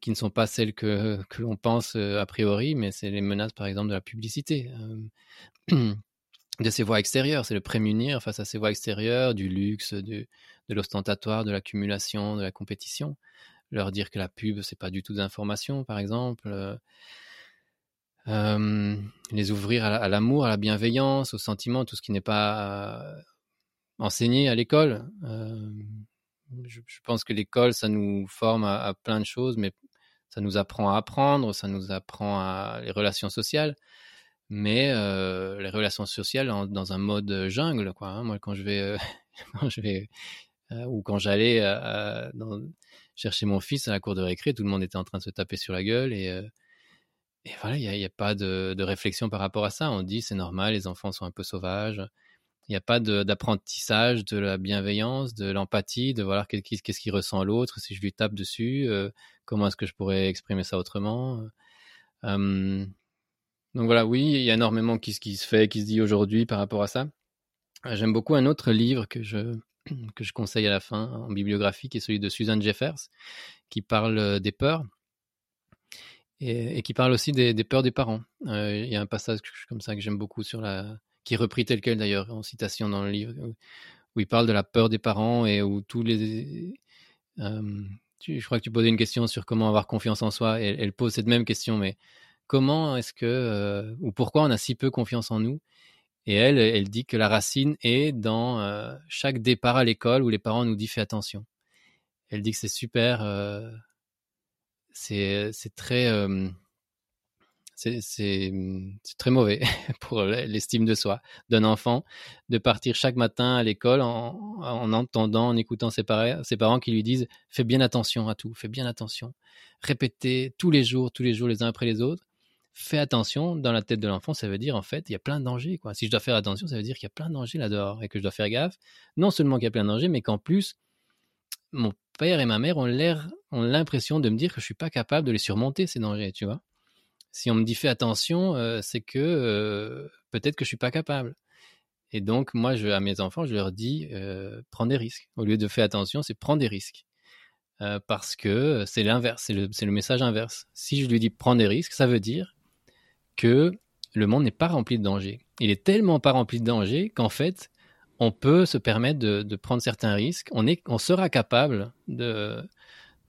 qui ne sont pas celles que, l'on pense a priori, mais c'est les menaces, par exemple, de la publicité, de ces voies extérieures. C'est le prémunir face à ces voies extérieures, du luxe, de l'ostentatoire, de l'accumulation, de la compétition. Leur dire que la pub, c'est pas du tout d'information, par exemple. Euh, euh, les ouvrir à, l'amour, à la bienveillance, au sentiment, tout ce qui n'est pas euh, enseigné à l'école. Je, pense que l'école, ça nous forme à, plein de choses, mais ça nous apprend à apprendre, ça nous apprend à les relations sociales mais les relations sociales dans un mode jungle quoi hein. moi quand je vais quand je vais ou quand j'allais euh, chercher mon fils à la cour de récré, tout le monde était en train de se taper sur la gueule et, euh, et voilà, il n'y a, pas de, réflexion par rapport à ça. On dit c'est normal, les enfants sont un peu sauvages. Il n'y a pas d'apprentissage de, la bienveillance, de l'empathie, de voir qu'est-ce qu'il ressent l'autre, si je lui tape dessus, comment est-ce que je pourrais exprimer ça autrement. donc voilà, oui, il y a énormément qui se fait, qui se dit aujourd'hui par rapport à ça. J'aime beaucoup un autre livre que je, que je conseille à la fin en bibliographie, qui est celui de Susan Jeffers, qui parle euh, des peurs et, qui parle aussi des, peurs des parents. Euh, il y a un passage comme ça que j'aime beaucoup sur la, qui est repris tel quel d'ailleurs en citation dans le livre, où il parle de la peur des parents et où tous les euh, je crois que tu posais une question sur comment avoir confiance en soi elle pose cette même question, mais comment est-ce que ou pourquoi on a si peu confiance en nous et elle, elle dit que la racine est dans euh, chaque départ à l'école où les parents nous disent fais attention. Elle dit que c'est super, euh, c'est très, euh, c'est très mauvais pour l'estime de soi d'un enfant de partir chaque matin à l'école en, en, entendant, en écoutant ses, ses parents qui lui disent fais bien attention à tout, fais bien attention. Répétez tous les jours, tous les jours les uns après les autres fais attention, dans la tête de l'enfant, ça veut dire en fait, il y a plein de dangers. Quoi. Si je dois faire attention, ça veut dire qu'il y a plein de dangers là-dehors et que je dois faire gaffe. Non seulement qu'il y a plein de dangers, mais qu'en plus, mon père et ma mère ont l'air, ont l'impression de me dire que je suis pas capable de les surmonter ces dangers, tu vois. Si on me dit fais attention, euh, c'est que euh, peut-être que je suis pas capable. Et donc moi, je, à mes enfants, je leur dis euh, prends des risques. Au lieu de faire attention, c'est prends des risques. parce que c'est l'inverse, c'est le, le, message inverse. Si je lui dis prends des risques, ça veut dire que le monde n'est pas rempli de dangers. Il est tellement pas rempli de dangers qu'en fait, on peut se permettre de, prendre certains risques. On, est, on sera capable de,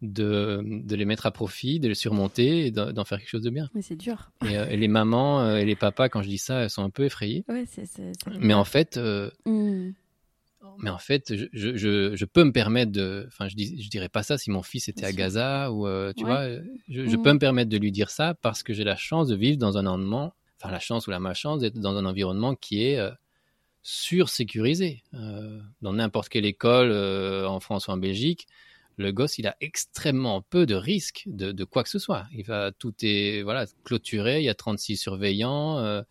de, de, les mettre à profit, de les surmonter et d'en faire quelque chose de bien. Mais c'est dur. Et, les mamans et les papas, quand je dis ça, elles sont un peu effrayées. Ouais, c'est, mais en fait, mmh mais en fait, je, je, je, peux me permettre de. Enfin, je, dis, je dirais pas ça si mon fils était à Gaza ou euh, tu vois. Je, mmh. peux me permettre de lui dire ça parce que j'ai la chance de vivre dans un environnement, enfin la chance ou la malchance d'être dans un environnement qui est euh, sursécurisé. Euh, dans n'importe quelle école en France ou en Belgique, le gosse, il a extrêmement peu de risques de, de quoi que ce soit. Il va tout est voilà clôturé. Il y a 36 surveillants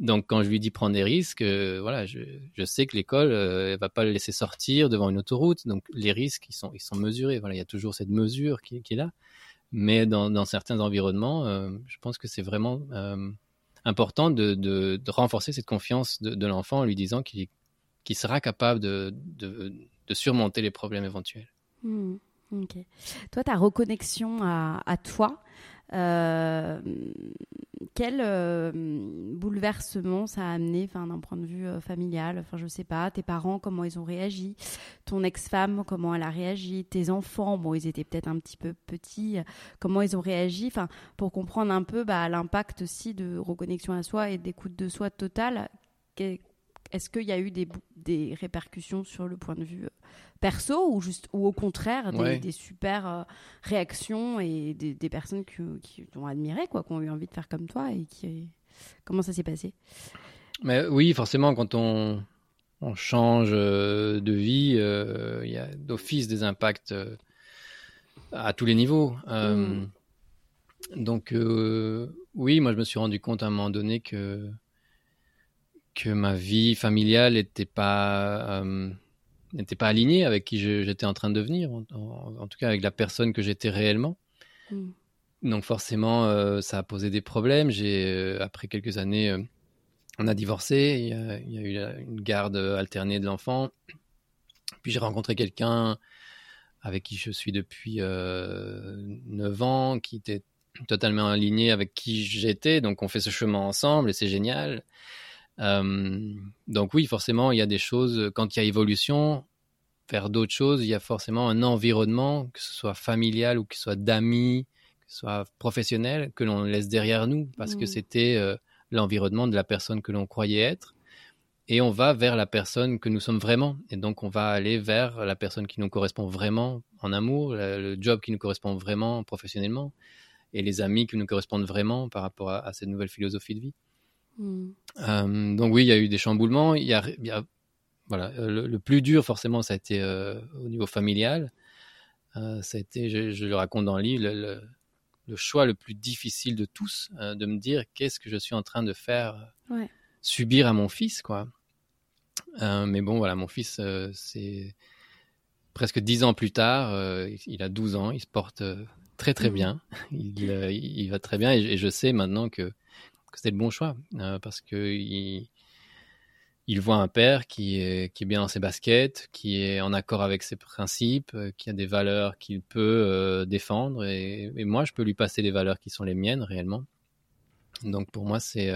donc, quand je lui dis prendre des risques, euh, voilà, je, sais que l'école, euh, elle va pas le laisser sortir devant une autoroute. Donc, les risques, ils sont, ils sont mesurés. Voilà, il y a toujours cette mesure qui, est là. Mais dans, certains environnements, euh, je pense que c'est vraiment euh, important de, de, renforcer cette confiance de, l'enfant en lui disant qu'il qu sera capable de, surmonter les problèmes éventuels. Mmh, ok. Toi, ta reconnexion à, toi, quel euh, bouleversement ça a amené d'un point de vue euh, familial? Enfin, je sais pas, tes parents, comment ils ont réagi? Ton ex-femme, comment elle a réagi? Tes enfants, bon, ils étaient peut-être un petit peu petits, comment ils ont réagi? Enfin, pour comprendre un peu bah, l'impact aussi de reconnexion à soi et d'écoute de soi totale. Est-ce qu'il y a eu des, des, répercussions sur le point de vue perso ou juste ou au contraire des, super euh, réactions et des, personnes qui, qui t'ont admiré quoi, qui ont eu envie de faire comme toi et qui comment ça s'est passé? Mais oui, forcément quand on on change euh, de vie, euh, il y a d'office des impacts à tous les niveaux. Mm. Donc oui, moi je me suis rendu compte à un moment donné que que ma vie familiale n'était pas n'était pas aligné avec qui j'étais en train de devenir, en, tout cas avec la personne que j'étais réellement. Mm. Donc forcément, euh, ça a posé des problèmes. J'ai, euh, après quelques années, euh, on a divorcé. Il y a, il y a, eu une garde alternée de l'enfant. Puis j'ai rencontré quelqu'un avec qui je suis depuis 9 ans, qui était totalement aligné avec qui j'étais. Donc on fait ce chemin ensemble et c'est génial. Euh, donc oui, forcément, il y a des choses, quand il y a évolution, faire d'autres choses, il y a forcément un environnement, que ce soit familial ou que ce soit d'amis, que ce soit professionnel, que l'on laisse derrière nous, parce que mmh. c'était euh, l'environnement de la personne que l'on croyait être. Et on va vers la personne que nous sommes vraiment. Et donc, on va aller vers la personne qui nous correspond vraiment en amour, le, job qui nous correspond vraiment professionnellement, et les amis qui nous correspondent vraiment par rapport à cette nouvelle philosophie de vie. Euh, donc oui, il y a eu des chamboulements. Il y a, voilà, euh, le, plus dur forcément, ça a été euh, au niveau familial. ça a été, je, le raconte dans le livre, le, choix le plus difficile de tous, de me dire qu'est-ce que je suis en train de faire subir à mon fils, quoi. mais bon, voilà, mon fils, c'est presque dix ans plus tard, il a 12 ans, il se porte très très mm. bien, il, il, va très bien et, je sais maintenant que que c'était le bon choix euh, parce que il, il, voit un père qui est, qui est bien dans ses baskets, qui est en accord avec ses principes, euh, qui a des valeurs qu'il peut euh, défendre et, moi je peux lui passer des valeurs qui sont les miennes réellement. Donc pour moi c'est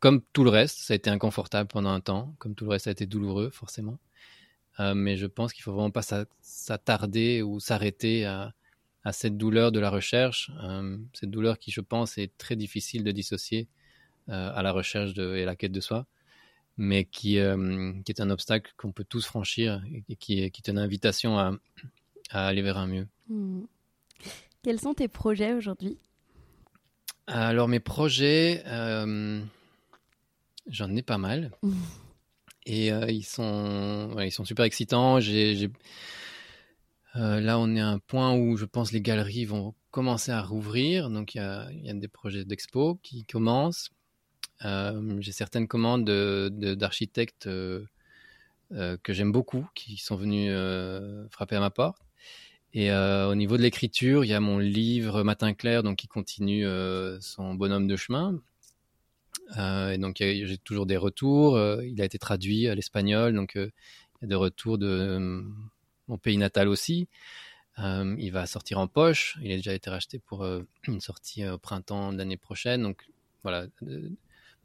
comme tout le reste, ça a été inconfortable pendant un temps, comme tout le reste ça a été douloureux forcément. mais je pense qu'il faut vraiment pas s'attarder ou s'arrêter à, à cette douleur de la recherche, euh, cette douleur qui, je pense, est très difficile de dissocier euh, à la recherche de, et la quête de soi, mais qui, euh, qui est un obstacle qu'on peut tous franchir et qui est, qui est une invitation à, à aller vers un mieux. Hmm. Quels sont tes projets aujourd'hui? Alors mes projets, j'en ai pas mal. Et ils, sont, ils sont super excitants. J'ai euh, là, on est à un point où je pense les galeries vont commencer à rouvrir. Donc, il y a, des projets d'expo qui commencent. Euh, J'ai certaines commandes d'architectes euh, que j'aime beaucoup qui sont venus frapper à ma porte. Et au niveau de l'écriture, il y a mon livre Matin clair, donc qui continue son bonhomme de chemin. et donc, j'ai toujours des retours. il a été traduit à l'espagnol, donc il y a des retours de mon pays natal aussi. Euh, il va sortir en poche. Il a déjà été racheté pour euh, une sortie euh, au printemps de l'année prochaine. Donc voilà,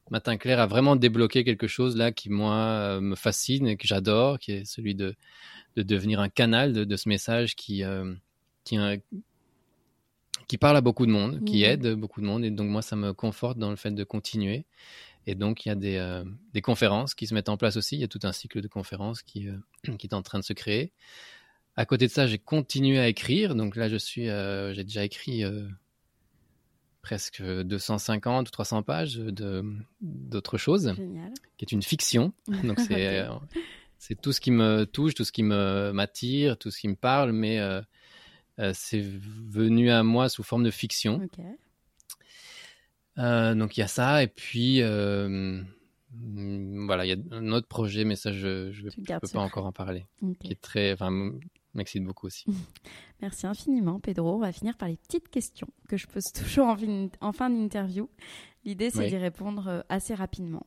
Matin Clair a vraiment débloqué quelque chose là qui moi me fascine et que j'adore, qui est celui de, de devenir un canal de, ce message qui, qui, qui parle à beaucoup de monde, qui Mhm. aide beaucoup de monde. Et donc, moi, ça me conforte dans le fait de continuer. Et donc, il y a des, euh, des conférences qui se mettent en place aussi. Il y a tout un cycle de conférences qui, euh, qui est en train de se créer. À côté de ça, j'ai continué à écrire. Donc là, je suis, euh, j'ai déjà écrit presque 250 ou 300 pages de, d'autres choses, Génial. qui est une fiction. Donc c'est, c'est tout ce qui me touche, tout ce qui me m'attire, tout ce qui me parle, mais c'est venu à moi sous forme de fiction. Ok. Euh, donc il y a ça, et puis euh, voilà, il y a un autre projet, mais ça je gardes peux pas encore en parler, Ok. qui est très, enfin m'excite beaucoup aussi. Merci infiniment, Pedro. On va finir par les petites questions que je pose toujours en fin, en fin d'interview. L'idée, c'est Oui. d'y répondre euh, assez rapidement.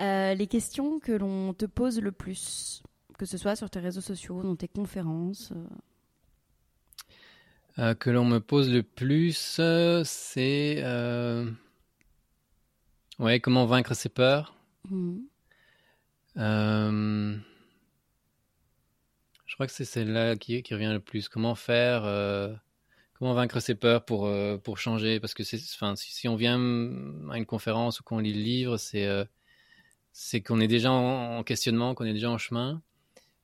Euh, les questions que l'on te pose le plus, que ce soit sur tes réseaux sociaux, dans tes conférences. euh, Euh, que l'on me pose le plus, c'est ouais, comment vaincre ses peurs. hmm. Euh, je crois que c'est celle-là qui, qui revient le plus. Comment faire, euh, comment vaincre ses peurs pour, euh, pour changer? Parce que c'est, enfin, si, si on vient à une conférence ou qu'on lit le livre, c'est, c'est qu'on est déjà en, en questionnement, qu'on est déjà en chemin,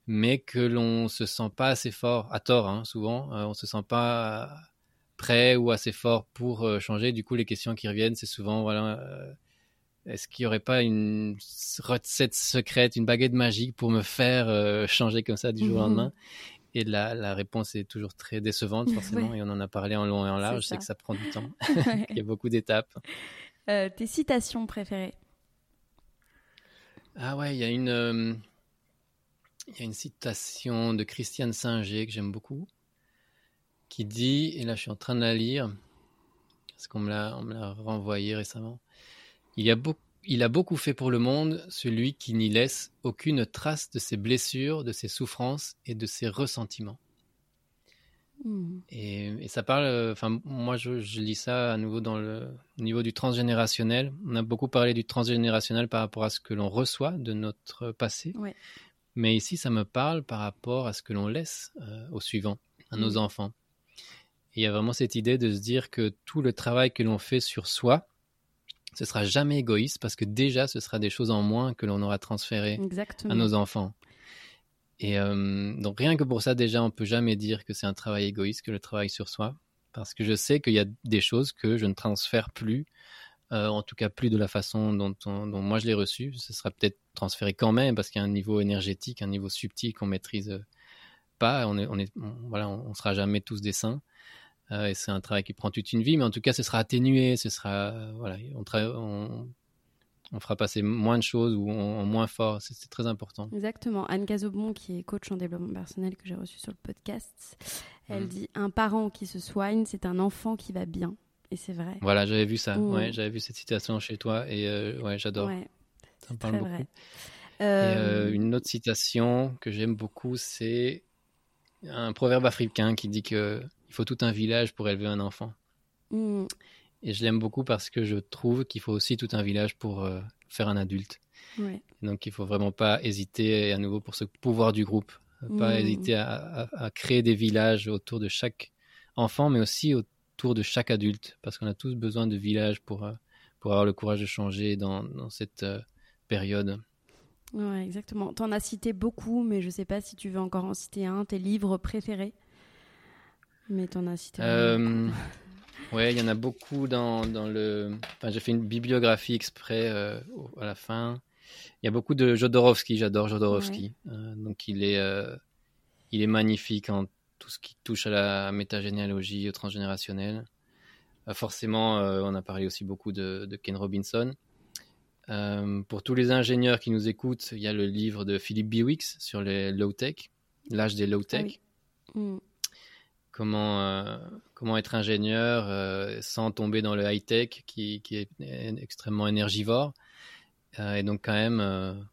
mais que l'on se sent pas assez fort, à tort, hein, souvent, on se sent pas prêt ou assez fort pour changer. Du coup, les questions qui reviennent, c'est souvent, voilà, euh, est-ce qu'il n'y aurait pas une recette secrète, une baguette magique pour me faire euh, changer comme ça du jour au Mhm. lendemain? Et la, la réponse est toujours très décevante, forcément, Ouais. et on en a parlé en long et en large. C'est que ça prend du temps. Il y a beaucoup d'étapes. Euh, tes citations préférées? Ah ouais, il y a une, euh, il y a une citation de Christiane Singer que j'aime beaucoup, qui dit, et là je suis en train de la lire, parce qu'on me l'a, on me l'a renvoyé récemment. Il, a beau- il a beaucoup fait pour le monde, celui qui n'y laisse aucune trace de ses blessures, de ses souffrances et de ses ressentiments. Hmm. Et, et ça parle, euh, enfin, moi je, je lis ça à nouveau dans le au niveau du transgénérationnel. On a beaucoup parlé du transgénérationnel par rapport à ce que l'on reçoit de notre passé. Ouais. Mais ici, ça me parle par rapport à ce que l'on laisse euh, aux suivants, à nos Mhm. enfants. Et il y a vraiment cette idée de se dire que tout le travail que l'on fait sur soi, ce sera jamais égoïste parce que déjà, ce sera des choses en moins que l'on aura transférées Exactement. à nos enfants. Et euh, donc rien que pour ça, déjà, on peut jamais dire que c'est un travail égoïste, que le travail sur soi, parce que je sais qu'il y a des choses que je ne transfère plus, euh, en tout cas plus de la façon dont, on- dont moi je l'ai reçu. Ce sera peut-être transféré quand même, parce qu'il y a un niveau énergétique, un niveau subtil qu'on maîtrise euh, pas. On est, on est, on- voilà, on sera jamais tous des saints. Euh, et c'est un travail qui prend toute une vie, mais en tout cas, ce sera atténué, ce sera, euh, voilà, on, on, on fera passer moins de choses ou en, moins fort. C'est très important. Exactement. Anne Cazobon, qui est coach en développement personnel que j'ai reçu sur le podcast, elle Mhm. dit Un parent qui se soigne, c'est un enfant qui va bien. Et c'est vrai. Voilà, j'avais vu ça. Mm. Ouais, j'avais vu cette citation chez toi et euh, ouais, j'adore. Ouais, ça me très parle beaucoup. vrai. Et euh, une autre citation que j'aime beaucoup, c'est un proverbe africain qui dit que il faut tout un village pour élever un enfant. hmm, Et je l'aime beaucoup parce que je trouve qu'il faut aussi tout un village pour euh, faire un adulte. ouais. Donc il faut vraiment pas hésiter à nouveau pour ce pouvoir du groupe, pas Mm. hésiter à, à- à créer des villages autour de chaque enfant, mais aussi autour de chaque adulte, parce qu'on a tous besoin de villages pour euh, pour avoir le courage de changer dans, dans cette euh, période. Ouais, exactement. T'en as cité beaucoup, mais je sais pas si tu veux encore en citer un, tes livres préférés. Mais t'en as cité Euh, ouais, il y en a beaucoup dans, dans le. Enfin, j'ai fait une bibliographie exprès euh, à la fin. Il y a beaucoup de Jodorowsky. J'adore Jodorowsky. Euh, donc il est, euh, il est magnifique en tout ce qui touche à la métagénéalogie, au transgénérationnel. Forcément, on a parlé aussi beaucoup de, de Ken Robinson. Pour tous les ingénieurs qui nous écoutent, il y a le livre de Philippe Biwix sur les low-tech, l'âge des low-tech Ah oui. Hmm, comment, euh, comment être ingénieur euh, sans tomber dans le high-tech qui, qui est extrêmement énergivore. Euh, et donc quand même,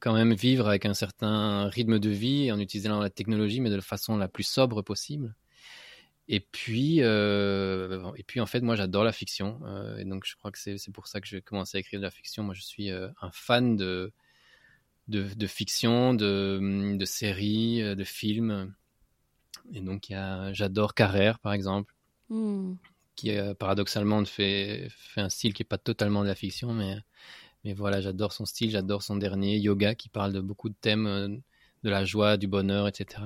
quand même vivre avec un certain rythme de vie en utilisant la technologie, mais de la façon la plus sobre possible. Et puis, et puis en fait, moi j'adore la fiction. et donc je crois que c'est pour ça que j'ai commencé à écrire de la fiction. Moi je suis un fan de, de, de fiction, de, de séries, de films. Et donc, j'adore Carrère, par exemple, hmm. qui paradoxalement fait, fait un style qui n'est pas totalement de la fiction, mais, mais voilà, j'adore son style, j'adore son dernier, Yoga, qui parle de beaucoup de thèmes, de la joie, du bonheur, etc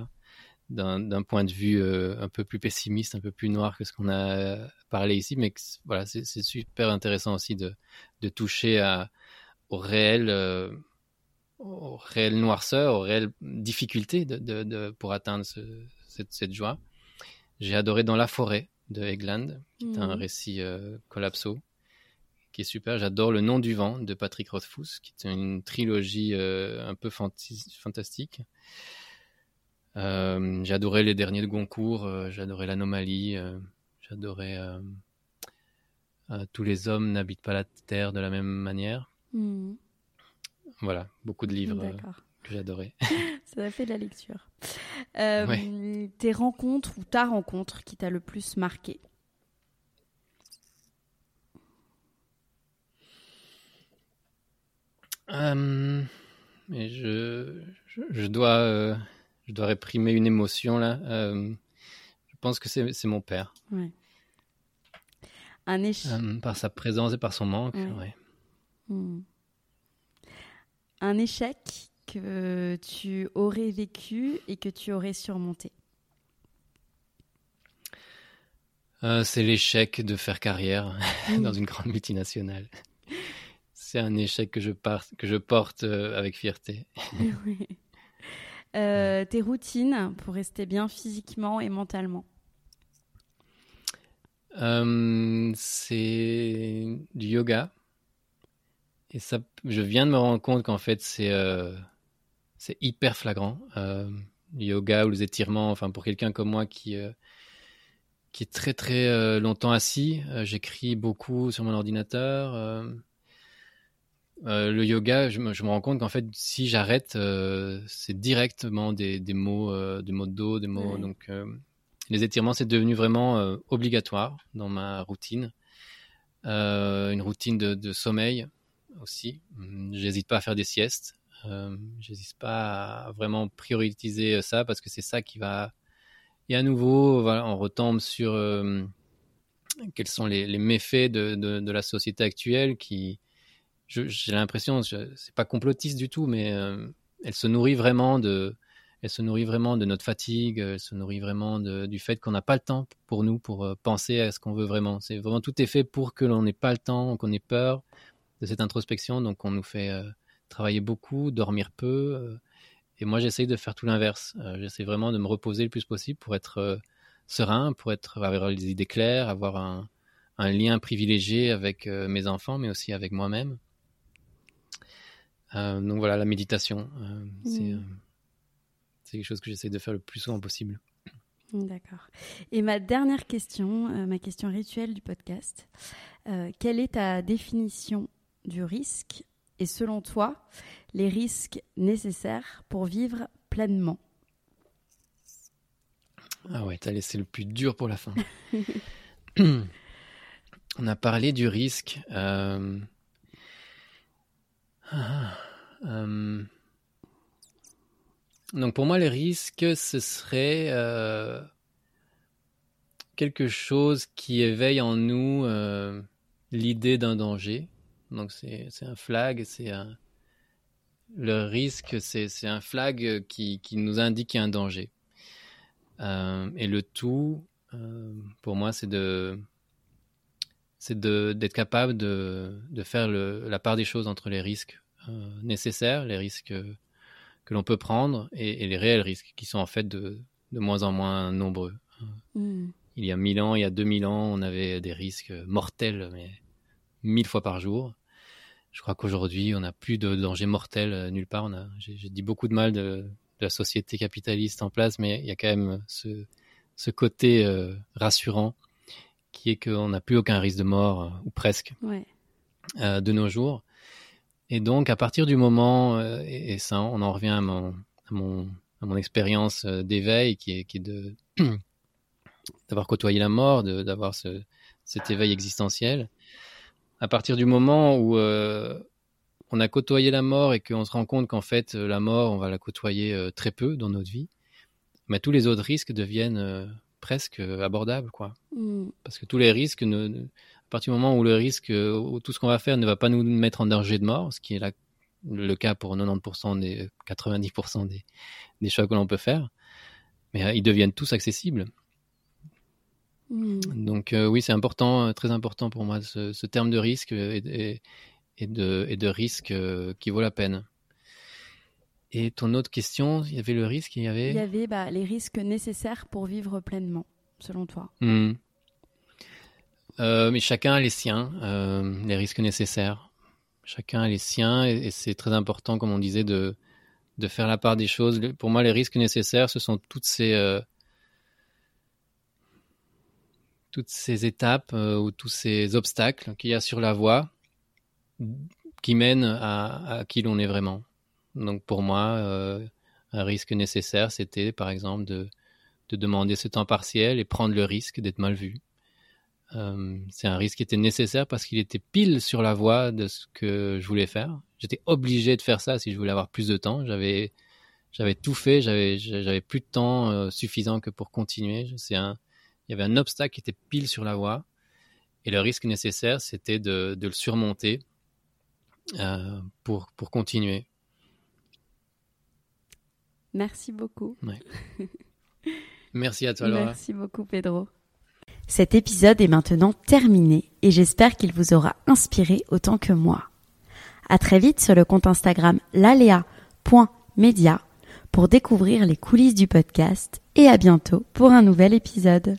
d'un point de vue euh, un peu plus pessimiste, un peu plus noir que ce qu'on a parlé ici. Mais voilà, c'est super intéressant aussi de, de toucher à, au réel, euh, au réel noirceur, aux réelles difficultés de, de, pour atteindre cette, cette, joie. J'ai adoré Dans la forêt de Egland, qui est un mmh. récit euh, collapso, qui est super. J'adore Le nom du vent de Patrick Rothfuss, qui est une trilogie un peu fantastique. Euh, j'adorais les derniers de Goncourt, euh, j'adorais l'anomalie, euh, j'adorais tous les hommes n'habitent pas la terre de la même manière. Hmm. Voilà, beaucoup de livres que j'adorais. Ça a fait de la lecture. Tes rencontres ou ta rencontre qui t'a le plus marqué? Mais je, je, dois je dois réprimer une émotion là. Euh, je pense que c'est mon père. Un échec. Euh, par sa présence et par son manque. Hmm. Un échec que tu aurais vécu et que tu aurais surmonté. Euh, c'est l'échec de faire carrière dans une grande multinationale. C'est un échec que je, que je porte avec fierté. oui. Euh, tes routines pour rester bien physiquement et mentalement euh, C'est du yoga. Et ça, je viens de me rendre compte qu'en fait, c'est euh, c'est hyper flagrant. le yoga ou les étirements, enfin, pour quelqu'un comme moi qui, qui est très très longtemps assis, j'écris beaucoup sur mon ordinateur. Euh, le yoga, je me, rends compte qu'en fait, si j'arrête, euh, c'est directement des, mots, euh, des mots de dos, des mots. Donc, les étirements, c'est devenu vraiment obligatoire dans ma routine. une routine de, sommeil aussi. J'hésite pas à faire des siestes. J'hésite pas à vraiment prioriser ça parce que c'est ça qui va. Et à nouveau, on retombe sur quels sont les, méfaits de, la société actuelle qui j'ai l'impression, c'est pas complotiste du tout, mais euh, elle se nourrit vraiment de, elle se nourrit vraiment de notre fatigue, elle se nourrit vraiment du fait qu'on n'a pas le temps pour nous, pour euh, penser à ce qu'on veut vraiment. C'est vraiment tout est fait pour que l'on n'ait pas le temps, qu'on ait peur de cette introspection, donc on nous fait euh, travailler beaucoup, dormir peu. et moi, j'essaye de faire tout l'inverse. j'essaie vraiment de me reposer le plus possible pour être serein, pour être avoir les idées claires, avoir un, un lien privilégié avec mes enfants, mais aussi avec moi-même. Euh, donc voilà, la méditation, euh, mm. euh, c'est quelque chose que j'essaie de faire le plus souvent possible. D'accord. Et ma dernière question, ma question rituelle du podcast, quelle est ta définition du risque et selon toi, les risques nécessaires pour vivre pleinement Ah ouais, t'as laissé le plus dur pour la fin. On a parlé du risque. Ah, euh, donc pour moi, les risques, ce serait euh, quelque chose qui éveille en nous euh, l'idée d'un danger. Donc c'est un flag, c'est un... Le risque, c'est un flag qui, qui, nous indique qu'il y a un danger. et le tout, pour moi, c'est de c'est d'être capable de, de faire le, la part des choses entre les risques euh, nécessaires, les risques que l'on peut prendre et, les réels risques qui sont en fait de, de moins en moins nombreux. Hmm. Il y a mille ans, il y a 2000 ans, on avait des risques mortels, mais mille fois par jour. Je crois qu'aujourd'hui, on n'a plus de danger mortel euh, nulle part. J'ai dit beaucoup de mal de, la société capitaliste en place, mais il y a quand même ce, ce côté euh, rassurant qui est qu'on n'a plus aucun risque de mort, ou presque, de nos jours. Et donc, à partir du moment, euh, et, ça, on en revient à mon, à mon, à mon expérience euh, d'éveil, qui est, qui est de d'avoir côtoyé la mort, d'avoir ce, cet éveil existentiel. À partir du moment où euh, on a côtoyé la mort et qu'on se rend compte qu'en fait, la mort, on va la côtoyer très peu dans notre vie, mais tous les autres risques deviennent euh, presque abordables, quoi. Mm. Parce que tous les risques, ne, ne- à partir du moment où le risque, euh, où tout ce qu'on va faire ne va pas nous mettre en danger de mort, ce qui est la- le cas pour 90% des 90% des, des choix que l'on peut faire, mais euh, ils deviennent tous accessibles. Mm. Donc euh, oui, c'est important, euh, très important pour moi ce, ce terme de risque euh, et, et- et de, et de risque euh, qui vaut la peine. Et ton autre question, il y avait le risque, il y avait. Il y avait bah, les risques nécessaires pour vivre pleinement, selon toi. Hmm. Euh, mais chacun a les siens, les risques nécessaires. Chacun a les siens et, c'est très important, comme on disait, de, de faire la part des choses. Pour moi, les risques nécessaires, ce sont toutes ces, euh, toutes ces étapes euh, ou tous ces obstacles qu'il y a sur la voie qui mènent à, qui l'on est vraiment. Donc pour moi, euh, un risque nécessaire, c'était par exemple de, de demander ce temps partiel et prendre le risque d'être mal vu. Euh, c'est un risque qui était nécessaire parce qu'il était pile sur la voie de ce que je voulais faire. J'étais obligé de faire ça si je voulais avoir plus de temps. J'avais, tout fait, j'avais, plus de temps suffisant que pour continuer. C'est un, il y avait un obstacle qui était pile sur la voie et le risque nécessaire, c'était de, de le surmonter euh, pour, pour continuer. Merci beaucoup. Merci à toi, Laura. Merci beaucoup, Pedro. Cet épisode est maintenant terminé et j'espère qu'il vous aura inspiré autant que moi. À très vite sur le compte Instagram lalea.media pour découvrir les coulisses du podcast et à bientôt pour un nouvel épisode.